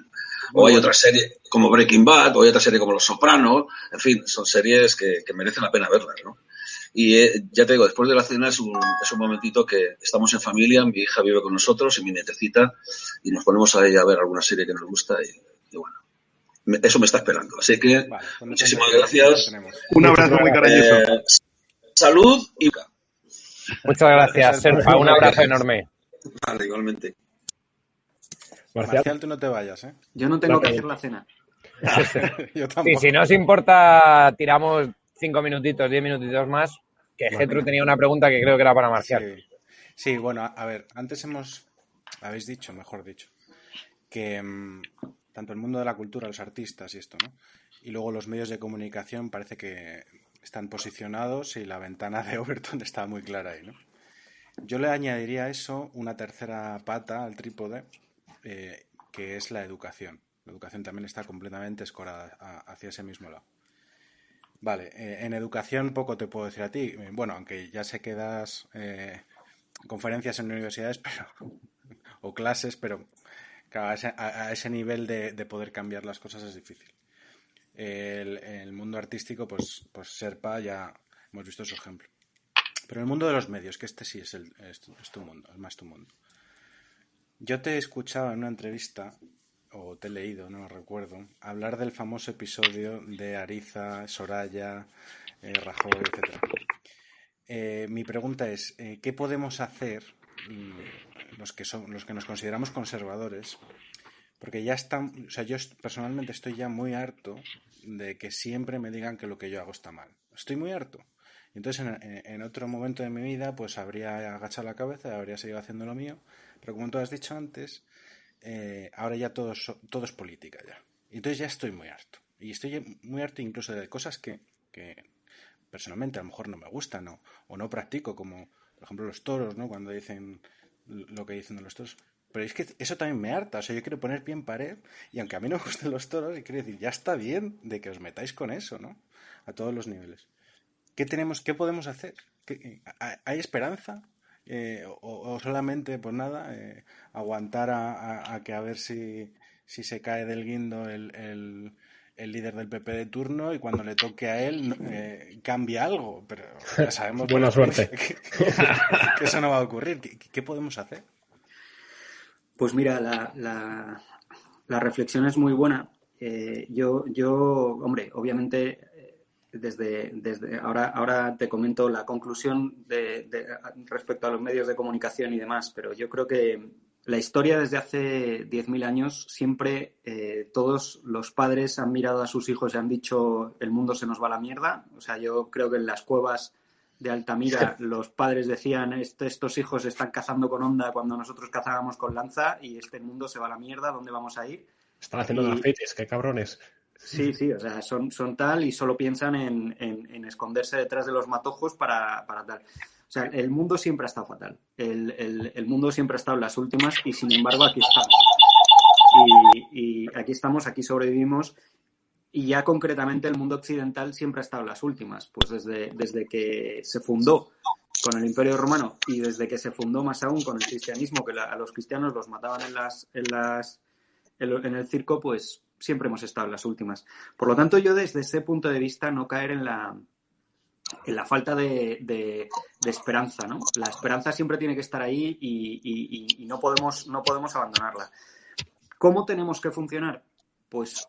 S6: O hay otra serie como Breaking Bad, o hay otra serie como Los Sopranos, en fin, son series que, merecen la pena verlas, ¿no? Y eh, ya te digo, después de la cena es un, es un momentito que estamos en familia, mi hija vive con nosotros y mi nietecita, y nos ponemos a ella a ver alguna serie que nos gusta y, bueno, eso me está esperando. Así que pues muchísimas gracias.
S8: Un abrazo muy cariñoso. Eh,
S6: salud y...
S3: Muchas gracias, Serpa. Un abrazo enorme.
S6: Vale, igualmente.
S5: Marcial, tú no te vayas, ¿eh?
S2: Yo no tengo que hacer la cena.
S3: Yo tampoco. si no os importa, tiramos cinco minutitos, diez minutitos más, que Getru tenía una pregunta que creo que era para Marcial.
S5: Sí. bueno, a, ver, antes hemos, habéis dicho, mejor dicho, que mm, tanto el mundo de la cultura, los artistas y esto, ¿no? Y luego los medios de comunicación parece que están posicionados y la ventana de Overton está muy clara ahí, ¿no? Yo le añadiría a eso una tercera pata al trípode, eh, que es la educación. La educación también está completamente escorada hacia ese mismo lado. Vale, eh, en educación poco te puedo decir a ti. Eh, bueno, aunque ya sé que das conferencias en universidades pero, o clases, pero a, ese, nivel de, poder cambiar las cosas es difícil. El, el mundo artístico, pues, pues Serpa ya hemos visto su ejemplo. Pero el mundo de los medios, que este sí es, el, es tu mundo, es más tu mundo. Yo te he escuchado en una entrevista, o te he leído, no recuerdo, hablar del famoso episodio de Ariza, Soraya, eh, Rajoy, etc. Eh, mi pregunta es, eh, ¿qué podemos hacer mm, los que son los que nos consideramos conservadores, porque ya están, o sea, yo personalmente estoy ya muy harto de que siempre me digan que lo que yo hago está mal. Estoy muy harto. Entonces, en, otro momento de mi vida, pues habría agachado la cabeza y habría seguido haciendo lo mío. Pero como tú has dicho antes, eh, ahora ya todo, todo es política ya. Entonces ya estoy muy harto. Y estoy muy harto incluso de cosas que, personalmente a lo mejor no me gustan o no practico, como por ejemplo los toros, ¿no? Cuando dicen lo que dicen los toros. Pero es que eso también me harta. O sea, yo quiero poner pie en pared y aunque a mí no me gusten los toros, quiero decir, ya está bien de que os metáis con eso, ¿no? A todos los niveles. ¿Qué tenemos, qué podemos hacer? ¿Hay esperanza? Eh, o, solamente, pues nada, eh, aguantar a, que a ver si, si se cae del guindo el, el, líder del PP de turno y cuando le toque a él eh, cambia algo. Pero ya sabemos
S1: Buena suerte.
S5: Que, eso no va a ocurrir. qué podemos hacer?
S2: Pues mira, la, la, reflexión es muy buena. Eh, yo, yo, hombre, obviamente, desde, desde ahora, ahora te comento la conclusión de, respecto a los medios de comunicación y demás, pero yo creo que la historia desde hace 10.000 años siempre eh, todos los padres han mirado a sus hijos y han dicho el mundo se nos va a la mierda. O sea, yo creo que en las cuevas de Altamira, los padres decían, este, estos hijos están cazando con onda cuando nosotros cazábamos con lanza y este mundo se va a la mierda, ¿dónde vamos a ir?
S1: Están haciendo y... grafitis, qué cabrones.
S2: Sí, sí, o sea, son, son tal y solo piensan en, esconderse detrás de los matojos para, tal. O sea, el mundo siempre ha estado fatal. El, el, mundo siempre ha estado en las últimas y sin embargo aquí estamos. Y, aquí estamos, aquí sobrevivimos y ya concretamente el mundo occidental siempre ha estado en las últimas, pues desde, desde que se fundó con el Imperio Romano y desde que se fundó más aún con el cristianismo, que a los cristianos los mataban en las, en las en, el circo, pues siempre hemos estado en las últimas. Por lo tanto, yo desde ese punto de vista no caer en la en la falta de, de, esperanza, ¿no? La esperanza siempre tiene que estar ahí y, y no, podemos, no podemos abandonarla. ¿Cómo tenemos que funcionar? Pues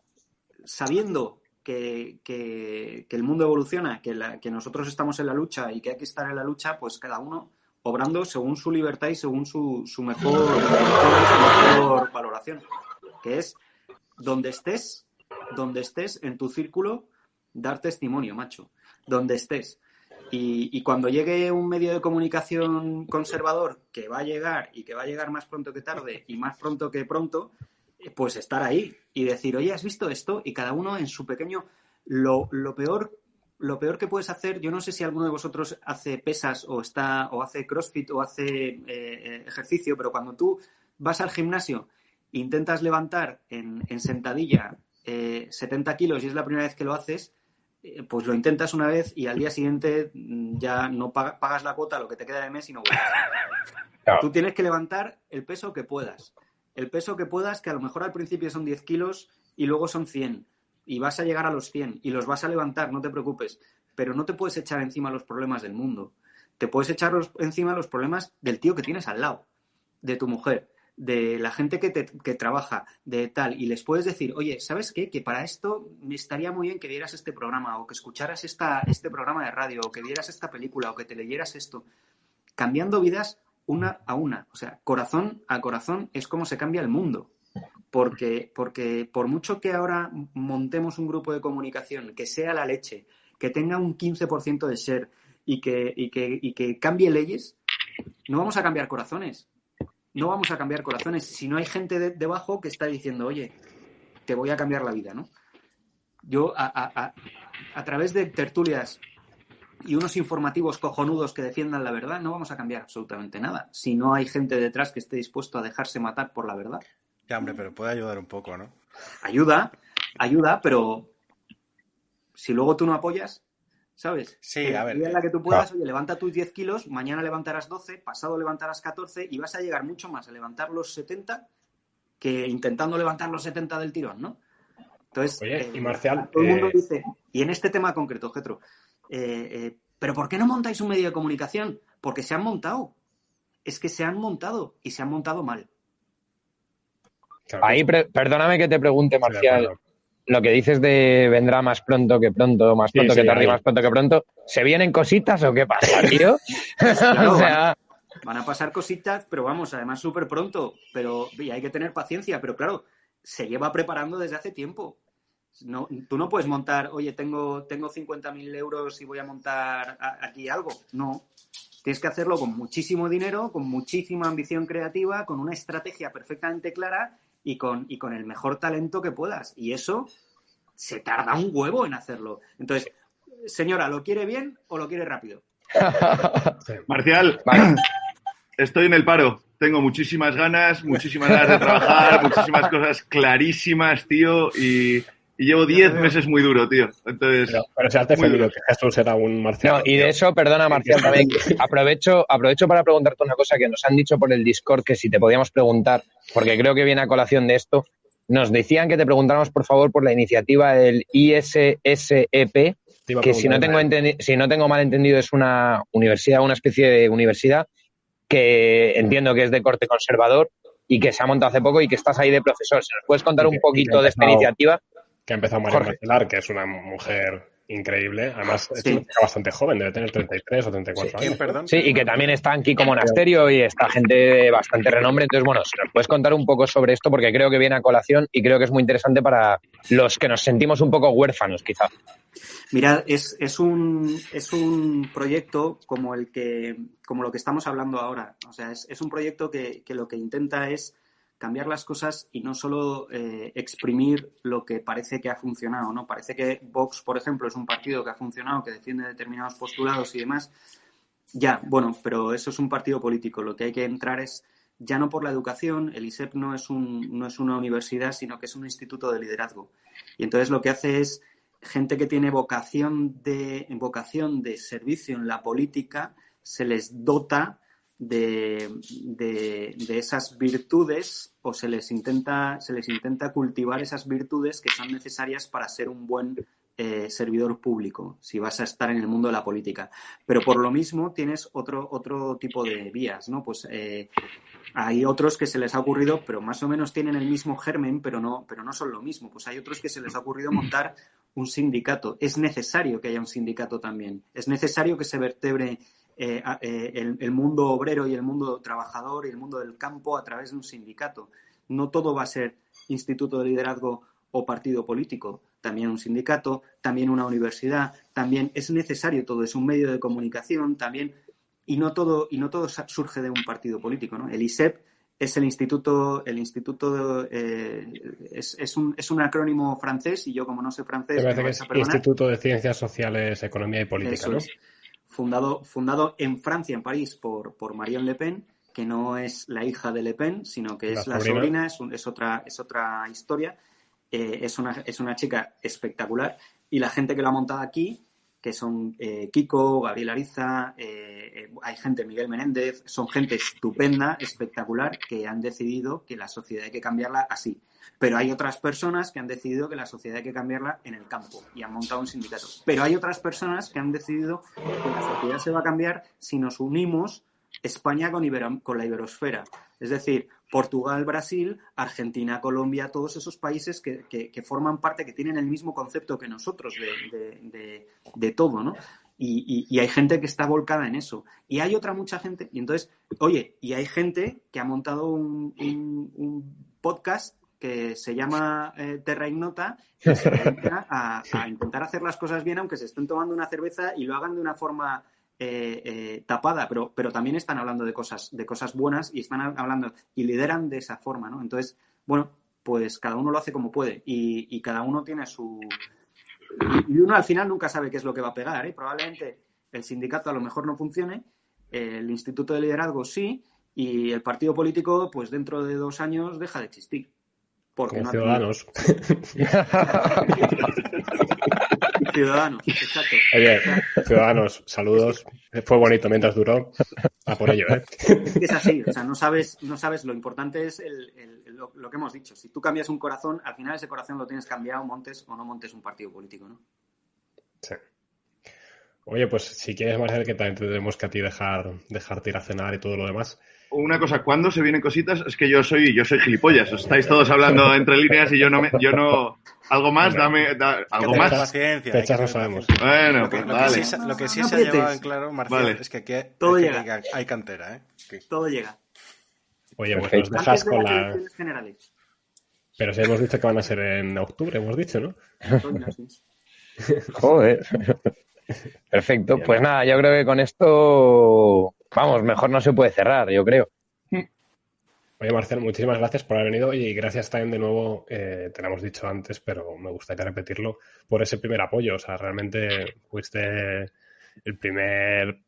S2: sabiendo que, el mundo evoluciona, que, que, nosotros estamos en la lucha y que hay que estar en la lucha, pues cada uno obrando según su libertad y según su, su mejor, valoración, que es donde estés, donde estés en tu círculo, dar testimonio, macho, donde estés. Y, cuando llegue un medio de comunicación conservador que va a llegar y que va a llegar más pronto que tarde y más pronto que pronto, pues estar ahí y decir, oye, ¿has visto esto? Y cada uno en su pequeño, lo, peor lo peor que puedes hacer, yo no sé si alguno de vosotros hace pesas o está o hace CrossFit o hace eh, ejercicio, pero cuando tú vas al gimnasio intentas levantar en, sentadilla 70 eh, kilos y es la primera vez que lo haces, eh, pues lo intentas una vez y al día siguiente mm, ya no pagas la cuota, lo que te queda de mes y no. Tú tienes que levantar el peso que puedas el peso que puedas, que a lo mejor al principio son 10 kilos y luego son 100 y vas a llegar a los 100 y los vas a levantar, no te preocupes, pero no te puedes echar encima los problemas del mundo. Te puedes echar encima los problemas del tío que tienes al lado, de tu mujer, de la gente que, te, que trabaja, de tal, y les puedes decir, oye, ¿sabes qué? Que para esto me estaría muy bien que vieras este programa, o que escucharas esta, este programa de radio, o que vieras esta película, o que te leyeras esto. Cambiando vidas una a una. O sea, corazón a corazón es como se cambia el mundo. Porque, porque por mucho que ahora montemos un grupo de comunicación que sea la leche, que tenga un 15% de ser y que, y, que, y que cambie leyes, no vamos a cambiar corazones. No vamos a cambiar corazones si no hay gente debajo que está diciendo, oye, te voy a cambiar la vida, ¿no? Yo, a, a, a través de tertulias y unos informativos cojonudos que defiendan la verdad, no vamos a cambiar absolutamente nada. Si no hay gente detrás que esté dispuesto a dejarse matar por la verdad.
S5: Ya, hombre, pero puede ayudar un poco, ¿no?
S2: Ayuda, ayuda, pero si luego tú no apoyas, ¿sabes?
S5: Sí, a ver.
S2: En la que tú puedas, oye, levanta tus 10 kilos, mañana levantarás 12, pasado levantarás 14 y vas a llegar mucho más a levantar los 70 que intentando levantar los 70 del tirón, ¿no? Entonces,
S1: Oye, y Marcial.
S2: Todo el mundo eh, dice, y en este tema concreto, Getro, eh, eh, pero ¿por qué no montáis un medio de comunicación? Porque se han montado. Es que se han montado y se han montado mal.
S3: Ahí, perdóname que te pregunte, Marcial. Lo que dices de vendrá más pronto que pronto, más pronto que tarde, más pronto que pronto. ¿Se vienen cositas o qué pasa, tío?
S2: o sea... van a pasar cositas, pero vamos, además súper pronto. Pero y hay que tener paciencia, pero claro, se lleva preparando desde hace tiempo. No, tú no puedes montar, oye, tengo, tengo 50.000 euros y voy a montar aquí algo. No. Tienes que hacerlo con muchísimo dinero, con muchísima ambición creativa, con una estrategia perfectamente clara y con, y con el mejor talento que puedas. Y eso se tarda un huevo en hacerlo. Entonces, señora, ¿lo quiere bien o lo quiere rápido?
S8: Marcial, estoy en el paro. Tengo muchísimas ganas, muchísimas ganas de trabajar, muchísimas cosas clarísimas, tío, y, llevo 10 meses muy duro, tío. Entonces,
S1: pero, se ha defendido que Jesús era un marcial.
S3: y de eso, perdona, Marcial, también aprovecho, aprovecho para preguntarte una cosa que nos han dicho por el Discord, que si te podíamos preguntar, porque creo que viene a colación de esto. Nos decían que te preguntáramos, por favor, por la iniciativa del ISSEP, que si no, tengo si no tengo mal entendido es una universidad, una especie de universidad que entiendo que es de corte conservador y que se ha montado hace poco y que estás ahí de profesor. ¿Se nos puedes contar un poquito de esta iniciativa?
S1: Que ha empezado María Marcelar, que es una mujer increíble. Además, es bastante joven, debe tener 33 o 34 años.
S3: Perdón? Sí, y que también está aquí como monasterio y está gente de bastante renombre. Entonces, bueno, si nos puedes contar un poco sobre esto, porque creo que viene a colación y creo que es muy interesante para los que nos sentimos un poco huérfanos, quizá.
S2: Mirad, es, es, un, es un proyecto como el que, como lo que estamos hablando ahora. O sea, es, es un proyecto que, que lo que intenta es cambiar las cosas y no solo eh, exprimir lo que parece que ha funcionado, ¿no? Parece que Vox, por ejemplo, es un partido que ha funcionado, que defiende determinados postulados y demás. Ya, bueno, pero eso es un partido político. Lo que hay que entrar es ya no por la educación, el ISEP no es, un, no es una universidad, sino que es un instituto de liderazgo. Y entonces lo que hace es gente que tiene vocación de, vocación de servicio en la política, se les dota de, de, esas virtudes o se les intenta se les intenta cultivar esas virtudes que son necesarias para ser un buen eh, servidor público si vas a estar en el mundo de la política. Pero por lo mismo tienes otro otro tipo de vías no pues eh, hay otros que se les ha ocurrido pero más o menos tienen el mismo germen pero no pero no son lo mismo. Pues hay otros que se les ha ocurrido montar un sindicato. Es necesario que haya un sindicato también. Es necesario que se vertebre eh, eh, el, mundo obrero y el mundo trabajador y el mundo del campo a través de un sindicato. No todo va a ser instituto de liderazgo o partido político, también un sindicato, también una universidad, también es necesario todo, es un medio de comunicación, también, y no todo, y no todo surge de un partido político, ¿no? El ISEP es el instituto, el instituto eh, es, un, es un acrónimo francés y yo como no sé francés,
S1: es Instituto de Ciencias Sociales, Economía y Política, ¿no?
S2: Fundado, fundado en Francia, en París, por, por Marion Le Pen, que no es la hija de Le Pen, sino que es la, sobrina, es, es, otra, es otra historia. Eh, es, una, es una chica espectacular y la gente que lo ha montado aquí, que son eh, Kiko, Gabriel Ariza, eh, hay gente, Miguel Menéndez, son gente estupenda, espectacular, que han decidido que la sociedad hay que cambiarla así. Pero hay otras personas que han decidido que la sociedad hay que cambiarla en el campo y han montado un sindicato. Pero hay otras personas que han decidido que la sociedad se va a cambiar si nos unimos España con, con la iberosfera. Es decir, Portugal, Brasil, Argentina, Colombia, todos esos países que, forman parte, que tienen el mismo concepto que nosotros de, todo, ¿no? Y, hay gente que está volcada en eso. Y hay otra mucha gente. Y entonces, oye, y hay gente que ha montado un, un podcast que se llama eh, Terra Ignota y se dedica a, intentar hacer las cosas bien aunque se estén tomando una cerveza y lo hagan de una forma eh, eh, tapada, pero, pero también están hablando de cosas, de cosas buenas y están hablando y lideran de esa forma, ¿no? Entonces, bueno, pues cada uno lo hace como puede y, cada uno tiene su... Y uno al final nunca sabe qué es lo que va a pegar, ¿eh? Probablemente el sindicato a lo mejor no funcione, el instituto de liderazgo sí, y el partido político, pues dentro de dos años deja de existir.
S1: Porque ciudadanos.
S2: ciudadanos, exacto.
S1: Oye, ciudadanos, saludos. Fue bonito mientras duró. A por ello, ¿eh?
S2: Es así, o sea, no sabes, no sabes, lo importante es lo, que hemos dicho. Si tú cambias un corazón, al final ese corazón lo tienes cambiado, montes o no montes un partido político, ¿no?
S1: Sí. Oye, pues si quieres, Marcel, que también tendremos que a ti dejar, dejarte ir a cenar y todo lo demás.
S8: Una cosa, ¿cuándo se vienen cositas? Es que yo soy, yo soy gilipollas. Estáis todos hablando entre líneas y yo no me, yo no. Algo más, dame, algo más.
S5: Paciencia.
S1: Fechas no sabemos.
S8: Bueno,
S5: Lo que,
S8: pues
S5: lo que
S8: vale.
S5: sí, se- lo que sí
S2: No
S5: se ha llevado en claro, Marcial,
S8: Vale.
S5: es que aquí hay,
S2: Todo
S5: hay-
S2: llega.
S5: hay- hay cantera, ¿eh?
S2: Todo llega.
S1: Oye, pues nos dejas
S2: de
S1: con
S2: las
S1: la.
S2: generales.
S1: Pero si hemos dicho que van a ser en octubre, hemos dicho, ¿no?
S3: Joder. Perfecto. Pues nada, yo creo que con esto, vamos, mejor no se puede cerrar, yo creo.
S1: Oye, Marcel, muchísimas gracias por haber venido y gracias también de nuevo, eh, te lo hemos dicho antes, pero me gustaría repetirlo, por ese primer apoyo. O sea, realmente fuiste el primer,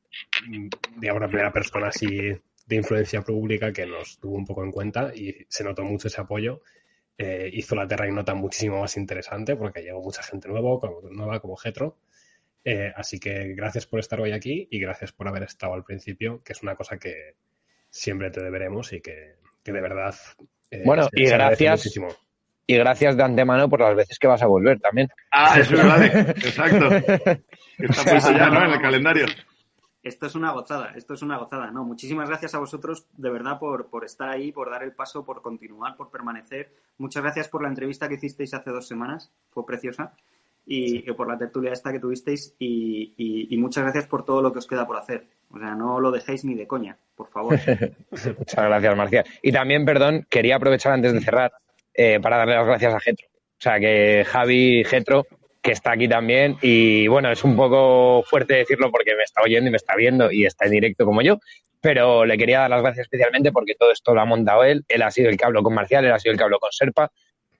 S1: mm, digamos, la primera persona así de influencia pública que nos tuvo un poco en cuenta y se notó mucho ese apoyo. Eh, hizo la Terra Ignota muchísimo más interesante porque llegó mucha gente nuevo, como, nueva como Getro. Eh, así que gracias por estar hoy aquí y gracias por haber estado al principio, que es una cosa que siempre te deberemos y que, que de verdad. eh,
S3: Bueno,
S1: se-
S3: y
S1: se
S3: gracias-
S1: muchísimo.
S3: Y gracias de antemano por las veces que vas a volver también.
S8: Ah, es verdad. Exacto. Está puesto ya, ¿no? En el calendario.
S2: Esto es una gozada, esto es una gozada. No, muchísimas gracias a vosotros, de verdad, por, por estar ahí, por dar el paso, por continuar, por permanecer. Muchas gracias por la entrevista que hicisteis hace dos semanas, fue preciosa. Y, y por la tertulia esta que tuvisteis. Y, y- y muchas gracias por todo lo que os queda por hacer. O sea, no lo dejéis ni de coña, por favor.
S3: Muchas gracias, Marcial. Y también, perdón, quería aprovechar antes de cerrar eh, para darle las gracias a Getro. O sea, que Javi Getro, que está aquí también, y bueno, es un poco fuerte decirlo porque me está oyendo y me está viendo y está en directo como yo, pero le quería dar las gracias especialmente porque todo esto lo ha montado él. Él ha sido el que habló con Marcial, él ha sido el que habló con Serpa,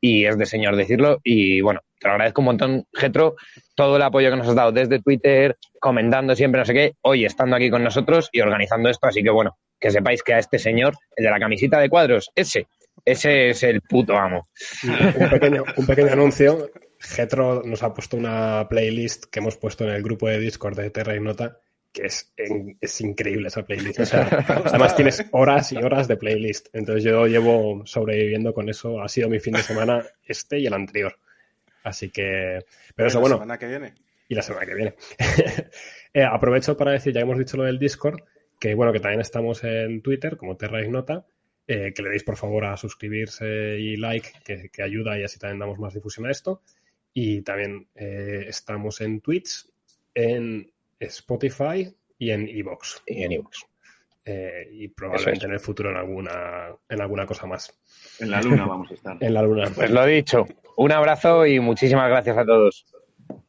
S3: y es de señor decirlo. Y bueno, te lo agradezco un montón, Getro, todo el apoyo que nos has dado desde Twitter, comentando siempre, no sé qué, hoy estando aquí con nosotros y organizando esto. Así que bueno, que sepáis que a este señor, el de la camisita de cuadros, ese, ese es el puto amo.
S1: Un pequeño, un pequeño anuncio. Getro nos ha puesto una playlist que hemos puesto en el grupo de Discord de Terra Ignota, que es, en- es increíble esa playlist. O sea, además tienes horas y horas de playlist. Entonces yo llevo sobreviviendo con eso. Ha sido mi fin de semana este y el anterior. Así que, pero eso
S5: la
S1: bueno.
S5: semana que viene.
S1: y la semana que viene. Eh, aprovecho para decir, ya hemos dicho lo del Discord, que bueno, que también estamos en Twitter como Terra Ignota, eh, que le deis por favor a suscribirse y like, que, que ayuda y así también damos más difusión a esto. Y también eh, estamos en Twitch, en Spotify y en Evox.
S3: Y en iVoox.
S1: Eh, y probablemente
S3: es.
S1: en el futuro en alguna, en alguna cosa más.
S8: En la luna vamos a estar.
S1: En la luna.
S3: Pues lo dicho, un abrazo y muchísimas gracias a todos.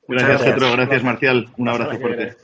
S8: Gracias, Getro. Gracias, Marcial. Un abrazo fuerte.
S1: viene.